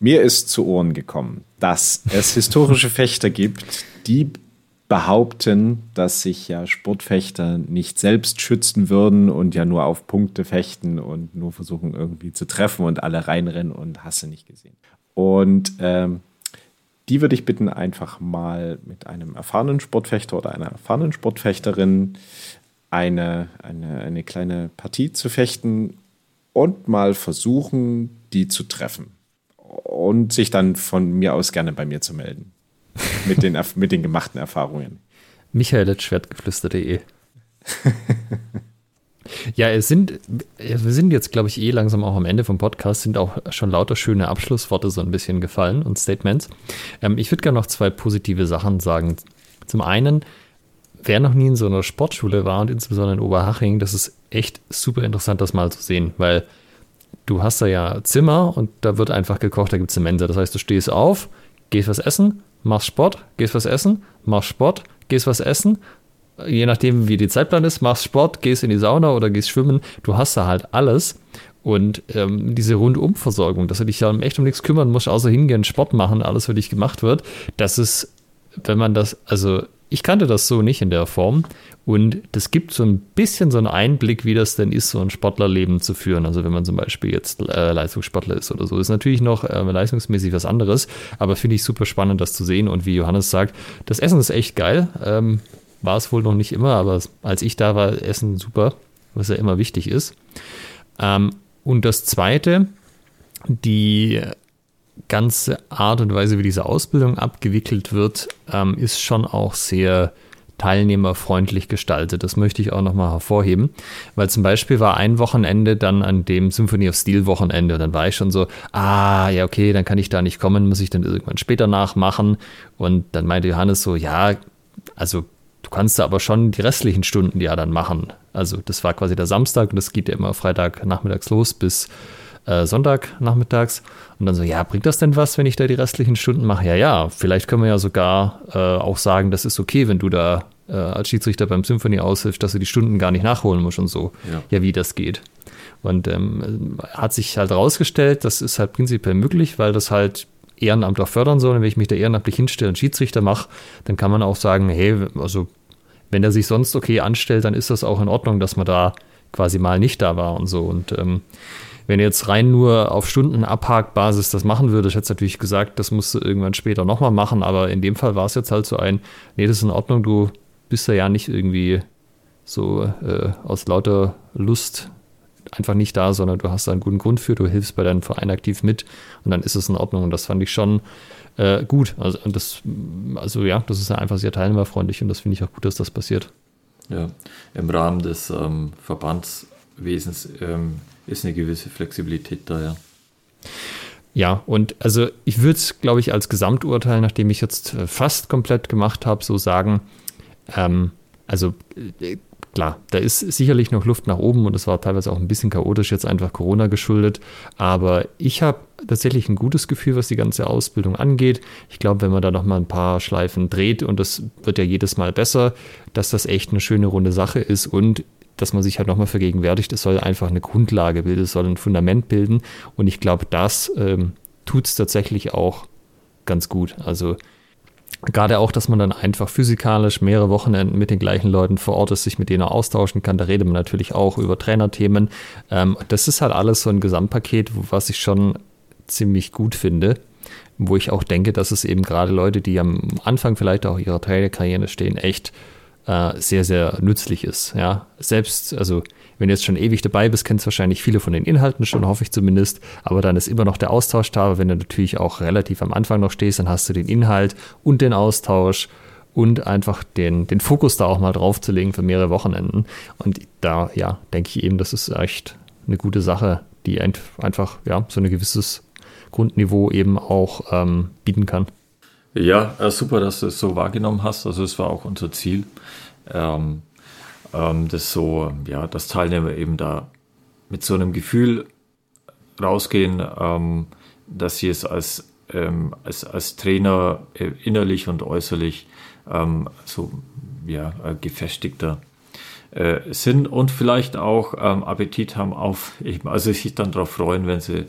mir ist zu Ohren gekommen, dass es historische Fechter gibt, die behaupten, dass sich ja Sportfechter nicht selbst schützen würden und ja nur auf Punkte fechten und nur versuchen irgendwie zu treffen und alle reinrennen und hasse nicht gesehen. Und ähm, die würde ich bitten, einfach mal mit einem erfahrenen Sportfechter oder einer erfahrenen Sportfechterin eine, eine, eine kleine Partie zu fechten und mal versuchen, die zu treffen. Und sich dann von mir aus gerne bei mir zu melden. mit, den, mit den gemachten Erfahrungen. Michael.schwertgeflüster.de Ja, es sind, wir sind jetzt, glaube ich, eh langsam auch am Ende vom Podcast, sind auch schon lauter schöne Abschlussworte so ein bisschen gefallen und Statements. Ähm, ich würde gerne noch zwei positive Sachen sagen. Zum einen, wer noch nie in so einer Sportschule war und insbesondere in Oberhaching, das ist echt super interessant, das mal zu sehen, weil du hast da ja Zimmer und da wird einfach gekocht, da gibt es eine Mensa. Das heißt, du stehst auf, gehst was essen, machst Sport, gehst was essen, machst Sport, gehst was essen, je nachdem, wie die Zeitplan ist, machst Sport, gehst in die Sauna oder gehst schwimmen, du hast da halt alles. Und ähm, diese Rundumversorgung, dass du dich ja echt um nichts kümmern musst, außer hingehen, Sport machen, alles für dich gemacht wird, das ist, wenn man das, also ich kannte das so nicht in der Form. Und das gibt so ein bisschen so einen Einblick, wie das denn ist, so ein Sportlerleben zu führen. Also wenn man zum Beispiel jetzt äh, Leistungssportler ist oder so, ist natürlich noch äh, leistungsmäßig was anderes. Aber finde ich super spannend, das zu sehen. Und wie Johannes sagt, das Essen ist echt geil. Ähm, war es wohl noch nicht immer, aber als ich da war, Essen super, was ja immer wichtig ist. Ähm, und das Zweite, die ganze Art und Weise, wie diese Ausbildung abgewickelt wird, ähm, ist schon auch sehr teilnehmerfreundlich gestaltet. Das möchte ich auch nochmal hervorheben, weil zum Beispiel war ein Wochenende dann an dem Symphony of Steel Wochenende und dann war ich schon so, ah, ja, okay, dann kann ich da nicht kommen, muss ich dann irgendwann später nachmachen. Und dann meinte Johannes so, ja, also kannst da aber schon die restlichen Stunden ja dann machen. Also das war quasi der Samstag und das geht ja immer Freitag nachmittags los bis äh, Sonntag nachmittags. Und dann so, ja, bringt das denn was, wenn ich da die restlichen Stunden mache? Ja, ja, vielleicht können wir ja sogar äh, auch sagen, das ist okay, wenn du da äh, als Schiedsrichter beim Symphony aushilfst, dass du die Stunden gar nicht nachholen musst und so. Ja, ja wie das geht. Und ähm, hat sich halt rausgestellt, das ist halt prinzipiell möglich, weil das halt Ehrenamt fördern soll. Und wenn ich mich da ehrenamtlich hinstelle und Schiedsrichter mache, dann kann man auch sagen, hey, also wenn er sich sonst okay anstellt, dann ist das auch in Ordnung, dass man da quasi mal nicht da war und so. Und ähm, wenn ihr jetzt rein nur auf Stundenabhakbasis das machen würde, ich hätte natürlich gesagt, das musst du irgendwann später nochmal machen, aber in dem Fall war es jetzt halt so ein, nee, das ist in Ordnung, du bist ja nicht irgendwie so äh, aus lauter Lust einfach nicht da, sondern du hast da einen guten Grund für, du hilfst bei deinem Verein aktiv mit und dann ist es in Ordnung. Und das fand ich schon äh, gut. Also, das, also ja, das ist ja einfach sehr teilnehmerfreundlich und das finde ich auch gut, dass das passiert. Ja, im Rahmen des ähm, Verbandswesens ähm, ist eine gewisse Flexibilität da, ja. Ja, und also ich würde es, glaube ich, als Gesamturteil, nachdem ich jetzt äh, fast komplett gemacht habe, so sagen, ähm, also äh, klar, da ist sicherlich noch Luft nach oben und es war teilweise auch ein bisschen chaotisch, jetzt einfach Corona geschuldet. Aber ich habe tatsächlich ein gutes Gefühl, was die ganze Ausbildung angeht. Ich glaube, wenn man da noch mal ein paar Schleifen dreht und das wird ja jedes Mal besser, dass das echt eine schöne runde Sache ist und dass man sich halt nochmal vergegenwärtigt, es soll einfach eine Grundlage bilden, es soll ein Fundament bilden. Und ich glaube, das ähm, tut es tatsächlich auch ganz gut. Also Gerade auch, dass man dann einfach physikalisch mehrere Wochenenden mit den gleichen Leuten vor Ort ist, sich mit denen austauschen kann. Da redet man natürlich auch über Trainerthemen. Ähm, das ist halt alles so ein Gesamtpaket, was ich schon ziemlich gut finde. wo ich auch denke, dass es eben gerade Leute, die am Anfang vielleicht auch ihrer Trainerkarriere stehen, echt äh, sehr, sehr nützlich ist. Ja, selbst, also wenn du jetzt schon ewig dabei bist, kennst du wahrscheinlich viele von den Inhalten schon, hoffe ich zumindest. Aber dann ist immer noch der Austausch da. Wenn du natürlich auch relativ am Anfang noch stehst, dann hast du den Inhalt und den Austausch und einfach den, den Fokus da auch mal drauf zu legen für mehrere Wochenenden. Und da, ja, denke ich eben, das ist echt eine gute Sache, die einfach, ja, so ein gewisses Grundniveau eben auch ähm, bieten kann. Ja, äh, super, dass du es so wahrgenommen hast. Also es war auch unser Ziel, ähm, ähm, dass so, ja, dass Teilnehmer eben da mit so einem Gefühl rausgehen, ähm, dass sie es als, ähm, als, als Trainer äh, innerlich und äußerlich ähm, so ja, gefestigter äh, sind und vielleicht auch ähm, Appetit haben auf eben, also sich dann darauf freuen, wenn sie,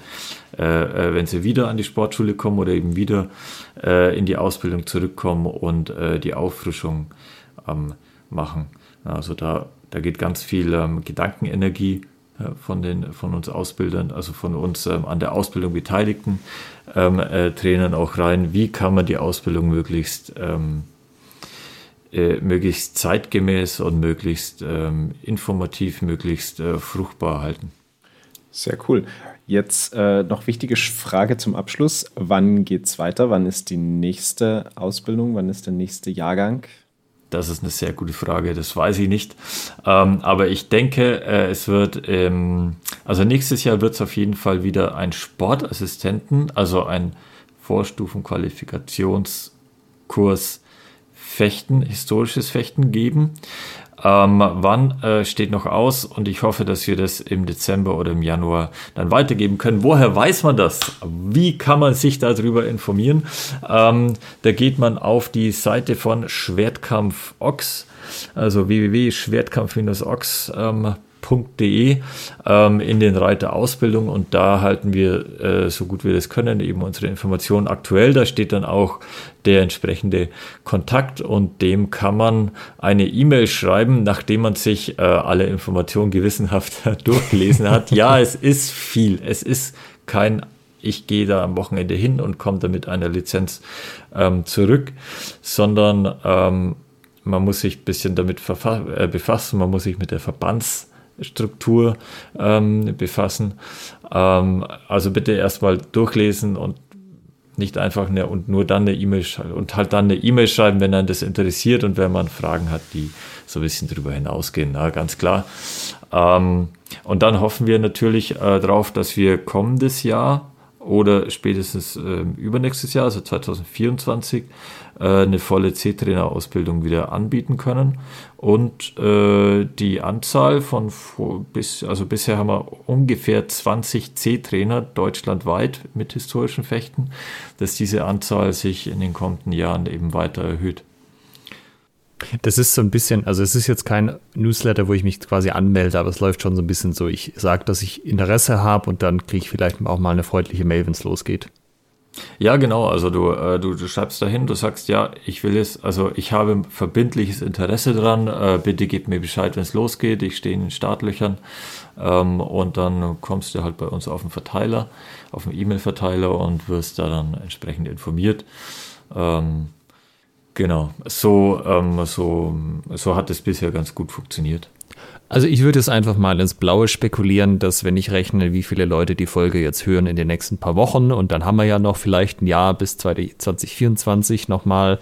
äh, äh, wenn sie wieder an die Sportschule kommen oder eben wieder äh, in die Ausbildung zurückkommen und äh, die Auffrischung ähm, machen. Also da, da geht ganz viel ähm, Gedankenenergie äh, von, den, von uns Ausbildern, also von uns ähm, an der Ausbildung beteiligten ähm, äh, Trainern auch rein. Wie kann man die Ausbildung möglichst ähm, äh, möglichst zeitgemäß und möglichst ähm, informativ, möglichst äh, fruchtbar halten. Sehr cool. Jetzt äh, noch wichtige Frage zum Abschluss. Wann geht es weiter? Wann ist die nächste Ausbildung? Wann ist der nächste Jahrgang? Das ist eine sehr gute Frage, das weiß ich nicht. Ähm, aber ich denke, äh, es wird, ähm, also nächstes Jahr wird es auf jeden Fall wieder ein Sportassistenten, also ein Vorstufenqualifikationskurs Fechten, historisches Fechten geben. Ähm, wann äh, steht noch aus und ich hoffe, dass wir das im Dezember oder im Januar dann weitergeben können. Woher weiß man das? Wie kann man sich darüber informieren? Ähm, da geht man auf die Seite von Schwertkampf Ox, also www.schwertkampf-ox. Ähm, ähm, in den Reiter Ausbildung und da halten wir, äh, so gut wir das können, eben unsere Informationen aktuell. Da steht dann auch der entsprechende Kontakt und dem kann man eine E-Mail schreiben, nachdem man sich äh, alle Informationen gewissenhaft durchgelesen hat. Ja, es ist viel. Es ist kein ich gehe da am Wochenende hin und komme da mit einer Lizenz ähm, zurück, sondern ähm, man muss sich ein bisschen damit äh, befassen, man muss sich mit der Verbands- Struktur ähm, befassen. Ähm, also bitte erstmal durchlesen und nicht einfach eine, und nur dann eine E-Mail schreiben und halt dann eine E-Mail schreiben, wenn einen das interessiert und wenn man Fragen hat, die so ein bisschen darüber hinausgehen, na, ganz klar. Ähm, und dann hoffen wir natürlich äh, darauf, dass wir kommendes Jahr oder spätestens äh, übernächstes Jahr, also 2024, äh, eine volle C-Trainer-Ausbildung wieder anbieten können. Und äh, die Anzahl von bis, also bisher haben wir ungefähr 20 C-Trainer deutschlandweit mit historischen Fechten, dass diese Anzahl sich in den kommenden Jahren eben weiter erhöht. Das ist so ein bisschen, also es ist jetzt kein Newsletter, wo ich mich quasi anmelde, aber es läuft schon so ein bisschen so. Ich sage, dass ich Interesse habe und dann kriege ich vielleicht auch mal eine freundliche Mail, wenn es losgeht. Ja, genau. Also du, äh, du, du schreibst dahin, du sagst, ja, ich will es, also ich habe verbindliches Interesse dran, äh, bitte gib mir Bescheid, wenn es losgeht, ich stehe in den Startlöchern ähm, und dann kommst du halt bei uns auf den Verteiler, auf den E-Mail-Verteiler und wirst da dann entsprechend informiert. Ähm, genau, so, ähm, so, so hat es bisher ganz gut funktioniert. Also ich würde es einfach mal ins Blaue spekulieren, dass wenn ich rechne, wie viele Leute die Folge jetzt hören in den nächsten paar Wochen und dann haben wir ja noch vielleicht ein Jahr bis 2024 nochmal,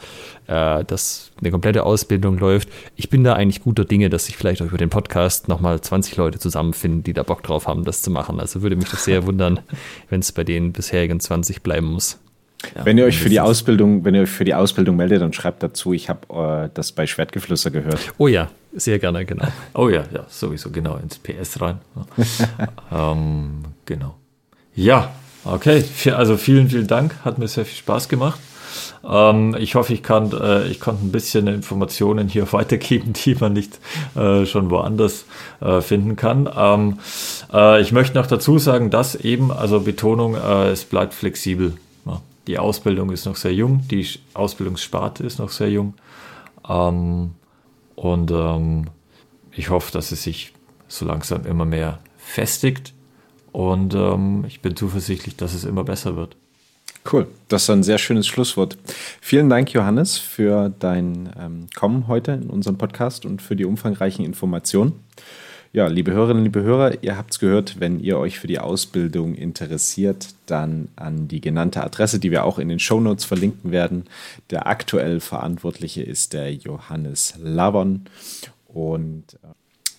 äh, dass eine komplette Ausbildung läuft. Ich bin da eigentlich guter Dinge, dass sich vielleicht auch über den Podcast nochmal 20 Leute zusammenfinden, die da Bock drauf haben, das zu machen. Also würde mich das sehr wundern, wenn es bei den bisherigen 20 bleiben muss. Ja, wenn ihr euch für die Ausbildung, wenn ihr euch für die Ausbildung meldet, dann schreibt dazu, ich habe äh, das bei Schwertgeflüster gehört. Oh ja, sehr gerne, genau. Oh ja, ja, sowieso, genau, ins PS rein. ähm, genau. Ja, okay, also vielen, vielen Dank, hat mir sehr viel Spaß gemacht. Ähm, ich hoffe, ich, kann, äh, ich konnte ein bisschen Informationen hier weitergeben, die man nicht äh, schon woanders äh, finden kann. Ähm, äh, ich möchte noch dazu sagen, dass eben, also Betonung, äh, es bleibt flexibel die Ausbildung ist noch sehr jung, die Ausbildungssparte ist noch sehr jung. Ähm, und ähm, ich hoffe, dass es sich so langsam immer mehr festigt. Und ähm, ich bin zuversichtlich, dass es immer besser wird. Cool, das ist ein sehr schönes Schlusswort. Vielen Dank, Johannes, für dein ähm, Kommen heute in unserem Podcast und für die umfangreichen Informationen. Ja, liebe Hörerinnen, liebe Hörer, ihr habt es gehört, wenn ihr euch für die Ausbildung interessiert, dann an die genannte Adresse, die wir auch in den Shownotes verlinken werden. Der aktuell Verantwortliche ist der Johannes Lavon und äh,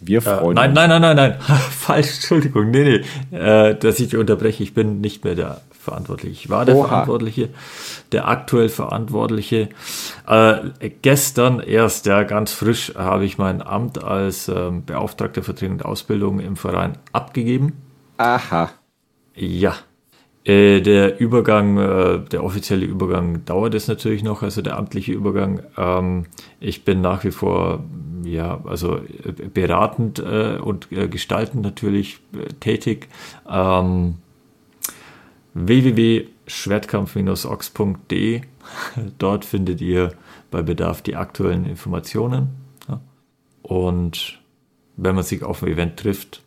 wir freuen äh, nein, uns. Nein, nein, nein, nein, nein. Falsch, Entschuldigung. Nee, nee. Äh, dass ich unterbreche. Ich bin nicht mehr der Verantwortliche. Ich war der Oha. Verantwortliche, der aktuell Verantwortliche. Äh, gestern erst, ja, ganz frisch, habe ich mein Amt als ähm, Beauftragter Vertretung und Ausbildung im Verein abgegeben. Aha. Ja. Äh, der Übergang, äh, der offizielle Übergang dauert es natürlich noch, also der amtliche Übergang. Ähm, ich bin nach wie vor ja, also äh, beratend äh, und äh, gestaltend natürlich äh, tätig. Ähm, www.schwertkampf-ox.de. Dort findet ihr bei Bedarf die aktuellen Informationen. Und wenn man sich auf dem Event trifft,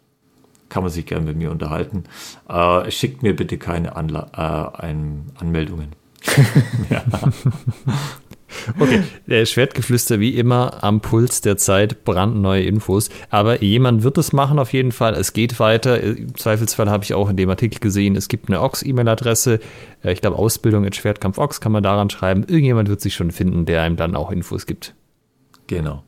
kann man sich gerne mit mir unterhalten. Äh, schickt mir bitte keine Anla äh, Anmeldungen. ja. Okay, der Schwertgeflüster wie immer am Puls der Zeit, brandneue Infos. Aber jemand wird es machen auf jeden Fall. Es geht weiter. Im Zweifelsfall habe ich auch in dem Artikel gesehen, es gibt eine Ox-E-Mail-Adresse. Äh, ich glaube, Ausbildung at Schwertkampf Ox kann man daran schreiben. Irgendjemand wird sich schon finden, der einem dann auch Infos gibt. Genau.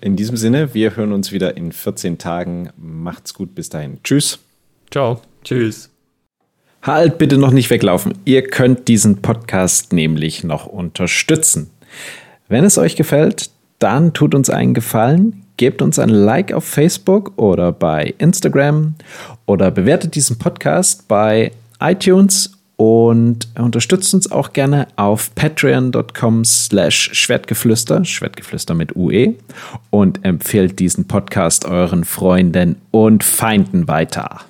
In diesem Sinne, wir hören uns wieder in 14 Tagen. Macht's gut, bis dahin. Tschüss. Ciao. Tschüss. Halt bitte noch nicht weglaufen. Ihr könnt diesen Podcast nämlich noch unterstützen. Wenn es euch gefällt, dann tut uns einen Gefallen, gebt uns ein Like auf Facebook oder bei Instagram oder bewertet diesen Podcast bei iTunes und unterstützt uns auch gerne auf patreon.com slash Schwertgeflüster, Schwertgeflüster mit UE und empfehlt diesen Podcast euren Freunden und Feinden weiter.